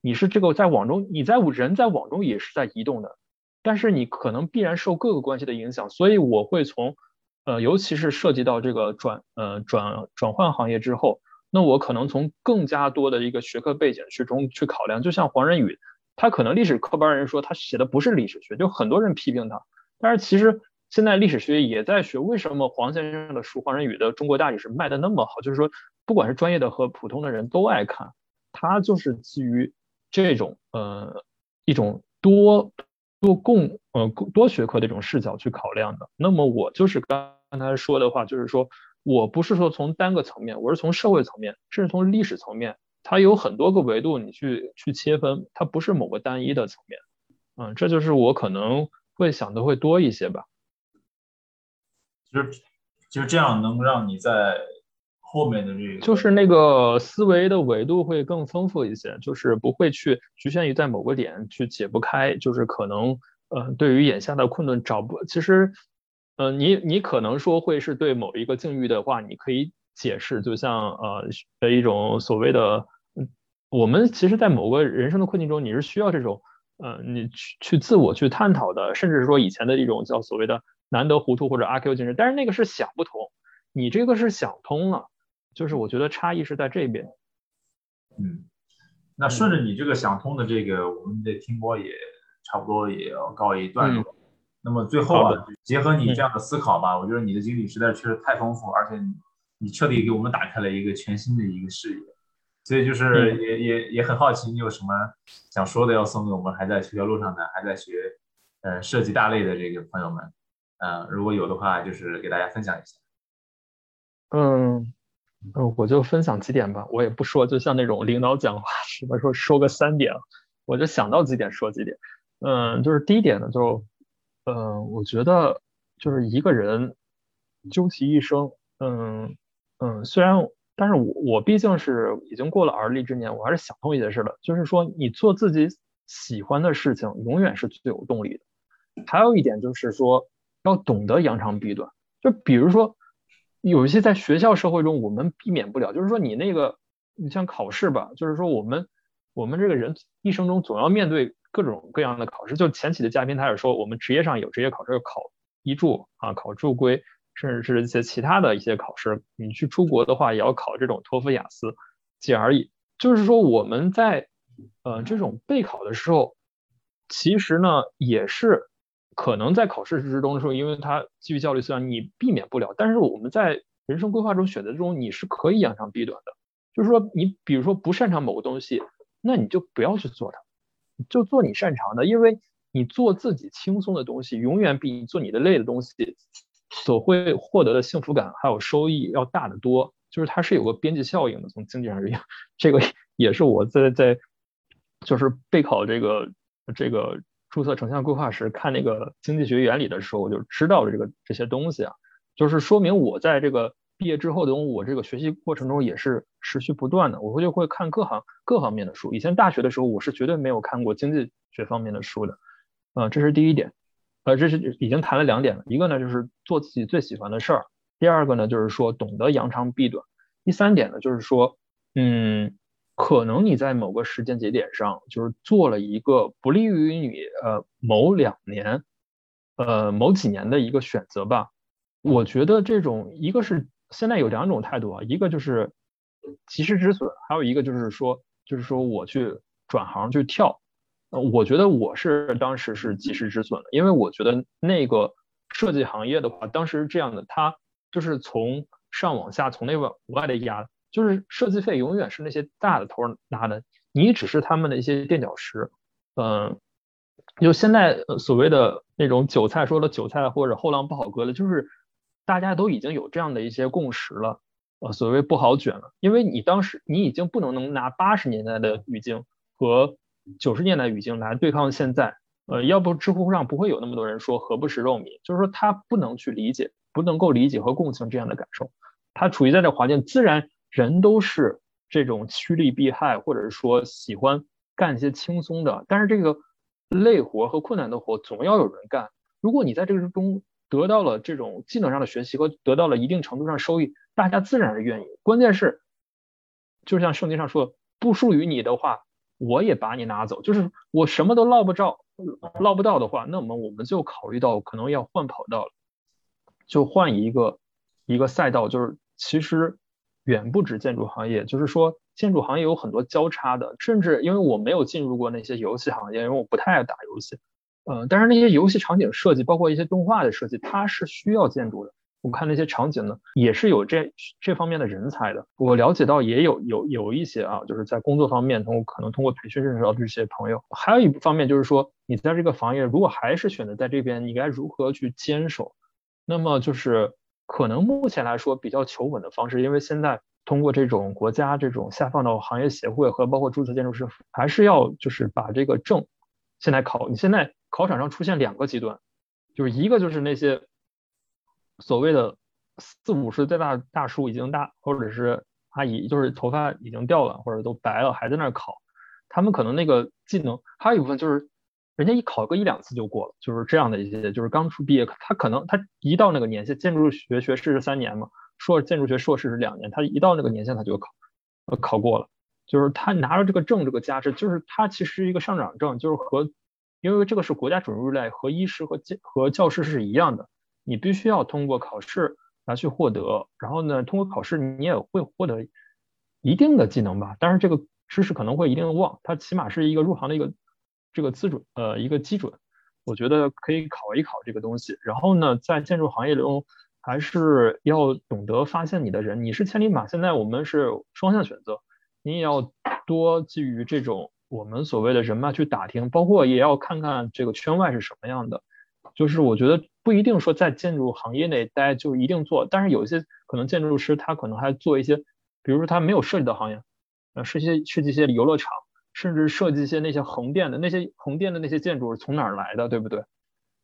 你是这个在网中，你在人在网中也是在移动的，但是你可能必然受各个关系的影响，所以我会从，呃，尤其是涉及到这个转呃转转换行业之后，那我可能从更加多的一个学科背景去中去考量，就像黄仁宇，他可能历史科班人说他写的不是历史学，就很多人批评他，但是其实现在历史学也在学为什么黄先生的书黄仁宇的中国大历史卖的那么好，就是说不管是专业的和普通的人都爱看，他就是基于。这种呃一种多多共呃多学科的一种视角去考量的，那么我就是刚刚才说的话，就是说我不是说从单个层面，我是从社会层面，甚至从历史层面，它有很多个维度你去去切分，它不是某个单一的层面，嗯，这就是我可能会想的会多一些吧。其实就这样能让你在。后面的这个就是那个思维的维度会更丰富一些，就是不会去局限于在某个点去解不开，就是可能呃对于眼下的困顿找不，其实呃你你可能说会是对某一个境遇的话，你可以解释，就像呃的一种所谓的，我们其实，在某个人生的困境中，你是需要这种呃你去去自我去探讨的，甚至是说以前的一种叫所谓的难得糊涂或者阿 Q 精神，但是那个是想不通，你这个是想通了。就是我觉得差异是在这边，嗯，那顺着你这个想通的这个，我们的听播也差不多也要告一段落。那么最后啊，结合你这样的思考吧，我觉得你的经历实在确实太丰富，而且你你彻底给我们打开了一个全新的一个视野。所以就是也也也很好奇，你有什么想说的要送给我们还在学校路上的还在学呃设计大类的这个朋友们？嗯，如果有的话，就是给大家分享一下。嗯。嗯，我就分享几点吧，我也不说，就像那种领导讲话似的，说说个三点，我就想到几点说几点。嗯，就是第一点呢，就，嗯，我觉得就是一个人究其一生，嗯嗯，虽然，但是我我毕竟是已经过了而立之年，我还是想通一些事的，就是说你做自己喜欢的事情，永远是最有动力的。还有一点就是说，要懂得扬长避短，就比如说。有一些在学校社会中我们避免不了，就是说你那个，你像考试吧，就是说我们我们这个人一生中总要面对各种各样的考试。就前期的嘉宾他也说，我们职业上有职业考试，考医助啊，考助规，甚至是一些其他的一些考试。你去出国的话，也要考这种托福、雅思，仅而已。就是说我们在呃这种备考的时候，其实呢也是。可能在考试之中的时候，因为它基于焦虑思想，你避免不了。但是我们在人生规划中选择中，你是可以扬长避短的。就是说，你比如说不擅长某个东西，那你就不要去做它，就做你擅长的。因为你做自己轻松的东西，永远比你做你的累的东西所会获得的幸福感还有收益要大得多。就是它是有个边际效应的，从经济上而言，这个也是我在在就是备考这个这个。注册成像规划时看那个经济学原理的时候，我就知道了这个这些东西啊，就是说明我在这个毕业之后的我这个学习过程中也是持续不断的，我会就会看各行各方面的书。以前大学的时候，我是绝对没有看过经济学方面的书的，呃，这是第一点，呃，这是已经谈了两点了，一个呢就是做自己最喜欢的事儿，第二个呢就是说懂得扬长避短，第三点呢就是说，嗯。可能你在某个时间节点上，就是做了一个不利于你呃某两年，呃某几年的一个选择吧。我觉得这种一个是现在有两种态度啊，一个就是及时止损，还有一个就是说就是说我去转行去跳。呃，我觉得我是当时是及时止损的，因为我觉得那个设计行业的话，当时是这样的，它就是从上往下，从内往外的压。就是设计费永远是那些大的头拿的，你只是他们的一些垫脚石。嗯，就现在所谓的那种韭菜说的韭菜或者后浪不好割的，就是大家都已经有这样的一些共识了。呃，所谓不好卷了，因为你当时你已经不能能拿八十年代的语境和九十年代语境来对抗现在。呃，要不知乎上不会有那么多人说何不食肉糜，就是说他不能去理解，不能够理解和共情这样的感受，他处于在这环境自然。人都是这种趋利避害，或者是说喜欢干一些轻松的，但是这个累活和困难的活总要有人干。如果你在这个中得到了这种技能上的学习和得到了一定程度上收益，大家自然是愿意。关键是，就像圣经上说，不属于你的话，我也把你拿走。就是我什么都捞不着、捞不到的话，那么我们就考虑到可能要换跑道了，就换一个一个赛道。就是其实。远不止建筑行业，就是说建筑行业有很多交叉的，甚至因为我没有进入过那些游戏行业，因为我不太爱打游戏，呃，但是那些游戏场景设计，包括一些动画的设计，它是需要建筑的。我看那些场景呢，也是有这这方面的人才的。我了解到也有有有一些啊，就是在工作方面，通过可能通过培训认识到这些朋友。还有一方面就是说，你在这个行业如果还是选择在这边，你该如何去坚守？那么就是。可能目前来说比较求稳的方式，因为现在通过这种国家这种下放到行业协会和包括注册建筑师，还是要就是把这个证现在考。你现在考场上出现两个极端，就是一个就是那些所谓的四五十岁大大叔已经大，或者是阿姨，就是头发已经掉了或者都白了，还在那儿考，他们可能那个技能，还有一部分就是。人家一考个一两次就过了，就是这样的一些，就是刚出毕业，他可能他一到那个年限，建筑学学士是三年嘛，硕建筑学硕士是两年，他一到那个年限他就考，呃考过了，就是他拿着这个证这个加持，就是他其实一个上涨证，就是和因为这个是国家准入类，和医师和教和教师是一样的，你必须要通过考试来去获得，然后呢，通过考试你也会获得一定的技能吧，但是这个知识可能会一定忘，它起码是一个入行的一个。这个资准呃一个基准，我觉得可以考一考这个东西。然后呢，在建筑行业中，还是要懂得发现你的人。你是千里马，现在我们是双向选择，你也要多基于这种我们所谓的人脉去打听，包括也要看看这个圈外是什么样的。就是我觉得不一定说在建筑行业内待就一定做，但是有一些可能建筑师他可能还做一些，比如说他没有涉及到行业，呃，设计设计一些游乐场。甚至设计一些那些横店的那些横店的那些建筑是从哪儿来的，对不对？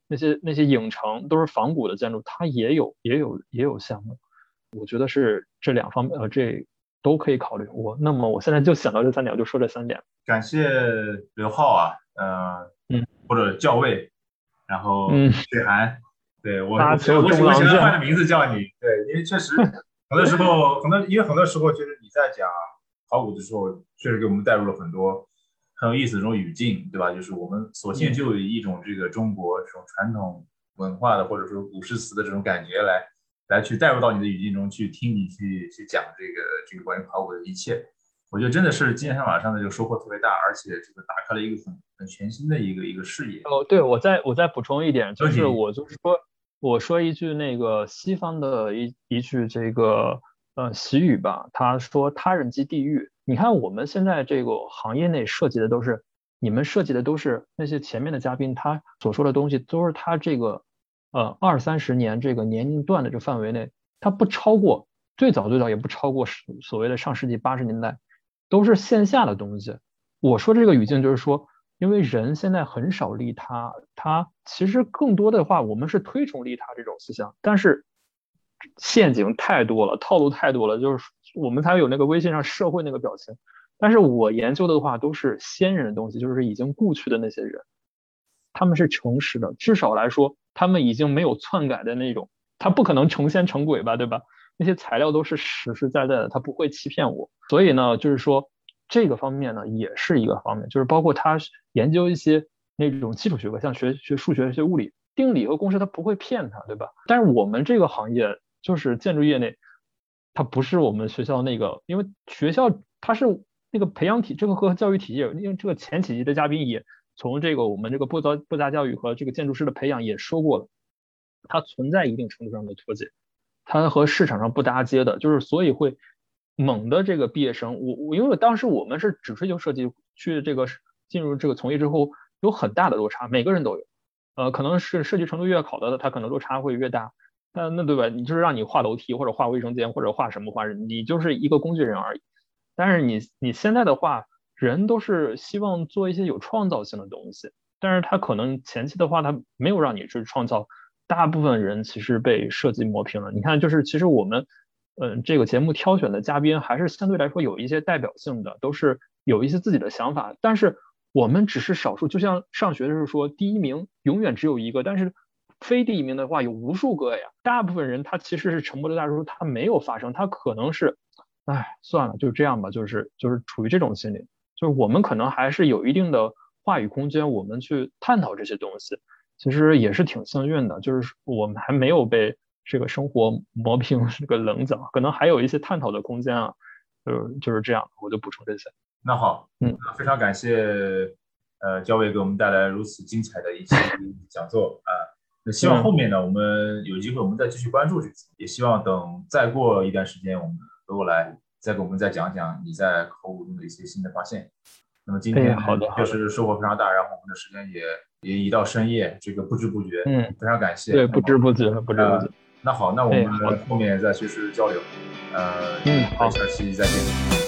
那些那些影城都是仿古的建筑，它也有也有也有项目。我觉得是这两方面，呃，这都可以考虑。我那么我现在就想到这三点，我就说这三点。感谢刘浩啊，呃，嗯，或者教尉，然后嗯，水寒，对我我我我喜欢换个名字叫你，对，因为确实很多时候很多因为很多时候就是你在讲。考古的时候，确实给我们带入了很多很有意思的这种语境，对吧？就是我们索性就以一种这个中国这种传统文化的或者说古诗词的这种感觉来来去带入到你的语境中去听你去去讲这个这个关于考古的一切。我觉得真的是今天晚上的这个收获特别大，而且这个打开了一个很很全新的一个一个视野。哦，对，我再我再补充一点，就是我就是说我说一句那个西方的一一句这个。呃，习语吧，他说他人即地狱。你看我们现在这个行业内涉及的都是，你们涉及的都是那些前面的嘉宾他所说的东西，都是他这个呃二三十年这个年龄段的这范围内，它不超过最早最早也不超过所谓的上世纪八十年代，都是线下的东西。我说这个语境就是说，因为人现在很少利他，他其实更多的话，我们是推崇利他这种思想，但是陷阱太多了，套路太多了，就是我们才有那个微信上社会那个表情。但是我研究的话，都是先人的东西，就是已经故去的那些人，他们是诚实的，至少来说，他们已经没有篡改的那种，他不可能成仙成鬼吧，对吧？那些材料都是实实在在的，他不会欺骗我。所以呢，就是说这个方面呢，也是一个方面，就是包括他研究一些那种基础学科，像学学数学、学物理、定理和公式，他不会骗他，对吧？但是我们这个行业，就是建筑业内，它不是我们学校那个，因为学校它是。那个培养体，这个和教育体系，因为这个前几级的嘉宾也从这个我们这个布杂布达教育和这个建筑师的培养也说过了，它存在一定程度上的脱节，它和市场上不搭接的，就是所以会猛的这个毕业生，我我因为当时我们是只追求设计，去这个进入这个从业之后有很大的落差，每个人都有，呃，可能是设计程度越好的，他可能落差会越大，那那对吧？你就是让你画楼梯或者画卫生间或者画什么画，你就是一个工具人而已。但是你你现在的话，人都是希望做一些有创造性的东西，但是他可能前期的话，他没有让你去创造，大部分人其实被设计磨平了。你看，就是其实我们，嗯，这个节目挑选的嘉宾还是相对来说有一些代表性的，都是有一些自己的想法。但是我们只是少数，就像上学的时候说，第一名永远只有一个，但是非第一名的话有无数个呀。大部分人他其实是沉默的大多数，他没有发生，他可能是。哎，算了，就这样吧。就是就是处于这种心理，就是我们可能还是有一定的话语空间，我们去探讨这些东西，其实也是挺幸运的。就是我们还没有被这个生活磨平这个棱角，可能还有一些探讨的空间啊。就是就是这样，我就补充这些。那好，嗯，非常感谢呃焦伟给我们带来如此精彩的一期 (laughs) 讲座啊。那希望后面呢，我们有机会我们再继续关注这次，也希望等再过一段时间我们。回过来再给我们再讲讲你在考古中的一些新的发现。那么今天好的确实收获非常大，然后我们的时间也也一到深夜，这个不知不觉，嗯，非常感谢。对，不知不觉，不知不觉。那好，那我们后面再随时交流。呃，嗯，好，下期再见。